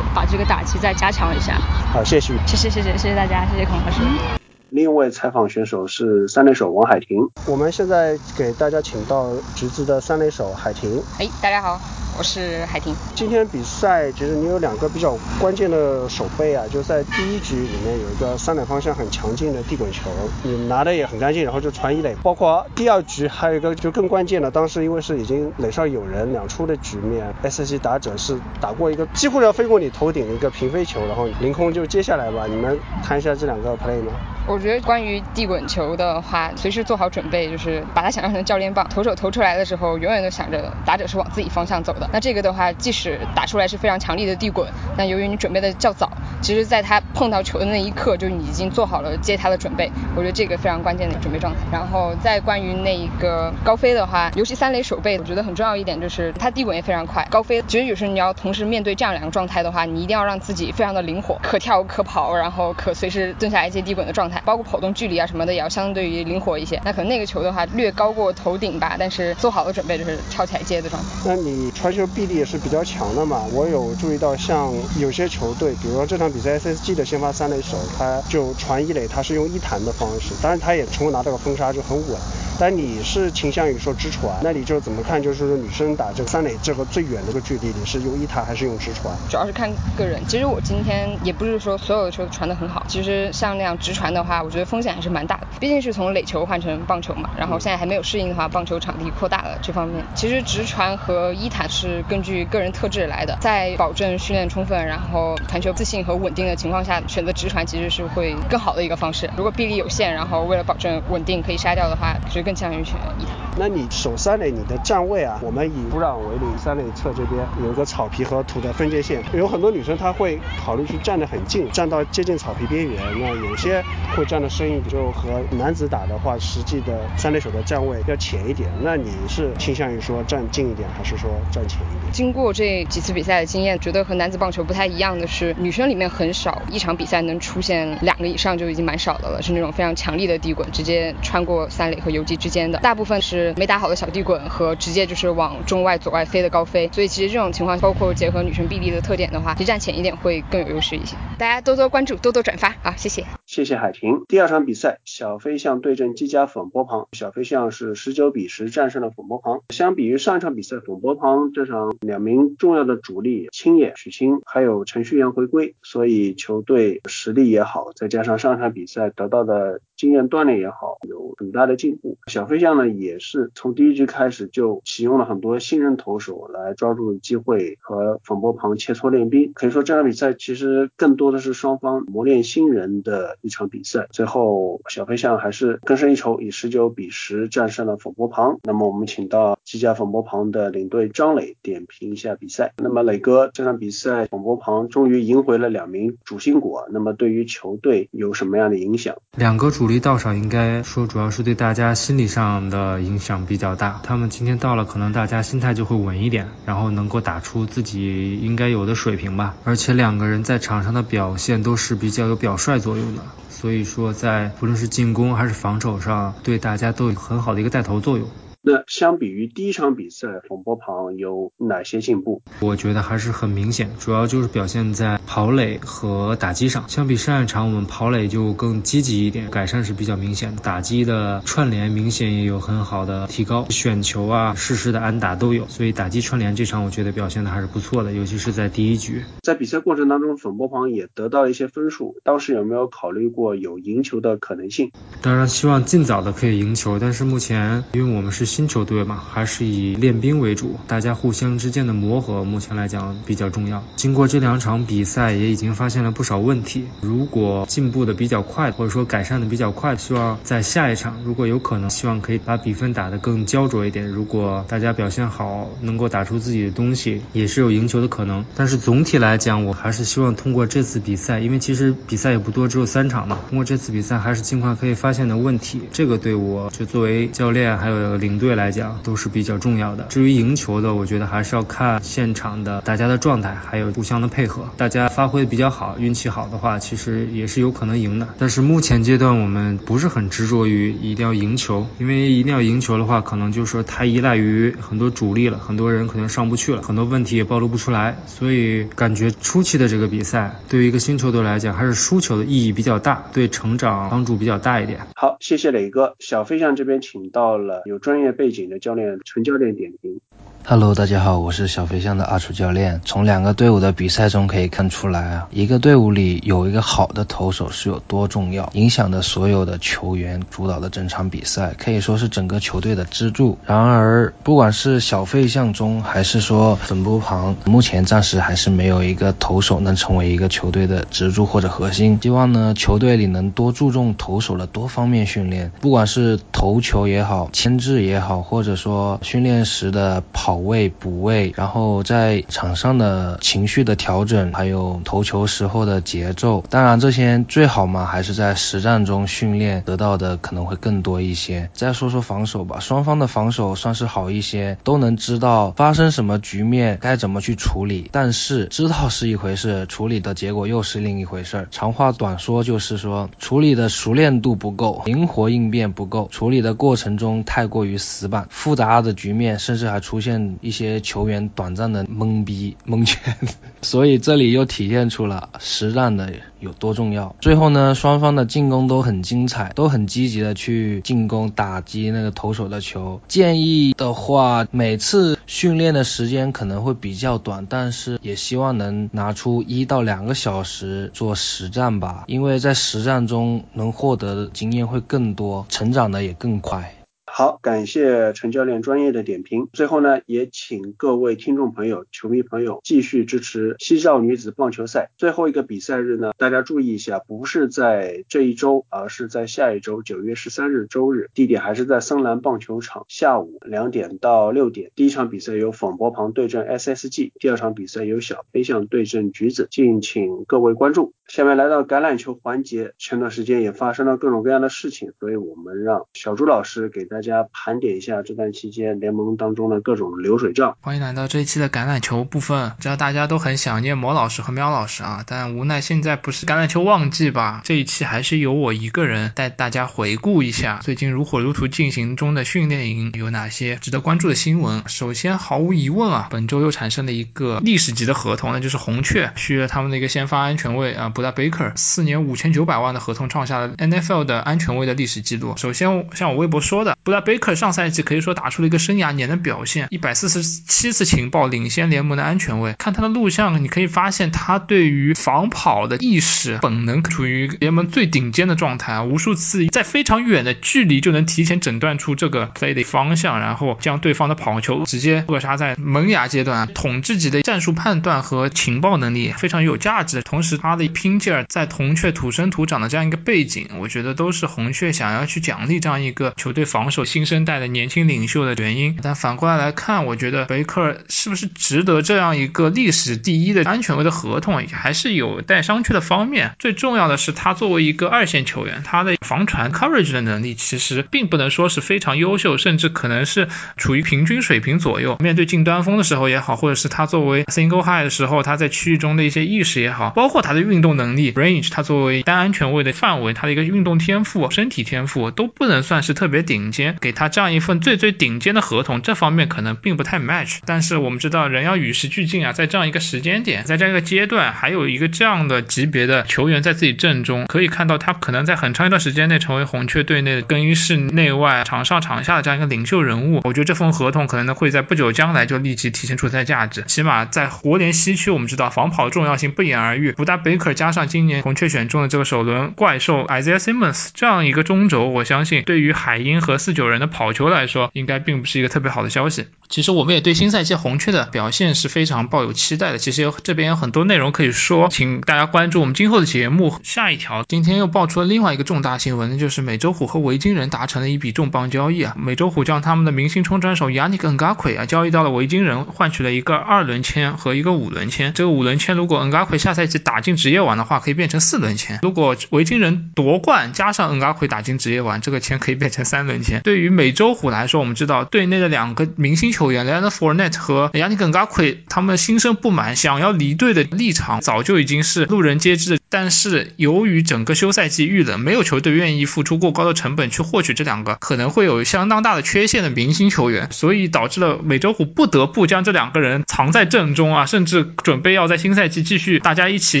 把这个打击再加强一下。好，谢谢，谢谢谢谢谢谢大家，谢谢孔老师。另一位采访选手是三垒手王海婷，我们现在给大家请到橘子的三垒手海婷。哎，大家好。我是海婷。今天比赛其实你有两个比较关键的手背啊，就在第一局里面有一个三垒方向很强劲的地滚球，你拿的也很干净，然后就传一垒。包括第二局还有一个就更关键的，当时因为是已经垒上有人两出的局面，S C 打者是打过一个几乎要飞过你头顶的一个平飞球，然后凌空就接下来吧。你们谈一下这两个 play 吗？我我觉得关于地滚球的话，随时做好准备，就是把它想象成教练棒，投手投出来的时候，永远都想着打者是往自己方向走的。那这个的话，即使打出来是非常强力的地滚，但由于你准备的较早，其实在他碰到球的那一刻，就你已经做好了接他的准备。我觉得这个非常关键的准备状态。然后再关于那一个高飞的话，尤其三垒手背，我觉得很重要一点就是他地滚也非常快。高飞其实有时候你要同时面对这样两个状态的话，你一定要让自己非常的灵活，可跳可跑，然后可随时蹲下来接地滚的状态。包包括跑动距离啊什么的也要相对于灵活一些。那可能那个球的话略高过头顶吧，但是做好了准备就是跳起来接的状态。那你传球臂力也是比较强的嘛？我有注意到像有些球队，比如说这场比赛 SSG 的先发三垒手，他就传一垒，他是用一弹的方式，当然他也成功拿到了封杀，就很稳。但你是倾向于说直传，那你就怎么看？就是说女生打这个三垒这个最远这个距离，你是用一弹还是用直传？主要是看个人。其实我今天也不是说所有的球传得很好。其实像那样直传的话，我觉得风险还是蛮大的。毕竟是从垒球换成棒球嘛，然后现在还没有适应的话，棒球场地扩大了这方面。其实直传和一弹是根据个人特质来的，在保证训练充分，然后传球自信和稳定的情况下，选择直传其实是会更好的一个方式。如果臂力有限，然后为了保证稳定可以杀掉的话，其实更倾向于选一弹。那你守三垒，你的站位啊，我们以土壤为例，三垒侧这边有一个草皮和土的分界线，有很多女生她会考虑去站得很近，站到接近草皮边缘。那有些会站得深一点，就和男子打的话，实际的三垒手的站位要浅一点。那你是倾向于说站近一点，还是说站浅一点？经过这几次比赛的经验，觉得和男子棒球不太一样的是，女生里面很少一场比赛能出现两个以上就已经蛮少的了，是那种非常强力的地滚，直接穿过三垒和游击。之间的，大部分是没打好的小地滚和直接就是往中外左外飞的高飞，所以其实这种情况包括结合女生臂力的特点的话，其实站前一点会更有优势一些。大家多多关注，多多转发，好，谢谢。谢谢海婷。第二场比赛，小飞象对阵机甲粉波旁，小飞象是十九比十战胜了粉波旁。相比于上一场比赛，粉波旁这场两名重要的主力青野、许昕还有程序员回归，所以球队实力也好，再加上上一场比赛得到的经验锻炼也好，有很大的进步。小飞象呢，也是从第一局开始就启用了很多新人投手来抓住机会和粉波旁切磋练兵。可以说这场比赛其实更多的是双方磨练新人的。一场比赛，最后小飞象还是更胜一筹，以十九比十战胜了粉波旁。那么我们请到机甲粉波旁的领队张磊点评一下比赛。那么磊哥，这场比赛粉波旁终于赢回了两名主心骨，那么对于球队有什么样的影响？两个主主力道上，应该说主要是对大家心理上的影响比较大。他们今天到了，可能大家心态就会稳一点，然后能够打出自己应该有的水平吧。而且两个人在场上的表现都是比较有表率作用的。所以说，在不论是进攻还是防守上，对大家都有很好的一个带头作用。那相比于第一场比赛，冯波旁有哪些进步？我觉得还是很明显，主要就是表现在跑垒和打击上。相比上一场，我们跑垒就更积极一点，改善是比较明显的。打击的串联明显也有很好的提高，选球啊、适时的安打都有。所以打击串联这场，我觉得表现的还是不错的，尤其是在第一局。在比赛过程当中，冯波旁也得到了一些分数。当时有没有考虑过有赢球的可能性？当然希望尽早的可以赢球，但是目前因为我们是。新球队嘛，还是以练兵为主，大家互相之间的磨合，目前来讲比较重要。经过这两场比赛，也已经发现了不少问题。如果进步的比较快，或者说改善的比较快，希望在下一场，如果有可能，希望可以把比分打得更焦灼一点。如果大家表现好，能够打出自己的东西，也是有赢球的可能。但是总体来讲，我还是希望通过这次比赛，因为其实比赛也不多，只有三场嘛。通过这次比赛，还是尽快可以发现的问题。这个对我就作为教练还有领队。队来讲都是比较重要的。至于赢球的，我觉得还是要看现场的大家的状态，还有互相的配合。大家发挥比较好，运气好的话，其实也是有可能赢的。但是目前阶段我们不是很执着于一定要赢球，因为一定要赢球的话，可能就是说太依赖于很多主力了，很多人可能上不去了，很多问题也暴露不出来。所以感觉初期的这个比赛，对于一个新球队来讲，还是输球的意义比较大，对成长帮助比较大一点。好，谢谢磊哥。小飞象这边请到了有专业。背景的教练纯教练点评。Hello，大家好，我是小飞象的阿楚教练。从两个队伍的比赛中可以看出来啊，一个队伍里有一个好的投手是有多重要，影响的所有的球员，主导的整场比赛，可以说是整个球队的支柱。然而，不管是小飞象中还是说粉波旁，目前暂时还是没有一个投手能成为一个球队的支柱或者核心。希望呢，球队里能多注重投手的多方面训练，不管是投球也好，牵制也好，或者说训练时的跑。保位补位，然后在场上的情绪的调整，还有投球时候的节奏，当然这些最好嘛，还是在实战中训练得到的可能会更多一些。再说说防守吧，双方的防守算是好一些，都能知道发生什么局面该怎么去处理。但是知道是一回事，处理的结果又是另一回事。长话短说就是说，处理的熟练度不够，灵活应变不够，处理的过程中太过于死板，复杂的局面甚至还出现。一些球员短暂的懵逼蒙圈，所以这里又体现出了实战的有多重要。最后呢，双方的进攻都很精彩，都很积极的去进攻打击那个投手的球。建议的话，每次训练的时间可能会比较短，但是也希望能拿出一到两个小时做实战吧，因为在实战中能获得的经验会更多，成长的也更快。好，感谢陈教练专业的点评。最后呢，也请各位听众朋友、球迷朋友继续支持西少女子棒球赛。最后一个比赛日呢，大家注意一下，不是在这一周，而是在下一周九月十三日周日，地点还是在森兰棒球场，下午两点到六点。第一场比赛由仿博旁对阵 SSG，第二场比赛由小飞象对阵橘子，敬请各位关注。下面来到橄榄球环节，前段时间也发生了各种各样的事情，所以我们让小朱老师给大家盘点一下这段期间联盟当中的各种流水账。欢迎来到这一期的橄榄球部分，知道大家都很想念魔老师和喵老师啊，但无奈现在不是橄榄球旺季吧？这一期还是由我一个人带大家回顾一下最近如火如荼进行中的训练营有哪些值得关注的新闻。首先，毫无疑问啊，本周又产生了一个历史级的合同，那就是红雀续约他们的一个先发安全卫啊。布达贝克四年五千九百万的合同创下了 NFL 的安全卫的历史记录。首先，像我微博说的，布达贝克上赛季可以说打出了一个生涯年的表现，一百四十七次情报领先联盟的安全卫。看他的录像，你可以发现他对于防跑的意识本能处于联盟最顶尖的状态，无数次在非常远的距离就能提前诊断出这个 play 的方向，然后将对方的跑球直接扼杀在萌芽阶段。统治级的战术判断和情报能力非常有价值，同时他的。拼劲儿在铜雀土生土长的这样一个背景，我觉得都是红雀想要去奖励这样一个球队防守新生代的年轻领袖的原因。但反过来来看，我觉得贝克尔是不是值得这样一个历史第一的安全位的合同，还是有待商榷的方面。最重要的是，他作为一个二线球员，他的防传 coverage 的能力其实并不能说是非常优秀，甚至可能是处于平均水平左右。面对近端锋的时候也好，或者是他作为 single high 的时候，他在区域中的一些意识也好，包括他的运动。能力 range，他作为单安全位的范围，他的一个运动天赋、身体天赋都不能算是特别顶尖，给他这样一份最最顶尖的合同，这方面可能并不太 match。但是我们知道人要与时俱进啊，在这样一个时间点，在这样一个阶段，还有一个这样的级别的球员在自己阵中，可以看到他可能在很长一段时间内成为红雀队内的更衣室内外、场上场下的这样一个领袖人物。我觉得这份合同可能会在不久将来就立即体现出它的价值，起码在国联西区，我们知道防跑的重要性不言而喻。福达贝克加。加上今年红雀选中的这个首轮怪兽 Isaiah Simmons 这样一个中轴，我相信对于海鹰和四九人的跑球来说，应该并不是一个特别好的消息。其实我们也对新赛季红雀的表现是非常抱有期待的。其实有这边有很多内容可以说，请大家关注我们今后的节目。下一条，今天又爆出了另外一个重大新闻，那就是美洲虎和维京人达成了一笔重磅交易啊！美洲虎将他们的明星冲传手亚尼克恩加奎啊交易到了维京人，换取了一个二轮签和一个五轮签。这个五轮签如果恩加奎下赛季打进职业网，的话可以变成四轮签，如果维京人夺冠加上恩嘎奎打进职业碗，这个签可以变成三轮签。对于美洲虎来说，我们知道队内的两个明星球员 Leonard Fornet 和 Yannick Ngakoue，他们心生不满，想要离队的立场早就已经是路人皆知的。但是由于整个休赛季遇冷，没有球队愿意付出过高的成本去获取这两个可能会有相当大的缺陷的明星球员，所以导致了美洲虎不得不将这两个人藏在阵中啊，甚至准备要在新赛季继续大家一起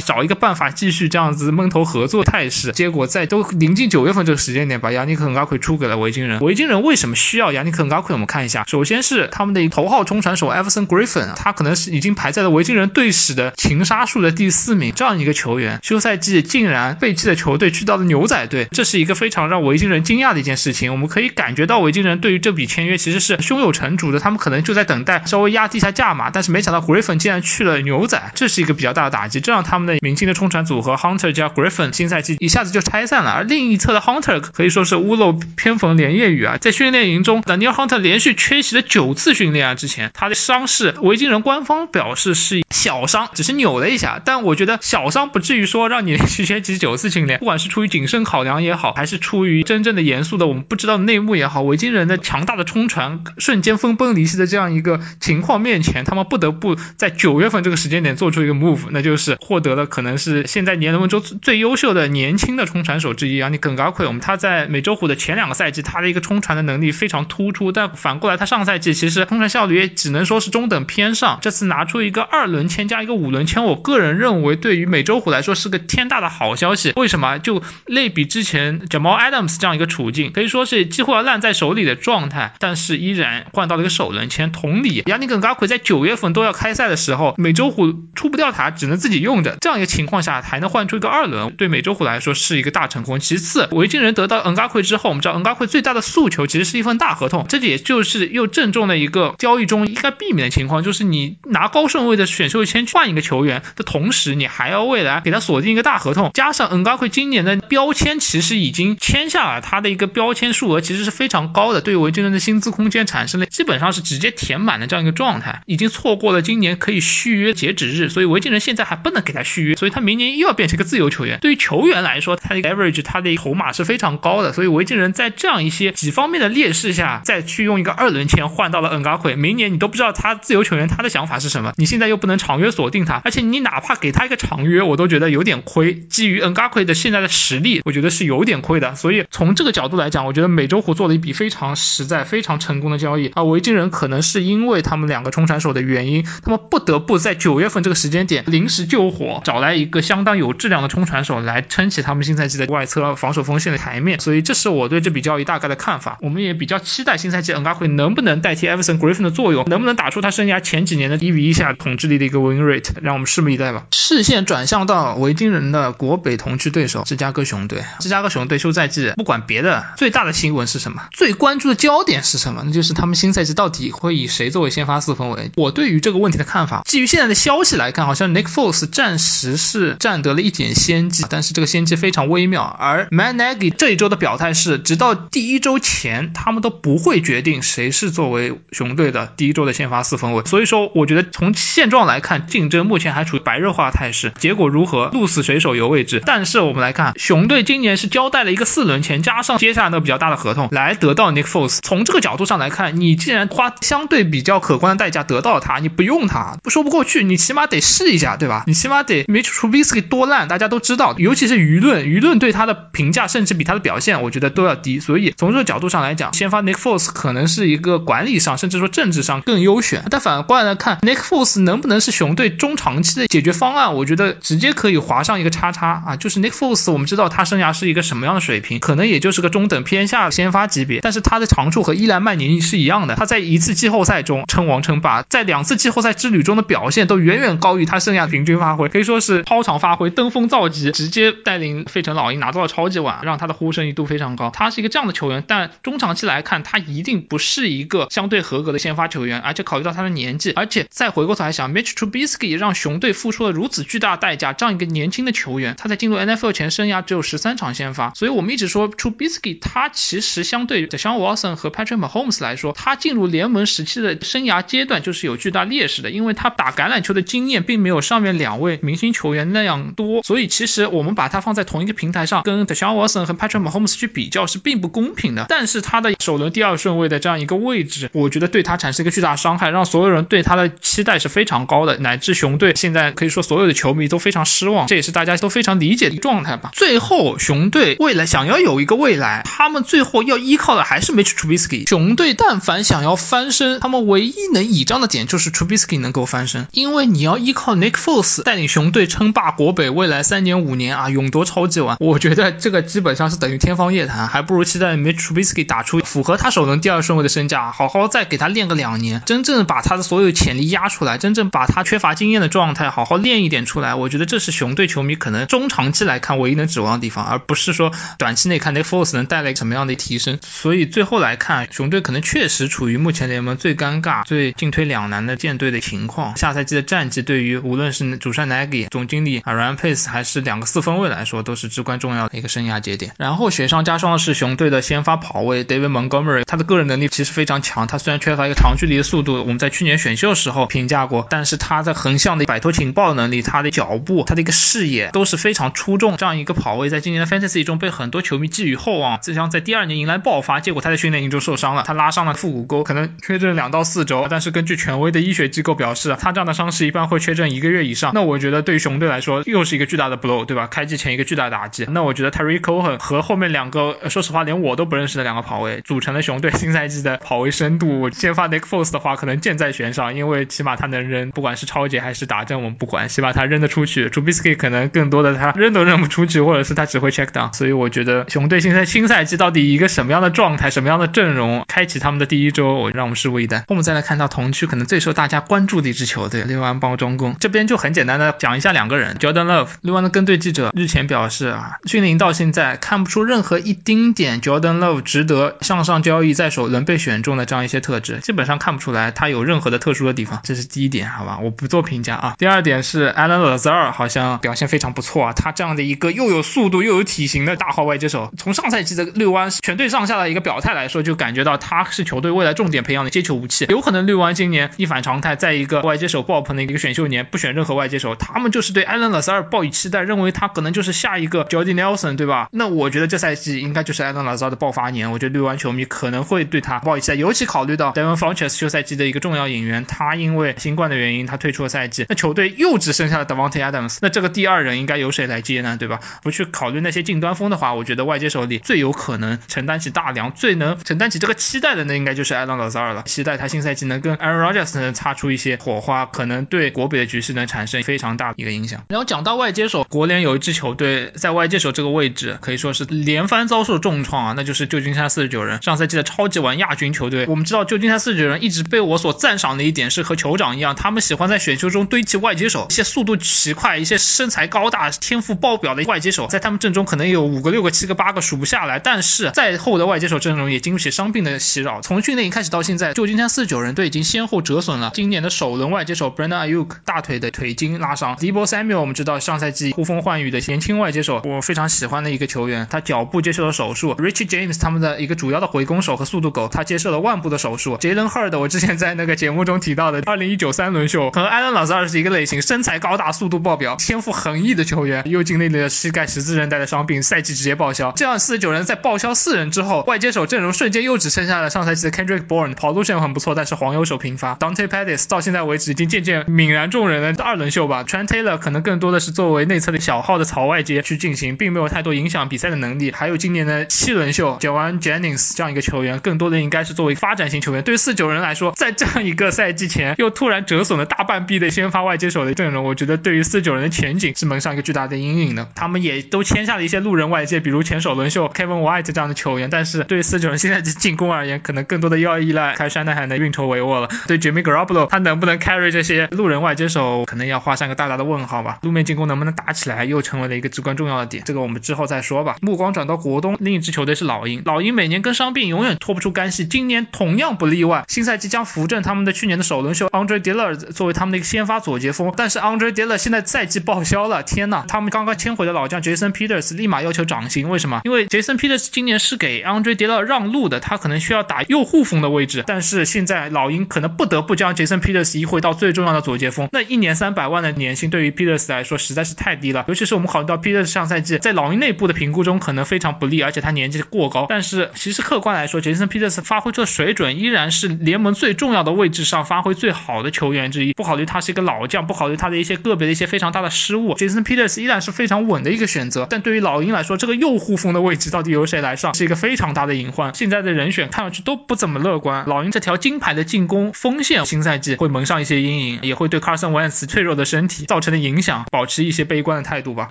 找一个办法继续这样子闷头合作态势。结果在都临近九月份这个时间点，把亚尼克·恩加奎出给了维京人。维京人为什么需要亚尼克·恩加奎？我们看一下，首先是他们的头号冲传手 Everson Griffin，他可能是已经排在了维京人队史的情杀数的第四名，这样一个球员休。赛季竟然被弃的球队去到了牛仔队，这是一个非常让维京人惊讶的一件事情。我们可以感觉到维京人对于这笔签约其实是胸有成竹的，他们可能就在等待稍微压低一下价码，但是没想到 Griffin 竟然去了牛仔，这是一个比较大的打击，这让他们的明星的冲传组合 Hunter 加 Griffin 新赛季一下子就拆散了。而另一侧的 Hunter 可以说是屋漏偏逢连夜雨啊，在训练营中，Daniel Hunter 连续缺席了九次训练啊，之前他的伤势，维京人官方表示是小伤，只是扭了一下，但我觉得小伤不至于说让。让你去缺席九次训练，不管是出于谨慎考量也好，还是出于真正的严肃的我们不知道内幕也好，维京人的强大的冲传瞬间分崩离析的这样一个情况面前，他们不得不在九月份这个时间点做出一个 move，那就是获得了可能是现在联盟中最优秀的年轻的冲传手之一啊，你耿嘎奎。我们他在美洲虎的前两个赛季，他的一个冲传的能力非常突出，但反过来他上赛季其实冲传效率也只能说是中等偏上。这次拿出一个二轮签加一个五轮签，我个人认为对于美洲虎来说是个。天大的好消息，为什么？就类比之前 Jamal Adams 这样一个处境，可以说是几乎要烂在手里的状态，但是依然换到了一个首轮签。同理，亚尼根加奎在九月份都要开赛的时候，美洲虎出不掉塔，只能自己用的这样一个情况下，还能换出一个二轮，对美洲虎来说是一个大成功。其次，维京人得到恩加奎之后，我们知道恩加奎最大的诉求其实是一份大合同，这也就是又正中了一个交易中应该避免的情况，就是你拿高顺位的选秀签换一个球员的同时，你还要未来给他锁定。一个大合同，加上 n g a k u 今年的标签其实已经签下了，他的一个标签数额其实是非常高的，对维京人的薪资空间产生了基本上是直接填满的这样一个状态，已经错过了今年可以续约截止日，所以维京人现在还不能给他续约，所以他明年又要变成一个自由球员。对于球员来说，他的 average 他的筹码是非常高的，所以维京人在这样一些几方面的劣势下，再去用一个二轮签换到了 n g a k u 明年你都不知道他自由球员他的想法是什么，你现在又不能长约锁定他，而且你哪怕给他一个长约，我都觉得有点亏。基于 n g a k u 的现在的实力，我觉得是有点亏的。所以从这个角度来讲，我觉得美洲虎做了一笔非常实在、非常成功的交易啊。维京人可能是因为他们两个冲传手的原因，他们不得不在九月份这个时间点临时救火，找来一个相当有质量的冲传手来撑起他们新赛季的外侧防守锋线的台面。所以这是我对这笔交易大概的看法。我们也比较期待新赛季 n g a k u 能不能代替 Everson Griffin 的作用，能不能打出他生涯前几年的一比一下统治力的一个 win rate，让我们拭目以待吧。视线转向到维京人的国北同区对手芝加哥熊队。芝加哥熊队休赛季不管别的，最大的新闻是什么？最关注的焦点是什么？那就是他们新赛季到底会以谁作为先发四分卫？我对于这个问题的看法，基于现在的消息来看，好像 Nick Foles 暂时是占得了一点先机，但是这个先机非常微妙。而 Man Nagy 这一周的表态是，直到第一周前，他们都不会决定谁是作为熊队的第一周的先发四分卫。所以说，我觉得从现状来看，竞争目前还处于白热化态势，结果如何，鹿死谁手游位置。但是我们来看，熊队今年是交代了一个四轮钱，加上接下来那个比较大的合同，来得到 Nick Foles。从这个角度上来看，你既然花相对比较可观的代价得到了他，你不用他，不说不过去，你起码得试一下，对吧？你起码得 Mitch Trubisky 多烂，大家都知道，尤其是舆论，舆论对他的评价甚至比他的表现，我觉得都要低。所以从这个角度上来讲，先发 Nick Foles 可能是一个管理上，甚至说政治上更优选。但反过来看，Nick Foles 能不能是熊队中长期的解决方案？我觉得直接可以划上一个叉叉啊！就是 Nick Foles，我们知道他生涯是一个什么样的水平，可能也就是个中等偏下先发级别，但是他的长处和伊兰曼尼是一样的。他在一次季后赛中称王称霸，在两次季后赛之旅中的表现都远远高于他生涯平均发挥，可以说是超常发挥、登峰造极，直接带领费城老鹰拿到了超级碗，让他的呼声一度非常高。他是一个这样的球员，但中长期来看，他一定不是一个相对合格的先发球员，而且考虑到他的年纪，而且再回过头来想，Mitch Trubisky 让熊队付出了如此巨大代价，这样一个年轻的球员，他在进入 NFL 前生涯只有十三场先发，所以我们一直说 Trubisky 他其实相对 Deshaun Watson 和 Patrick Mahomes 来说，他进入联盟时期的生涯阶段就是有巨大劣势的，因为他打橄榄球的经验并没有上面两位明星球员那样多，所以其实我们把他放在同一个平台上，跟 Deshaun Watson 和 Patrick Mahomes 去比较是并不公平的。但是他的首轮第二顺位的这样一个位置，我觉得对他产生一个巨大伤害，让所有人对他的期待是非常高的，乃至熊队现在可以说所有的球迷都非常失望，这是大家都非常理解的状态吧。最后，熊队未来想要有一个未来，他们最后要依靠的还是 Mitch Trubisky。熊队但凡想要翻身，他们唯一能倚仗的点就是 Trubisky 能够翻身，因为你要依靠 Nick Foles 带领熊队称霸国北，未来三年五年啊，勇夺超级碗，我觉得这个基本上是等于天方夜谭，还不如期待 Mitch Trubisky 打出符合他首轮第二顺位的身价，好好再给他练个两年，真正把他的所有潜力压出来，真正把他缺乏经验的状态好好练一点出来，我觉得这是熊队球迷可能中长期来看唯一能指望的地方，而不是说短期内看 Nick Foles 能带来什么样的提升。所以最后来看，熊队可能确实处于目前联盟最尴尬、最进退两难的舰队的情况。下赛季的战绩对于无论是主帅 Nagy、总经理 Ryan Pace 还是两个四分卫来说，都是至关重要的一个生涯节点。然后雪上加霜的是熊队的先发跑卫 David Montgomery，他的个人能力其实非常强。他虽然缺乏一个长距离的速度，我们在去年选秀时候评价过，但是他在横向的摆脱情报能力、他的脚步、他的一个视野都是非常出众。这样一个跑位在今年的 Fantasy 中被很多球迷寄予厚望，就像在第二年迎来爆发，结果他在训练营中受伤了，他拉伤了腹股沟，可能缺阵两到四周。但是根据权威的医学机构表示，他这样的伤势一般会缺阵一个月以上。那我觉得对于熊队来说又是一个巨大的 blow，对吧？开季前一个巨大的打击。那我觉得 Terry Cohen 和后面两个，说实话连我都不认识的两个跑位，组成了熊队新赛季的跑位深度。先发 Nick Foles 的话，可能箭在弦上，因为起码他能扔，不管是超节还是打针，我们不管，起码他扔得出去。Zubik 可能更多的他扔都扔不出去，或者是他只会 check down。所以我觉得熊队现在新赛季到底一个什么样的状态，什么样的阵容，开启他们的第一周，我让我们拭目以待。我们再来看到同区可能最受大家关注的一支球队六安邦中攻，这边就很简单的讲一下两个人，Jordan Love。六安的跟队记者日前表示啊，训练营到现在看不出任何一丁点 Jordan Love 值得向上交易在手能被选中的这样一些特质，基本上看不出来他有任何的特殊的地方，这是第一点，好吧，我不做评价啊。第二点是 Alan Lazar 好像表表现非常不错啊。他这样的一个又有速度又有体型的大号外接手，从上赛季的绿湾全队上下的一个表态来说，就感觉到他是球队未来重点培养的接球武器。有可能绿湾今年一反常态，在一个外接手爆棚的一个选秀年，不选任何外接手，他们就是对艾伦拉萨尔抱以期待，认为他可能就是下一个 Jordy Nelson，对吧？那我觉得这赛季应该就是艾伦拉萨尔的爆发年，我觉得绿湾球迷可能会对他抱以期待，尤其考虑到 Devon Funchess 休赛季的一个重要引援，他因为新冠的原因他退出了赛季，那球队又只剩下了 Devonte Adams，那这个第第二人应该由谁来接呢？对吧？不去考虑那些近端锋的话，我觉得外接手里最有可能承担起大梁、最能承担起这个期待的，那应该就是艾伦拉萨尔了。期待他新赛季能跟 Aaron Rodgers 能擦出一些火花，可能对国北的局势能产生非常大的一个影响。然后讲到外接手，国联有一支球队在外接手这个位置可以说是连番遭受重创啊，那就是旧金山四十九人。上赛季的超级碗亚军球队，我们知道旧金山四十九人一直被我所赞赏的一点是和酋长一样，他们喜欢在选秀中堆砌外接手，一些速度奇快、一些身材高大、天赋爆表的外接手，在他们阵中可能有五个、六个、七个、八个数不下来。但是再后的外接手阵容也经不起伤病的袭扰，从训练营开始到现在，旧金山四十九人队已经先后折损了今年的首轮外接手 Brandon Ayuk 大腿的腿筋拉伤，Debo Samuel 我们知道上赛季呼风唤雨的年轻外接手，我非常喜欢的一个球员，他脚部接受了手术，Richie James 他们的一个主要的回攻手和速度狗，他接受了腕部的手术，Jalen Hurd 我之前在那个节目中提到的二零一九三轮秀和艾伦老师是一个类型，身材高大、速度爆表、天赋横溢的球员，又经历了膝盖十字韧带的伤病，赛季直接报销。这样四十九人在报销四人之后，外接手阵容瞬间又只剩下了上赛季的 Kendrick Bourne，跑路线很不错，但是黄油手频发。Dante Pettis 到现在为止已经渐渐泯然众人的二轮秀吧。Trent Taylor 可能更多的是作为内侧的小号的槽外接去进行，并没有太多影响比赛的能力。还有今年的七轮秀 j o a n Jennings 这样一个球员，更多的应该是作为发展型球员。对于四九人来说，在这样一个赛季前又突然折损了大半壁的先发外接手的阵容，我觉得对于四九人的前景是蒙上一个巨大的阴影的。他们也都签下了一些路人外接，比如前首轮秀 Kevin White 这样的球员，但是对于四九人现在的进攻而言，可能更多的要依赖开山奈海的运筹帷幄了。对 Jimmy Garoppolo，他能不能 carry 这些路人外接手，可能要画上一个大大的问号吧。路面进攻能不能打起来，又成为了一个至关重要的点。这个我们之后再说吧。目光转到国东，另一支球队是老鹰。老鹰每年跟伤病永远脱不出干系，今年同样不例外。新赛季将扶正他们的去年的首轮秀 Andre Dillard 作为他们的一个先发左截锋，但是 Andre Dillard 现在赛季报销了。天呐，他们刚刚签回的老将 Jason Peters 立马要求涨薪，为什么？因为 Jason Peters 今年是给 Andre Dillard 让路的，他可能需要打右护锋的位置，但是现在老鹰可能不得不将 Jason Peters 移回到最重要的左截锋。那一年三百万的年薪对于 Peters 来说实在是太低了，尤其是我们考虑到 Peters 上赛季在老鹰内部的评估中可能非常不利，而且他年纪过高。但是其实客观来说，Jason Peters 发挥出的水准依然是联盟最重要的位置上发挥最好的球员之一。不考虑他是一个老将，不考虑他的一些个别的一些非常大的失误，Jason Peters 依然是非常稳的一个选择。但对于老鹰来说，这个右护锋的位置到底由谁来上，是一个非常大的隐患。现在的人选看上去都不怎么乐观。老鹰这条金牌的进攻锋线，新赛季会蒙上一些阴影，也会对 Carson Wentz 脆弱的身体造成的影响保持一些悲观的态度吧。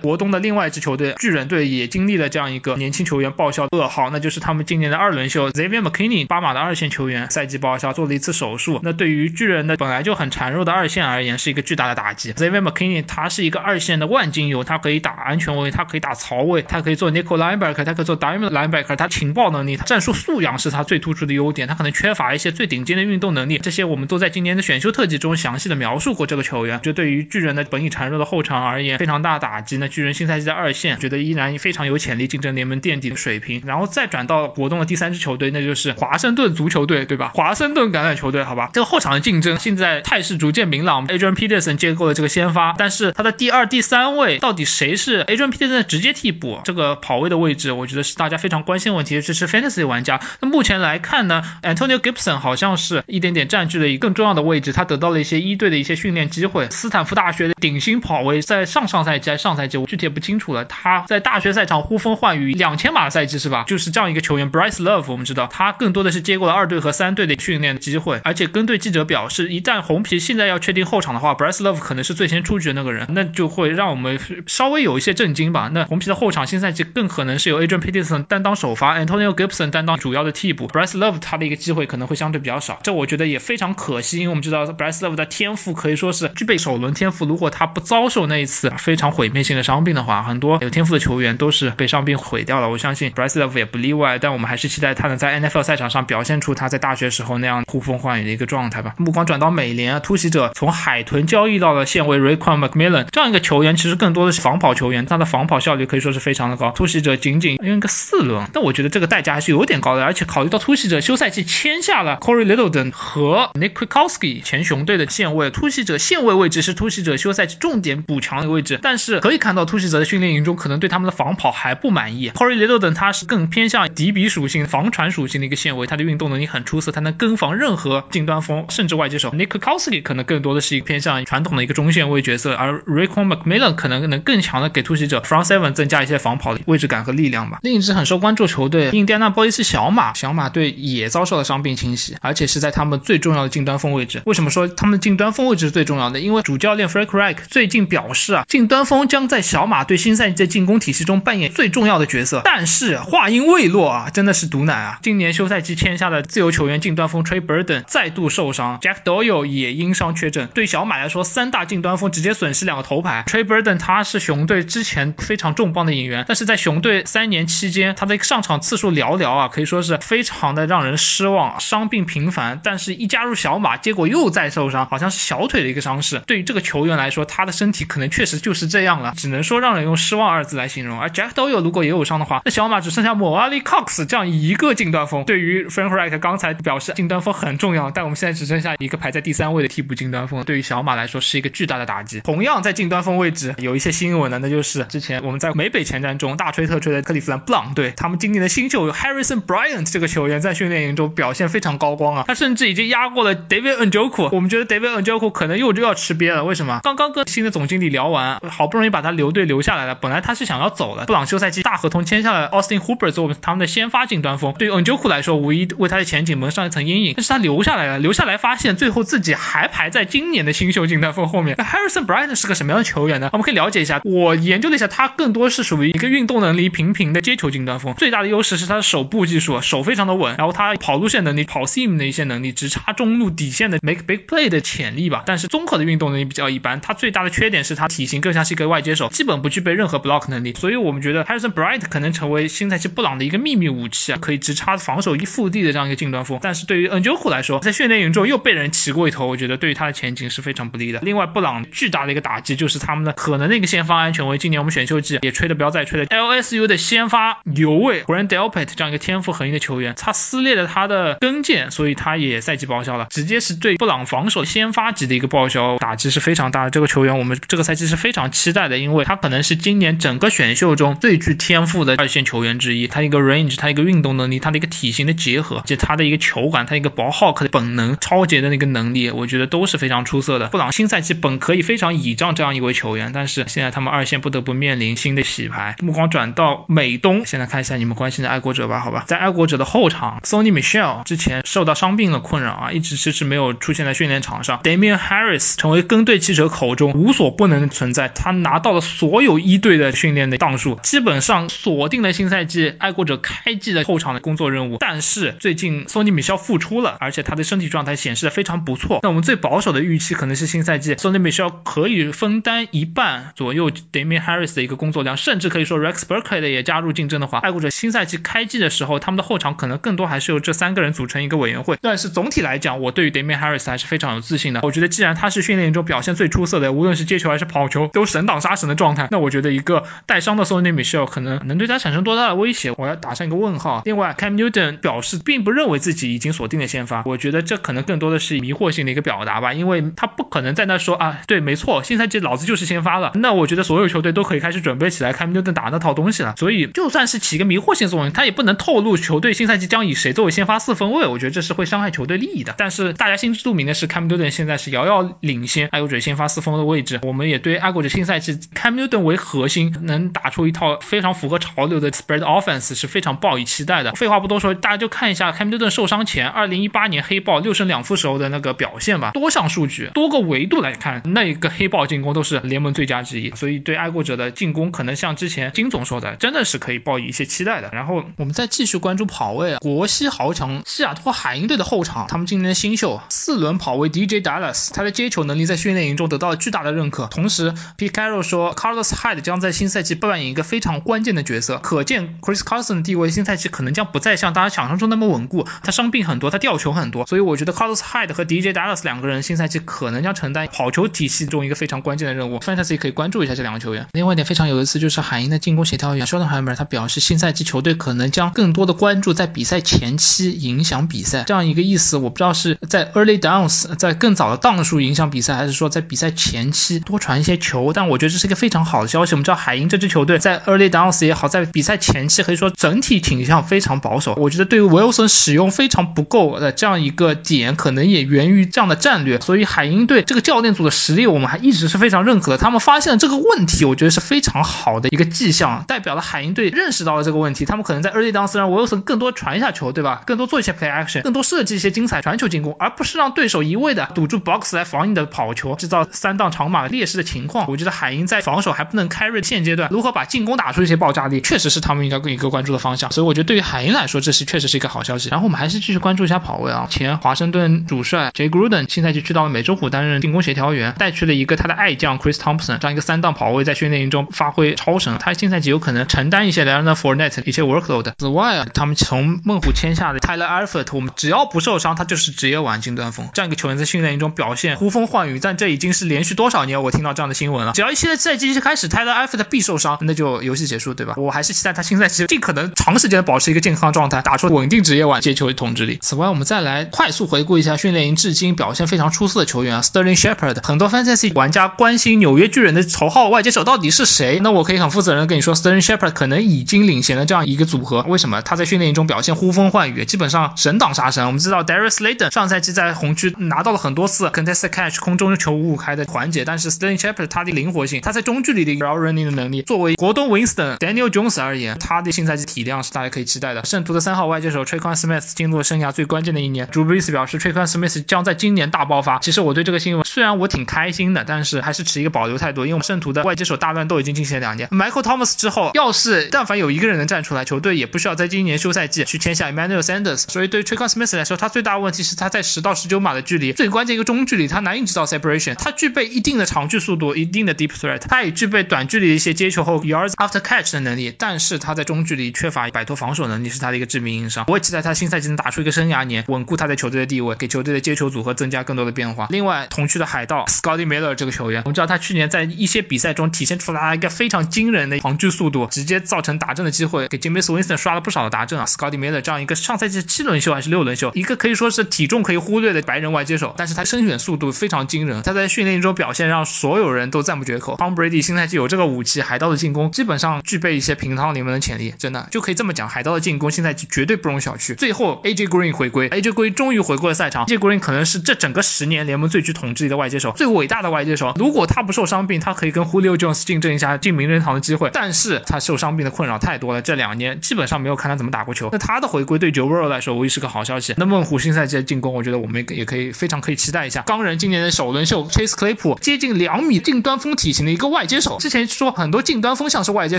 国东的另外一支球队巨人队也经历了这样一个年轻球员报销噩耗，那就是他们今年的二轮秀 zvi McKinney，巴马的二线球员赛季报销，做了一次手术。那对于巨人的本来就很孱弱的二线而言，是一个巨大的打击。zvi McKinney 他是一个二线的万金油，他可以打安全位，他可以打槽位，他可以做 nickel linebacker，他可以做 diamond linebacker，他情报能力、他战术素养是他最突出的优点。他可能缺乏一些最顶尖的运动能力，这些我们都在今年的选秀特辑中详细的描述过这个球员。就对于巨人的本已孱弱的后场而言，非常大打击。那巨人新赛季的二线，觉得依然非常有潜力竞争联盟垫底的水平。然后再转到国东的第三支球队，那就是华盛顿足球队，对吧？华盛顿橄榄球队，好吧。这个后场的竞争现在态势逐渐明朗，Adrian Peterson 接过了这个先发，但是他的第二、第三位到底谁是 AJ Pton 的直接替补？这个跑位的位置，我觉得是大家非常关心的问题，这是 Fantasy 玩家。那目前来看呢，Antonio Gibson 好像是一点点占据了一个更重要的位置，他得到了一些一队的一些训练机会。斯坦福大学的顶薪跑位，在上上赛季、在上赛季我具体也不清楚了。他在大学赛场呼风唤雨，两千码赛季是吧？就是这样一个球员，Bryce Love，我们知道他更多的是接过了二队和三队的训练机会，而且跟队记者表示，一旦红皮现在要确定后场的话，Bryce Love 可能是最先出局的那个人，那就会会让我们稍微有一些震惊吧。那红皮的后场新赛季更可能是由 Adrian Peterson 担当首发，Antonio Gibson 担当主要的替补，Bryce Love 他的一个机会可能会相对比较少，这我觉得也非常可惜，因为我们知道 Bryce Love 的天赋可以说是具备首轮天赋，如果他不遭受那一次非常毁灭性的伤病的话，很多有天赋的球员都是被伤病毁掉了。我相信 Bryce Love 也不例外，但我们还是期待他能在 NFL 赛场上表现出他在大学时候那样呼风唤雨的一个状态吧。目光转到美联啊，突袭者从海豚交易到了现为 Rayquan McMillan 这样一个球球员其实更多的是防跑球员，他的防跑效率可以说是非常的高。突袭者仅仅用个四轮，但我觉得这个代价还是有点高的，而且考虑到突袭者休赛季签下了 Corey Littleton 和 Nick Kukowski 前雄队的线位，突袭者线位位置是突袭者休赛季重点补强的位置，但是可以看到突袭者的训练营中可能对他们的防跑还不满意。Corey Littleton 他是更偏向底比属性、防传属性的一个线位，他的运动能力很出色，他能跟防任何近端锋甚至外接手。Nick Kwiatkowski 可能更多的是一个偏向传统的一个中线位角色，而 Raycom Rickon McMillan 可能能更强的给突袭者 Front Seven 增加一些防跑的位置感和力量吧。另一支很受关注球队印第安纳波利斯小马，小马队也遭受了伤病侵袭，而且是在他们最重要的近端锋位置。为什么说他们的近端锋位置是最重要的？因为主教练 Frank Reich 最近表示啊，近端锋将在小马队新赛季的进攻体系中扮演最重要的角色。但是话音未落啊，真的是毒奶啊！今年休赛季签下的自由球员近端锋 Trey Burden 再度受伤，Jack Doyle 也因伤缺阵。对小马来说，三大近端锋直接损失两个头牌。Trey Burden 他是熊队之前非常重磅的引援，但是在熊队三年期间，他的上场次数寥寥啊，可以说是非常的让人失望，伤病频繁。但是一加入小马，结果又再受伤，好像是小腿的一个伤势。对于这个球员来说，他的身体可能确实就是这样了，只能说让人用失望二字来形容。而 Jack Doyle 如果也有伤的话，那小马只剩下 Mo Ali Cox 这样一个近端锋。对于 Frank Reich 刚才表示近端锋很重要，但我们现在只剩下一个排在第三位的替补近端锋，对于小马来说是一个巨大的打击。同样在近端锋位位置有一些新闻呢，那就是之前我们在美北前瞻中大吹特吹的克利夫兰布朗队，他们今年的新秀 Harrison Bryant 这个球员在训练营中表现非常高光啊，他甚至已经压过了 David Njoku。我们觉得 David Njoku 可能又就要吃瘪了，为什么？刚刚跟新的总经理聊完，好不容易把他留队留下来了，本来他是想要走的，布朗休赛季大合同签下了 Austin Hooper 作为他们的先发近端锋，对于 Njoku 来说，无疑为他的前景蒙上一层阴影。但是他留下来了，留下来发现最后自己还排在今年的新秀近端锋后面。那 Harrison Bryant 是个什么样的球员呢？我们可以了解一下。我研究了一下，他更多是属于一个运动能力平平的接球近端锋，最大的优势是他的手部技术，手非常的稳，然后他跑路线能力、跑 seam 的一些能力，直插中路底线的 make big play 的潜力吧。但是综合的运动能力比较一般，他最大的缺点是他体型更像是一个外接手，基本不具备任何 block 能力。所以我们觉得 Harrison Bright 可能成为新赛季布朗的一个秘密武器啊，可以直插防守一腹地的这样一个近端锋。但是对于 Njoku 来说，在训练营中又被人骑过一头，我觉得对于他的前景是非常不利的。另外，布朗巨大的一个打击就是他他们的可能的一个先发安全卫，今年我们选秀季也吹的不要再吹了，LSU 的先发牛卫 Grant Delpit 这样一个天赋横溢的球员，他撕裂了他的跟腱，所以他也赛季报销了，直接是对布朗防守先发级的一个报销，打击是非常大的。这个球员我们这个赛季是非常期待的，因为他可能是今年整个选秀中最具天赋的二线球员之一。他一个 range，他一个运动能力，他的一个体型的结合，以及他的一个球感，他一个薄 hawk 的本能，超节的那个能力，我觉得都是非常出色的。布朗新赛季本可以非常倚仗这样一位球球员，但是现在他们二线不得不面临新的洗牌。目光转到美东，现在看一下你们关心的爱国者吧，好吧，在爱国者的后场，Sony Michelle 之前受到伤病的困扰啊，一直迟迟没有出现在训练场上。Damian Harris 成为跟队记者口中无所不能的存在，他拿到了所有一队的训练的档数，基本上锁定了新赛季爱国者开季的后场的工作任务。但是最近 Sony Michelle 复出了，而且他的身体状态显示的非常不错。那我们最保守的预期可能是新赛季 Sony Michelle 可以分担一半左右 Damian Harris 的一个工作量，甚至可以说 Rex Burkhead 也加入竞争的话，爱国者新赛季开季的时候，他们的后场可能更多还是由这三个人组成一个委员会。但是总体来讲，我对于 Damian Harris 还是非常有自信的。我觉得既然他是训练中表现最出色的，无论是接球还是跑球都神挡杀神的状态，那我觉得一个带伤的 Sony Michel 可能能对他产生多大的威胁，我要打上一个问号。另外，Cam Newton 表示并不认为自己已经锁定了先发，我觉得这可能更多的是迷惑性的一个表达吧，因为他不可能在那说啊，对，没错，新赛季老子就是先发了。那我觉得所有球队都可以开始准备起来，Cam Newton 打那套东西了。所以就算是起个迷惑性作用，他也不能透露球队新赛季将以谁作为先发四分位，我觉得这是会伤害球队利益的。但是大家心知肚明的是，Cam Newton 现在是遥遥领先爱国者先发四分的位置。我们也对爱国者新赛季 Cam Newton 为核心，能打出一套非常符合潮流的 spread offense 是非常抱以期待的。废话不多说，大家就看一下 Cam Newton 受伤前2018年黑豹六胜两负时候的那个表现吧。多项数据、多个维度来看，那个黑豹进攻都是联盟最佳之一。所以对爱国者的进攻，可能像之前金总说的，真的是可以抱以一些期待的。然后我们再继续关注跑位啊，国西豪强西雅图海鹰队的后场，他们今年的新秀四轮跑位 DJ Dallas，他的接球能力在训练营中得到了巨大的认可。同时，Pete Carroll 说 Carlos Hyde 将在新赛季扮演一个非常关键的角色，可见 Chris Carson 的地位新赛季可能将不再像大家想象中那么稳固。他伤病很多，他掉球很多，所以我觉得 Carlos Hyde 和 DJ Dallas 两个人新赛季可能将承担跑球体系中一个非常关键的任务。Fantasy 可以关注一下这两个球员。另外一点非常有意思就是海鹰的进攻协调员 Sheldon Hammer 他表示，新赛季球队可能将更多的关注在比赛前期影响比赛这样一个意思，我不知道是在 early downs 在更早的档数影响比赛，还是说在比赛前期多传一些球。但我觉得这是一个非常好的消息。我们知道海鹰这支球队在 early downs 也好，在比赛前期可以说整体倾向非常保守。我觉得对于 Wilson 使用非常不够的这样一个点，可能也源于这样的战略。所以海鹰队这个教练组的实力，我们还一直是非常认可他们发现了这个问题，我觉得是非常好的一个迹象，代表了海鹰队认识到了这个问题。他们可能在 early downs 让 Wilson 更多传一下球，对吧？更多做一些 play action，更多设计一些精彩传球进攻，而不是让对手一味的堵住 box 来防你的跑球，制造三档长马劣势的情况。我觉得海鹰在防守还不能 carry 现阶段，如何把进攻打出一些爆炸力，确实是他们应该更一个关注的方向。所以我觉得对于海鹰来说，这是确实是一个好消息。然后我们还是继续关注一下跑位啊，前华盛顿主帅 Jay Gruden 新赛季去到了美洲虎担任进攻协调员，带去了一个他的爱将 Chris Thompson，这样一个三档跑位在训练营中发挥超神，他新赛季有可能承担一些 Leonard Fournette 一些 workload。此外啊，他们从猛虎签下的 Tyler Alford，我们只要不受伤，他就是职业玩金端锋。这样一个球员在训练营中表现呼风唤雨，但这已经是连续多少年我听到这样的新闻了。只要一新的赛季一开始，Tyler Alford 必受伤，那就游戏结束，对吧？我还是期待他新赛季尽可能长时间的保持一个健康状态，打出稳定职业玩接球统治力。此外，我们再来快速回顾一下训练营至今表现非常出色的球员啊，Sterling Shepard。很多 Fantasy 玩家关心纽约巨人的头号外接手到底是谁？那我可以很负责任的跟你说 stern Shepard 可能已经领衔了这样一个组合。为什么？他在训练营中表现呼风唤雨，基本上神挡杀神。我们知道 Darius Slayton 上赛季在红区拿到了很多次 contested catch 空中球五五开的环节，但是 stern Shepard 他的灵活性，他在中距离的 r o running 的能力，作为国东 Winston Daniel Jones 而言，他的新赛季体量是大家可以期待的。圣徒的三号外接手 Trequan Smith 进入了生涯最关键的一年，Drew Brees 表示 Trequan Smith 将在今年大爆发。其实我对这个新闻虽然我挺开心的，但是还是持一个保留太多，因为我们圣徒的外接手大乱斗已经进行了两年，Michael Thomas 之后，要是但凡有一个人能站出来，球队也不需要在今年休赛季去签下 Emmanuel Sanders。所以对 Trequan Smith 来说，他最大的问题是他在十到十九码的距离，最关键一个中距离，他难以制造 separation。他具备一定的长距速度，一定的 deep threat，他也具备短距离的一些接球后 yards after catch 的能力，但是他在中距离缺乏摆脱防守能力，是他的一个致命硬伤。我也期待他新赛季能打出一个生涯年，稳固他在球队的地位，给球队的接球组合增加更多的变化。另外，同区的海盗 Scotty Miller 这个球员，我们知道他去年在一些比赛中体现出来一个非常惊人的长距速度，直接造成打正的机会，给 James Winston 刷了不少的达阵啊。Scotty Miller 这样一个上赛季七轮秀还是六轮秀，一个可以说是体重可以忽略的白人外接手，但是他身选速度非常惊人，他在训练中表现让所有人都赞不绝口。Tom Brady 新赛季有这个武器，海盗的进攻基本上具备一些平汤联盟的潜力，真的就可以这么讲，海盗的进攻新赛季绝对不容小觑。最后 AJ Green 回归，AJ Green 终于回归了赛场，AJ Green 可能是这整个十年联盟最具统治力的外接手，最伟大的外接手。如果他不受伤病，他可以跟 Julio Jones 竞争一下进名人堂的机会，但是他受伤病的困扰太多了，这两年基本上没有看他怎么打过球。那他的回归对 Joe Burrow 来说无疑是个好消息。那么虎新赛季的进攻，我觉得我们也可以非常可以期待一下。钢人今年的首轮秀 Chase Claypool 接近两米近端锋体型的一个外接手，之前说很多近端锋像是外接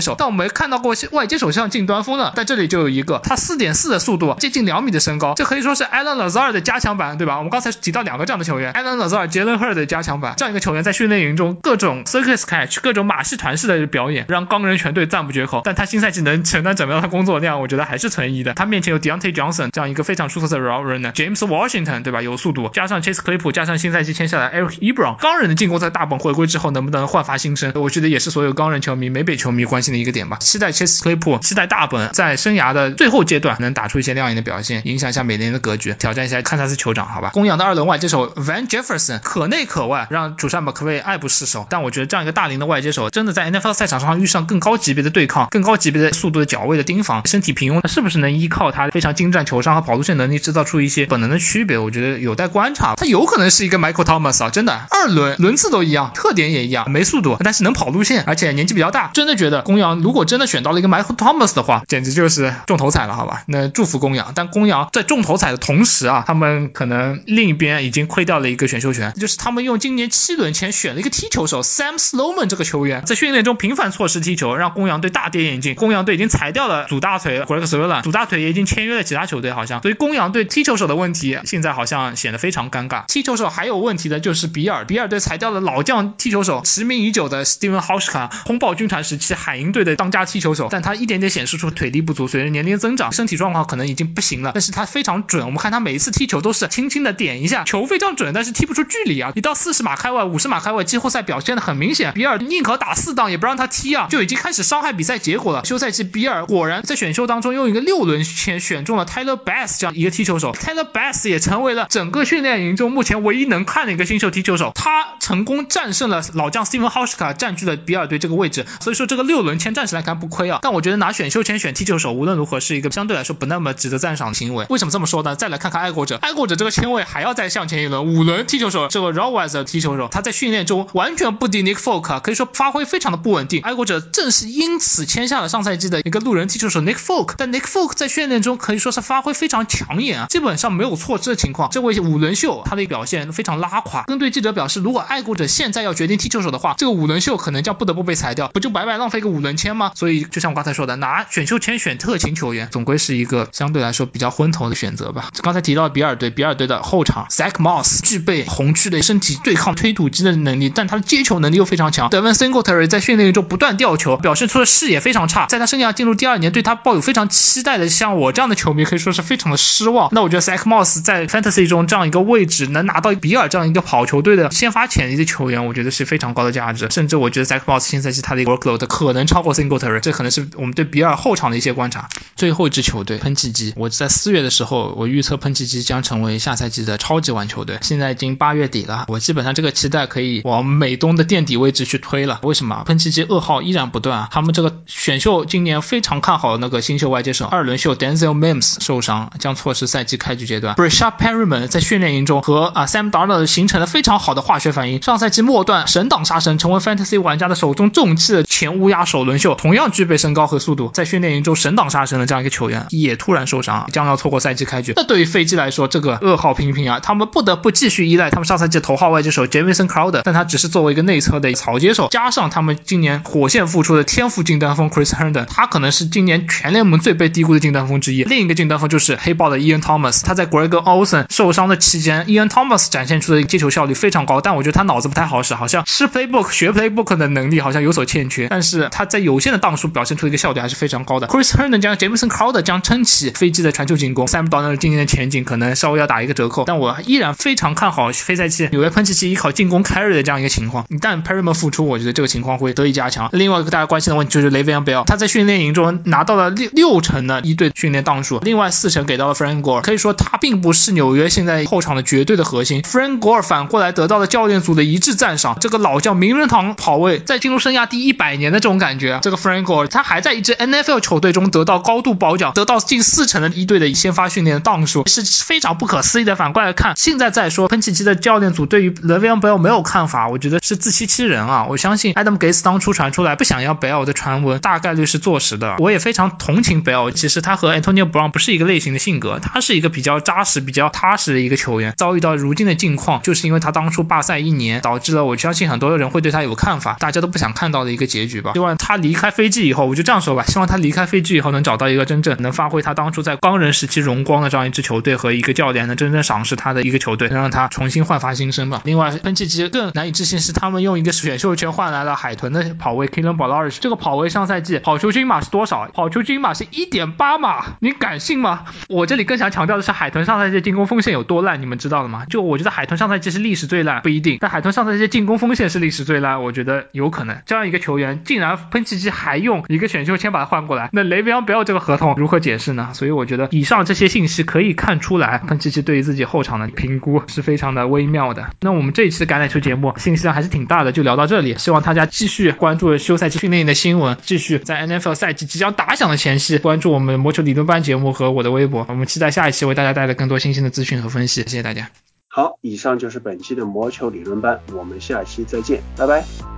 手，但我没看到过外接手像近端锋的，在这里就有一个，他四点四的速度，接近两米的身高，这可以说是 Alan Lazar 的加强版，对吧？我们刚才提到两个这样的球员，Alan Lazar、Jalen Hurd 的加强版，这样一个球员在训练营中各种 circus catch、各种马戏团式的表演，让钢人全队赞不绝口。但他新赛季能承担怎么样的工作量，我觉得还是存疑的。他面前有 Deontay Johnson 这样一个非常出色的 route runner，James Washington 对吧？有速度，加上 Chase Claypool，加上新赛季签下来 Eric Ebron，钢人的进攻在大本回归之后能不能焕发新生？我觉得也是所有钢人球迷、美北球迷关心的一个点吧。期待 Chase Claypool，期待大本在生涯的最后阶段能打出一些亮眼的表现，影响一下美联的格局，挑战一下堪萨斯酋长，好吧？公羊的二轮外接手 Van Jefferson 可内可外，让主帅马克威爱不释手。但我觉得这样一个大龄的外接手，真的在 NFL 赛场上遇上更高级别的对抗、更高级别的速度的脚位的盯防，身体平庸，是不是能依靠他非常精湛球商和跑路线能力制造出一些本能的区别？我觉得有待观察。他有可能是一个 Michael Thomas 啊，真的二轮轮次都一样，特点也一样，没速度，但是能跑路线，而且年纪比较大。真的觉得公羊如果真的选到了一个 Michael Thomas 的话，简直就是中头彩了，好吧？那祝福公羊。但公羊在中头彩的同时啊，他们可能另一边已经亏掉了一个选秀权，就是他们用今年七轮前选了一个踢球手 Sam Sloman 这个球员，在训练中频繁错失踢球，让公羊队大跌眼镜。公羊队已经裁掉了主大腿 Greg s w i l l a 主大腿也已经签约了其他球队，好像。所以公羊队踢球手的问题现在好像显得非常尴尬。踢球手还有问题的就是比尔，比尔队裁掉了老将踢球手，驰名已久的 Steven Hauschka，轰爆军团时期海鹰队的当家踢球手，但他一点点显示出腿力不足，随着年龄增长，身体状况可能已经不行了。但是他非常准，我们看他每一次踢球都是轻轻的点一下，球非常准，但是踢不出距离啊。一到四十码开外、五十码开外，季后赛表表现的很明显，比尔宁可打四档也不让他踢啊，就已经开始伤害比赛结果了。休赛期比尔果然在选秀当中用一个六轮签选中了 Tyler Bass 这样一个踢球手，Tyler Bass 也成为了整个训练营中目前唯一能看的一个新秀踢球手，他成功战胜了老将 Steven Hauschka，占据了比尔队这个位置，所以说这个六轮签暂时来看不亏啊。但我觉得拿选秀签选踢球手无论如何是一个相对来说不那么值得赞赏的行为。为什么这么说呢？再来看看爱国者，爱国者这个签位还要再向前一轮，五轮踢球手这个 r o w e s 踢球手，他在训练中完全不敌 Nick Folk，可以说发挥非常的不稳定。爱国者正是因此签下了上赛季的一个路人踢球手 Nick Folk，但 Nick Folk 在训练中可以说是发挥非常抢眼啊，基本上没有错失的情况。这位五轮秀他的表现非常拉垮。跟对记者表示，如果爱国者现在要决定踢球手的话，这个五轮秀可能将不得不被裁掉，不就白白浪费一个五轮签吗？所以就像我刚才说的，拿选秀签选特勤球员，总归是一个相对来说比较昏头的选择吧。刚才提到比尔队，比尔队的后场 Zach Moss 具备红区的身体对抗推土机的能力，但他的接球能力又非常强。Devin Singletary 在训练中不断掉球，表现出的视野非常差。在他生涯进入第二年，对他抱有非常期待的，像我这样的球迷可以说是非常的失望。那我觉得 Zach Moss 在 Fantasy 中这样一个位置，能拿到比尔这样一个跑球队的先发潜力的球员，我觉得是非常高的价值。甚至我觉得 Zach Moss 新赛季他的 workload 可能超过 Singletary，这可能是我们对比尔后场的一些观察。最后一支球队喷气机，我在四月的时候，我预测喷气机将成为下赛季的超级碗球队。现在已经八月底了，我基本上这个期待可以往每东的垫底位置去推了。为什么？喷气机噩耗依然不断！他们这个选秀今年非常看好那个新秀外接手二轮秀 Denzel Mims 受伤，将错失赛季开局阶段。Breshad Perryman 在训练营中和啊 Sam Darnold 形成了非常好的化学反应。上赛季末段神挡杀神，成为 Fantasy 玩家的手中重器的前乌鸦首轮秀，同样具备身高和速度，在训练营中神挡杀神的这样一个球员也突然受伤，将要错过赛季开局。那对于飞机来说，这个噩耗频频啊，他们不得不继续依赖他们上赛季头号外接手 Jamison Crowder，但他只是作为一个内侧的草接手，加上他们今年火线复出的天赋近端锋 Chris Herndon，他可能是今年全联盟最被低估的近端锋之一。另一个近端锋就是黑豹的 Ian Thomas，他在 Greg Olsen 受伤的期间，Ian Thomas 展现出的接球效率非常高，但我觉得他脑子不太好使，好像吃 Playbook 学 Playbook 的能力好像有所欠缺。但是他在有限的档数表现出的一个效率还是非常高的。Chris Herndon 将 Jameson Crowder 将撑起飞机的传球进攻，Sam Darnold 今年的前景可能稍微要打一个折扣，但我依然非常看好非赛季纽约喷气机依靠进攻 carry 的这样一个情况。一旦 Perryman 复出，我觉得这个情况会得以加强。另外一个大家关心的问题就是 Le'Veon Bell，他在训练营中拿到了六六成的一队训练档数，另外四成给到了 Frank Gore，可以说他并不是纽约现在后场的绝对的核心。Frank Gore 反过来得到了教练组的一致赞赏，这个老将名人堂跑位在进入生涯第一百年的这种感觉，这个 Frank Gore 他还在一支 NFL 球队中得到高度褒奖，得到近四成的一队的先发训练的档数，是非常不可思议的。反过来看，现在再说喷气机的教练组对于 Le'Veon Bell 没有看法，我觉得是自欺欺人啊！我相信 Adam Gates 当初传出来不想要 Bell 的传闻，大概率是坐实的。我也非常同情 Bell，其实他和 Antonio Brown 不是一个类型的性格，他是一个比较扎实、比较踏实的一个球员。遭遇到如今的境况，就是因为他当初罢赛一年，导致了我相信很多人会对他有看法，大家都不想看到的一个结局吧。希望他离开飞机以后，我就这样说吧，希望他离开飞机以后能找到一个真正能发挥他当初在钢人时期荣光的这样一支球队和一个教练，能真正赏识他的一个球队，能让他重新焕发新生吧。另外，喷气机更难以置信是他们用一个选秀权换来了海豚的跑位 Kalen Ballard，这个跑位上赛季跑球均码是多少？跑球均码是一点八码，你敢信吗？我这里更想强调的是海豚上赛季进攻锋线有多烂，你们知道了吗？就我觉得海豚上赛季是历史最烂，不一定，但海豚上赛季进攻锋线是历史最烂，我觉得有可能。这样一个球员竟然喷气机还用一个选秀签把他换过来，那雷维昂不要这个合同如何解释呢？所以我觉得以上这些信息可以看出来，喷气机对于自己后场的评估是非常的微妙的。那我们这一期的橄榄球节目信息量还是挺大的，就聊到这里。希望大家继续关注休赛期训练营的新闻，继续在 NFL 赛季即将打响的前夕关注我们魔球理论班节目和我的微博。我们期待下一期为大家带来更多新鲜的资讯和分析。谢谢大家。好，以上就是本期的魔球理论班，我们下期再见，拜拜。